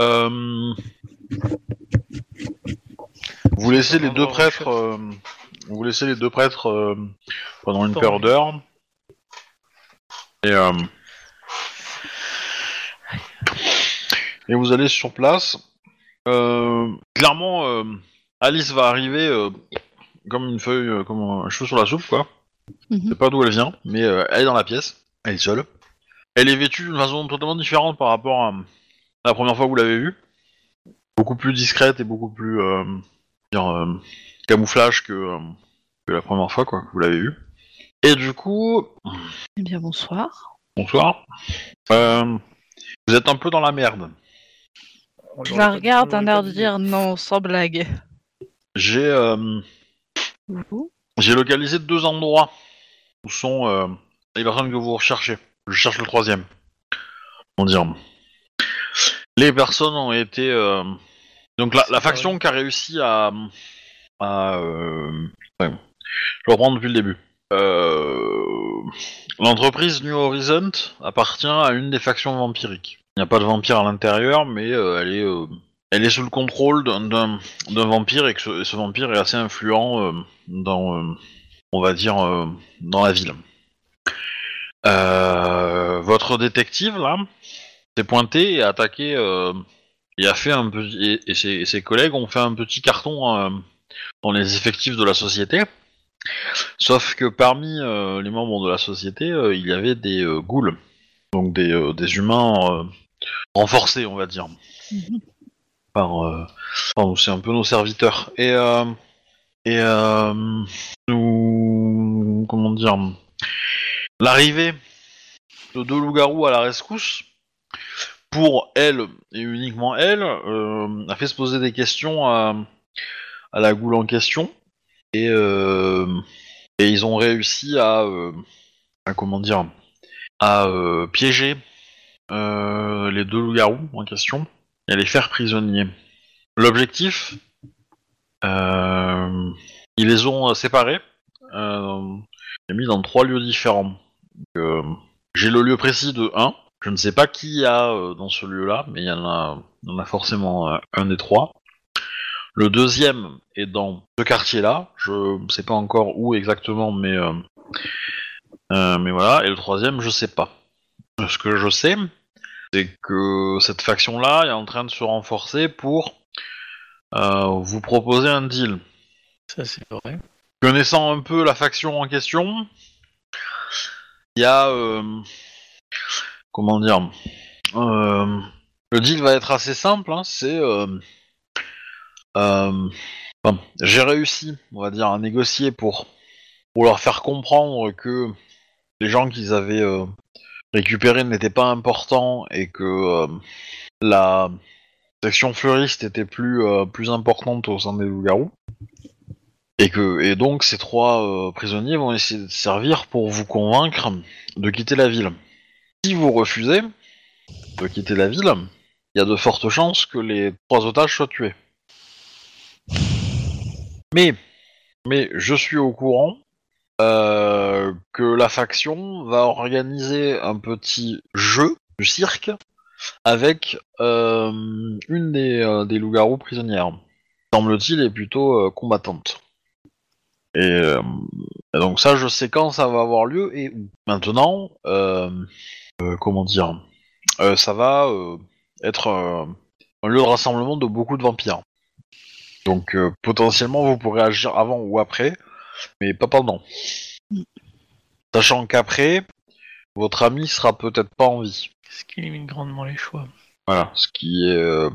Euh, Vous laissez les deux prêtres. euh, Vous laissez les deux prêtres pendant une paire d'heures. Et, et vous allez sur place. Clairement, Alice va arriver comme une feuille, euh, comme un cheveu sur la soupe, quoi. Mhm. Je sais pas d'où elle vient, mais euh, elle est dans la pièce. Elle est seule. Elle est vêtue d'une façon totalement différente par rapport à la première fois que vous l'avez vue. Beaucoup plus discrète et beaucoup plus euh, dire, euh, camouflage que, euh, que la première fois quoi, que vous l'avez vue. Et du coup, Eh bien, bonsoir. bonsoir. Euh, vous êtes un peu dans la merde. Je la regarde d'un air de dire non, sans blague. J'ai euh, J'ai localisé deux endroits où sont euh, les personnes que vous recherchez. Je cherche le troisième. On dire. Les personnes ont été euh, donc la, faction qui a réussi à à, euh, ouais, Je reprends depuis le début. Euh, L'entreprise New Horizon appartient à une des factions vampiriques. Il n'y a pas de vampire à l'intérieur, mais euh, elle est, euh, elle est sous le contrôle d'un- vampire et que ce, vampire est assez influent euh, dans, euh, euh, dans la ville. Votre détective là s'est pointé et a attaqué et a fait un petit et, et ses, collègues ont fait un petit carton dans les effectifs de la société. Sauf que parmi les membres de la société, il y avait des ghouls, donc des, humains renforcés, on va dire. Mhm. Par, euh, pardon, c'est un peu nos serviteurs. Et, euh, et euh, nous, comment dire, l'arrivée de deux loups-garous à la rescousse, pour elle et uniquement elle, a fait se poser des questions à, la goule en question. Et, et ils ont réussi à, à comment dire, à piéger les deux loups-garous en question et les faire prisonniers. L'objectif, euh, ils les ont euh, séparés euh, et mis dans trois lieux différents. Euh, J'ai le lieu précis de 1. Je ne sais pas qui y a dans ce lieu-là, mais il y en a, y en a forcément un des trois. Le deuxième est dans ce quartier-là. Je ne sais pas encore où exactement, mais mais voilà. Et le troisième, je sais pas. Ce que je sais, c'est que cette faction-là est en train de se renforcer pour euh, vous proposer un deal. Ça, c'est vrai. Connaissant un peu la faction en question, il y a euh, comment dire euh, le deal va être assez simple. hein, c'est j'ai réussi, on va dire, à négocier pour pour leur faire comprendre que les gens qu'ils avaient récupérés n'étaient pas importants et que euh, la section fleuriste était plus euh, plus importante au sein des loups-garous. Et que et donc ces trois euh, prisonniers vont essayer de servir pour vous convaincre de quitter la ville. Si vous refusez de quitter la ville, il y a de fortes chances que les trois otages soient tués. Mais mais je suis au courant euh, que la faction va organiser un petit jeu du cirque avec euh, une des, euh, des loups-garous prisonnières. Semble-t-il est plutôt combattante. Et, donc ça, je sais quand ça va avoir lieu et où. Maintenant, comment dire, ça va être un lieu de rassemblement de beaucoup de vampires. Donc potentiellement, vous pourrez agir avant ou après, mais pas pendant. Mm. Sachant qu'après, votre ami sera peut-être pas en vie. Ce qui limite grandement les choix. Voilà, ce qui est... euh,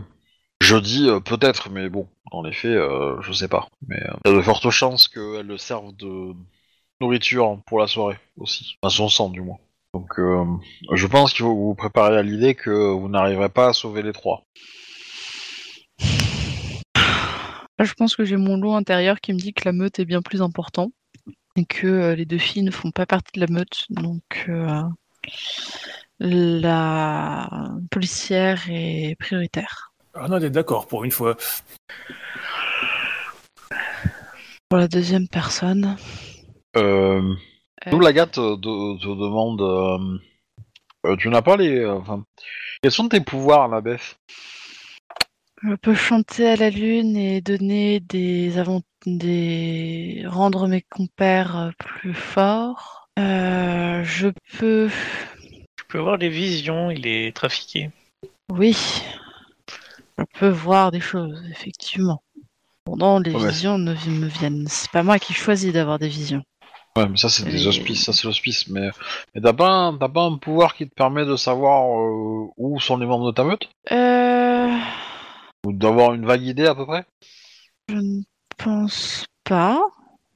je dis euh, peut-être, mais bon, dans les faits, euh, je sais pas. Mais euh, il y a de fortes chances qu'elle le serve de nourriture pour la soirée aussi. À son sang, du moins. Donc, euh, je pense qu'il faut vous préparer à l'idée que vous n'arriverez pas à sauver les trois. Je pense que j'ai mon lot intérieur qui me dit que la meute est bien plus important et que euh, les deux filles ne font pas partie de la meute. Donc, euh, la policière est prioritaire. Ah non, on est d'accord pour une fois. Pour la deuxième personne, Euh, Euh. Nous, la te, te, te demande... tu n'as pas les... euh, Enfin, quels sont tes pouvoirs, la Beth je peux chanter à la lune et donner des avant des rendre mes compères euh, plus forts. Euh, je peux, Je peux avoir des visions, il est trafiqué. oui, je peux voir des choses, effectivement. Pendant les Ouais, mais- visions ne me viennent. C'est pas moi qui choisis d'avoir des visions. Ouais, mais ça c'est des hospices, ça c'est l'hospice. Mais, mais t'as pas, un- t'as pas un pouvoir qui te permet de savoir euh, où sont les membres de ta meute? Euh, Ou d'avoir une vague idée à peu près? Je ne pense pas.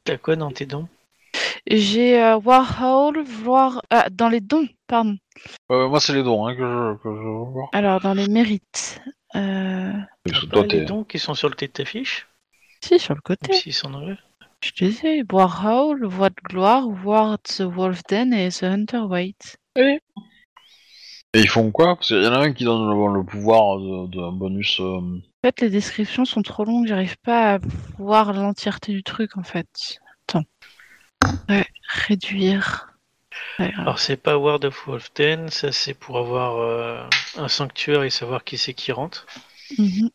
T'as quoi dans tes dons J'ai euh, Warhol, voir ah, dans les dons, pardon. euh, Moi c'est les dons hein, que je, que je veux voir. Alors dans les mérites. Euh... Toi, les t'es- dons qui sont sur le tête de ta fiche Si, sur le côté. S'ils sont dans le... Je te disais, Warhol, Voix de gloire, voir The Wolfden et The Hunterweight. Et ils font quoi? Parce qu'il y en a un qui donne le, le pouvoir de- d'un bonus. euh, En fait, les descriptions sont trop longues, j'arrive pas à voir l'entièreté du truc en fait. Attends. Ouais, réduire. Ouais, Alors c'est pas World of Wolfden, ça c'est pour avoir euh, un sanctuaire et savoir qui c'est qui rentre. mhm.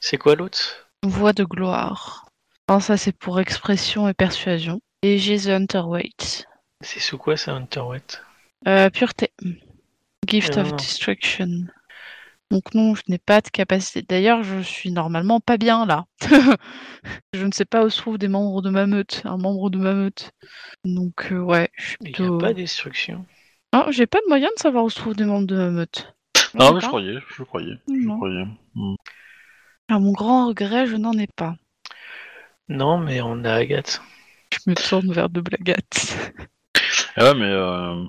C'est quoi l'autre? Voix de gloire. Non, ça c'est pour expression et persuasion. Et j'ai The Hunterweight. C'est sous quoi ça Hunterweight Euh, pureté. Gift Ah of. Destruction. Donc non, je n'ai pas de capacité. D'ailleurs, je suis normalement pas bien là. [LAUGHS] je ne sais pas où se trouvent des membres de ma meute, un membre de ma meute. Donc euh, ouais, je suis Il n'y plutôt. a pas de destruction. Ah, j'ai pas de moyen de savoir où se trouvent des membres de ma meute. Non, ai mais je croyais, je croyais, je croyais. Hmm. À mon grand regret, je n'en ai pas. Non, mais on a Agathe. Je me tourne vers de Blagat. Ah ouais, mais euh,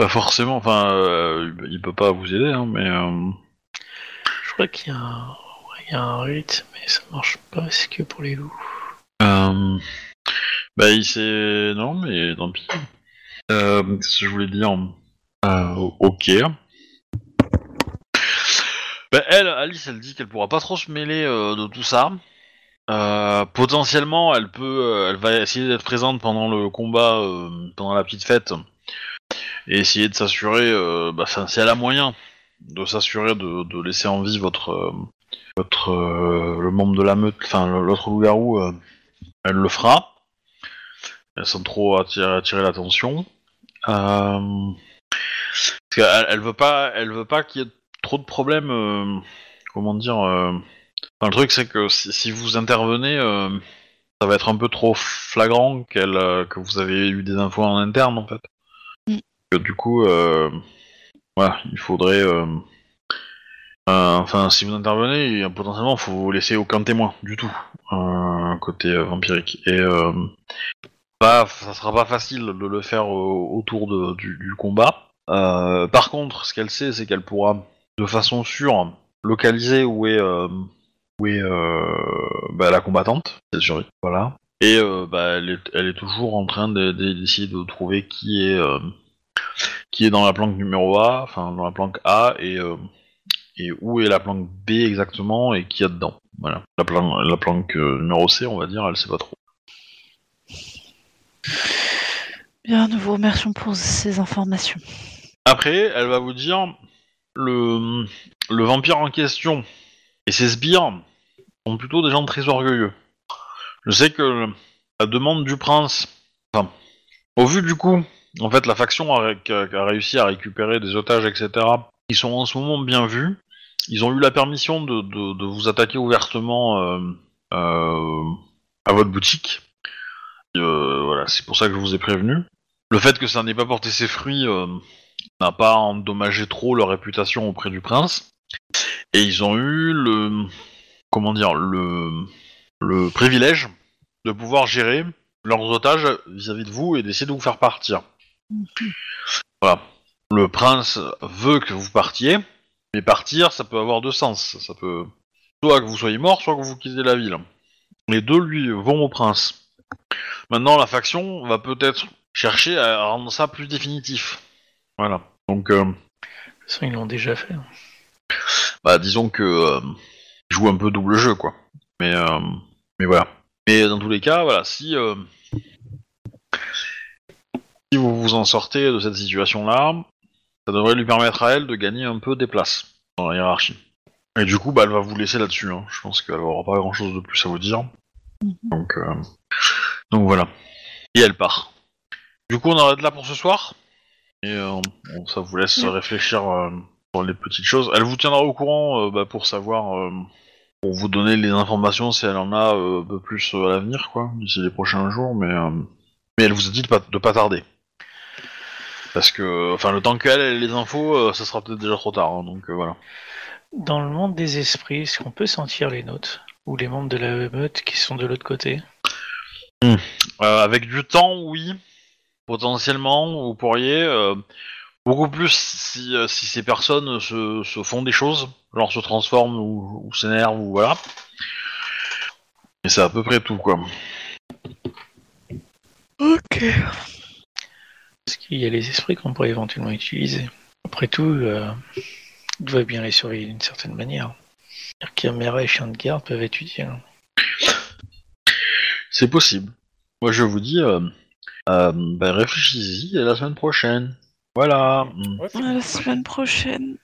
pas forcément. Enfin, euh, il peut pas vous aider, hein, mais euh, Je crois qu'il y a un, ouais, il y a un rite, mais ça marche pas. C'est que pour les loups? euh, bah il s'est non, mais tant pis. Euh, Qu'est-ce que je voulais dire? Euh, Ok. Bah, elle, Alice, elle dit qu'elle pourra pas trop se mêler euh, de tout ça. Euh, potentiellement, elle peut, euh, elle va essayer d'être présente pendant le combat, euh, pendant la petite fête, et essayer de s'assurer, euh, bah, si elle a moyen, de s'assurer de, de laisser en vie votre, euh, votre, euh, le membre de la meute, enfin l'autre loup-garou, elle le fera, sans trop attirer, attirer l'attention. Euh, qu'elle elle veut pas, elle veut pas qu'il y ait trop de problèmes. comment dire Le truc, c'est que si, si vous intervenez, ça va être un peu trop flagrant qu'elle, que vous avez eu des infos en interne, en fait. Du coup, euh, voilà, il faudrait. euh, enfin, si vous intervenez, potentiellement, faut vous laisser aucun témoin du tout euh, côté vampirique. Et pas, ça sera pas facile de le faire autour du, combat. Par contre, ce qu'elle sait, c'est qu'elle pourra, de façon sûre, localiser où est, où est bah, la combattante. Voilà. Et bah, elle, est, toujours en train de- de- d'essayer de trouver qui est, qui est dans la planque numéro A, enfin dans la planque A, et, euh, et où est la planque B exactement, et qui y a dedans. Voilà. La planque euh, numéro C, on va dire, elle sait pas trop. Bien, nous vous remercions pour ces informations. Après, elle va vous dire le, le vampire en question et ses sbires sont plutôt des gens très orgueilleux. Je sais que la demande du prince, enfin, au vu du coup, en fait, la faction a, a- réussi à récupérer des otages, etc. Ils sont en ce moment bien vus. Ils ont eu la permission de vous attaquer ouvertement euh, euh, à votre boutique. Euh, voilà, c'est pour ça que je vous ai prévenu. Le fait que ça n'ait pas porté ses fruits euh, n'a pas endommagé trop leur réputation auprès du prince. Et ils ont eu le comment dire le le privilège de pouvoir gérer leurs otages vis-à-vis de vous et d'essayer de vous faire partir. Voilà. Le prince veut que vous partiez, mais partir, ça peut avoir deux sens. Ça peut soit que vous soyez mort, soit que vous quittez la ville. Les deux lui vont au prince. Maintenant, la faction va peut-être chercher à rendre ça plus définitif. Voilà. Donc, euh, De toute façon, ils l'ont déjà fait. hein. bah, disons que euh, ils jouent un peu double jeu, quoi. Mais, euh, mais voilà. Mais dans tous les cas, voilà, si euh, si vous vous en sortez de cette situation-là, ça devrait lui permettre à elle de gagner un peu des places dans la hiérarchie. Et du coup, bah, elle va vous laisser là-dessus. hein. Je pense qu'elle aura pas grand-chose de plus à vous dire. Mhm. Donc, euh, donc voilà. Et elle part. Du coup, on arrête là pour ce soir. Et euh, ça vous laisse Oui. réfléchir euh, sur les petites choses. Elle vous tiendra au courant euh, bah, pour savoir, pour vous donner les informations si elle en a un peu plus à l'avenir, quoi, d'ici les prochains jours. Mais, mais elle vous a dit de pas, de pas tarder. Parce que, enfin, le temps qu'elle ait les infos, euh, ça sera peut-être déjà trop tard. hein, donc euh, voilà. Dans le monde des esprits, est-ce qu'on peut sentir les notes Ou les membres de la meute qui sont de l'autre côté? Euh, avec du temps, oui. Potentiellement, vous pourriez. euh, beaucoup plus si, euh, si ces personnes se, se font des choses, genre se transforment ou, ou s'énervent ou voilà. Et c'est à peu près tout, quoi. Ok. Qu'il y a les esprits qu'on pourrait éventuellement utiliser. Après tout, euh, on doit bien les surveiller d'une certaine manière. C'est-à-dire qu'un et chien de garde peuvent être utiles. C'est possible. moi je vous dis, euh, euh, bah, réfléchissez-y la semaine prochaine. Voilà. Ouais, c'est À la semaine prochaine.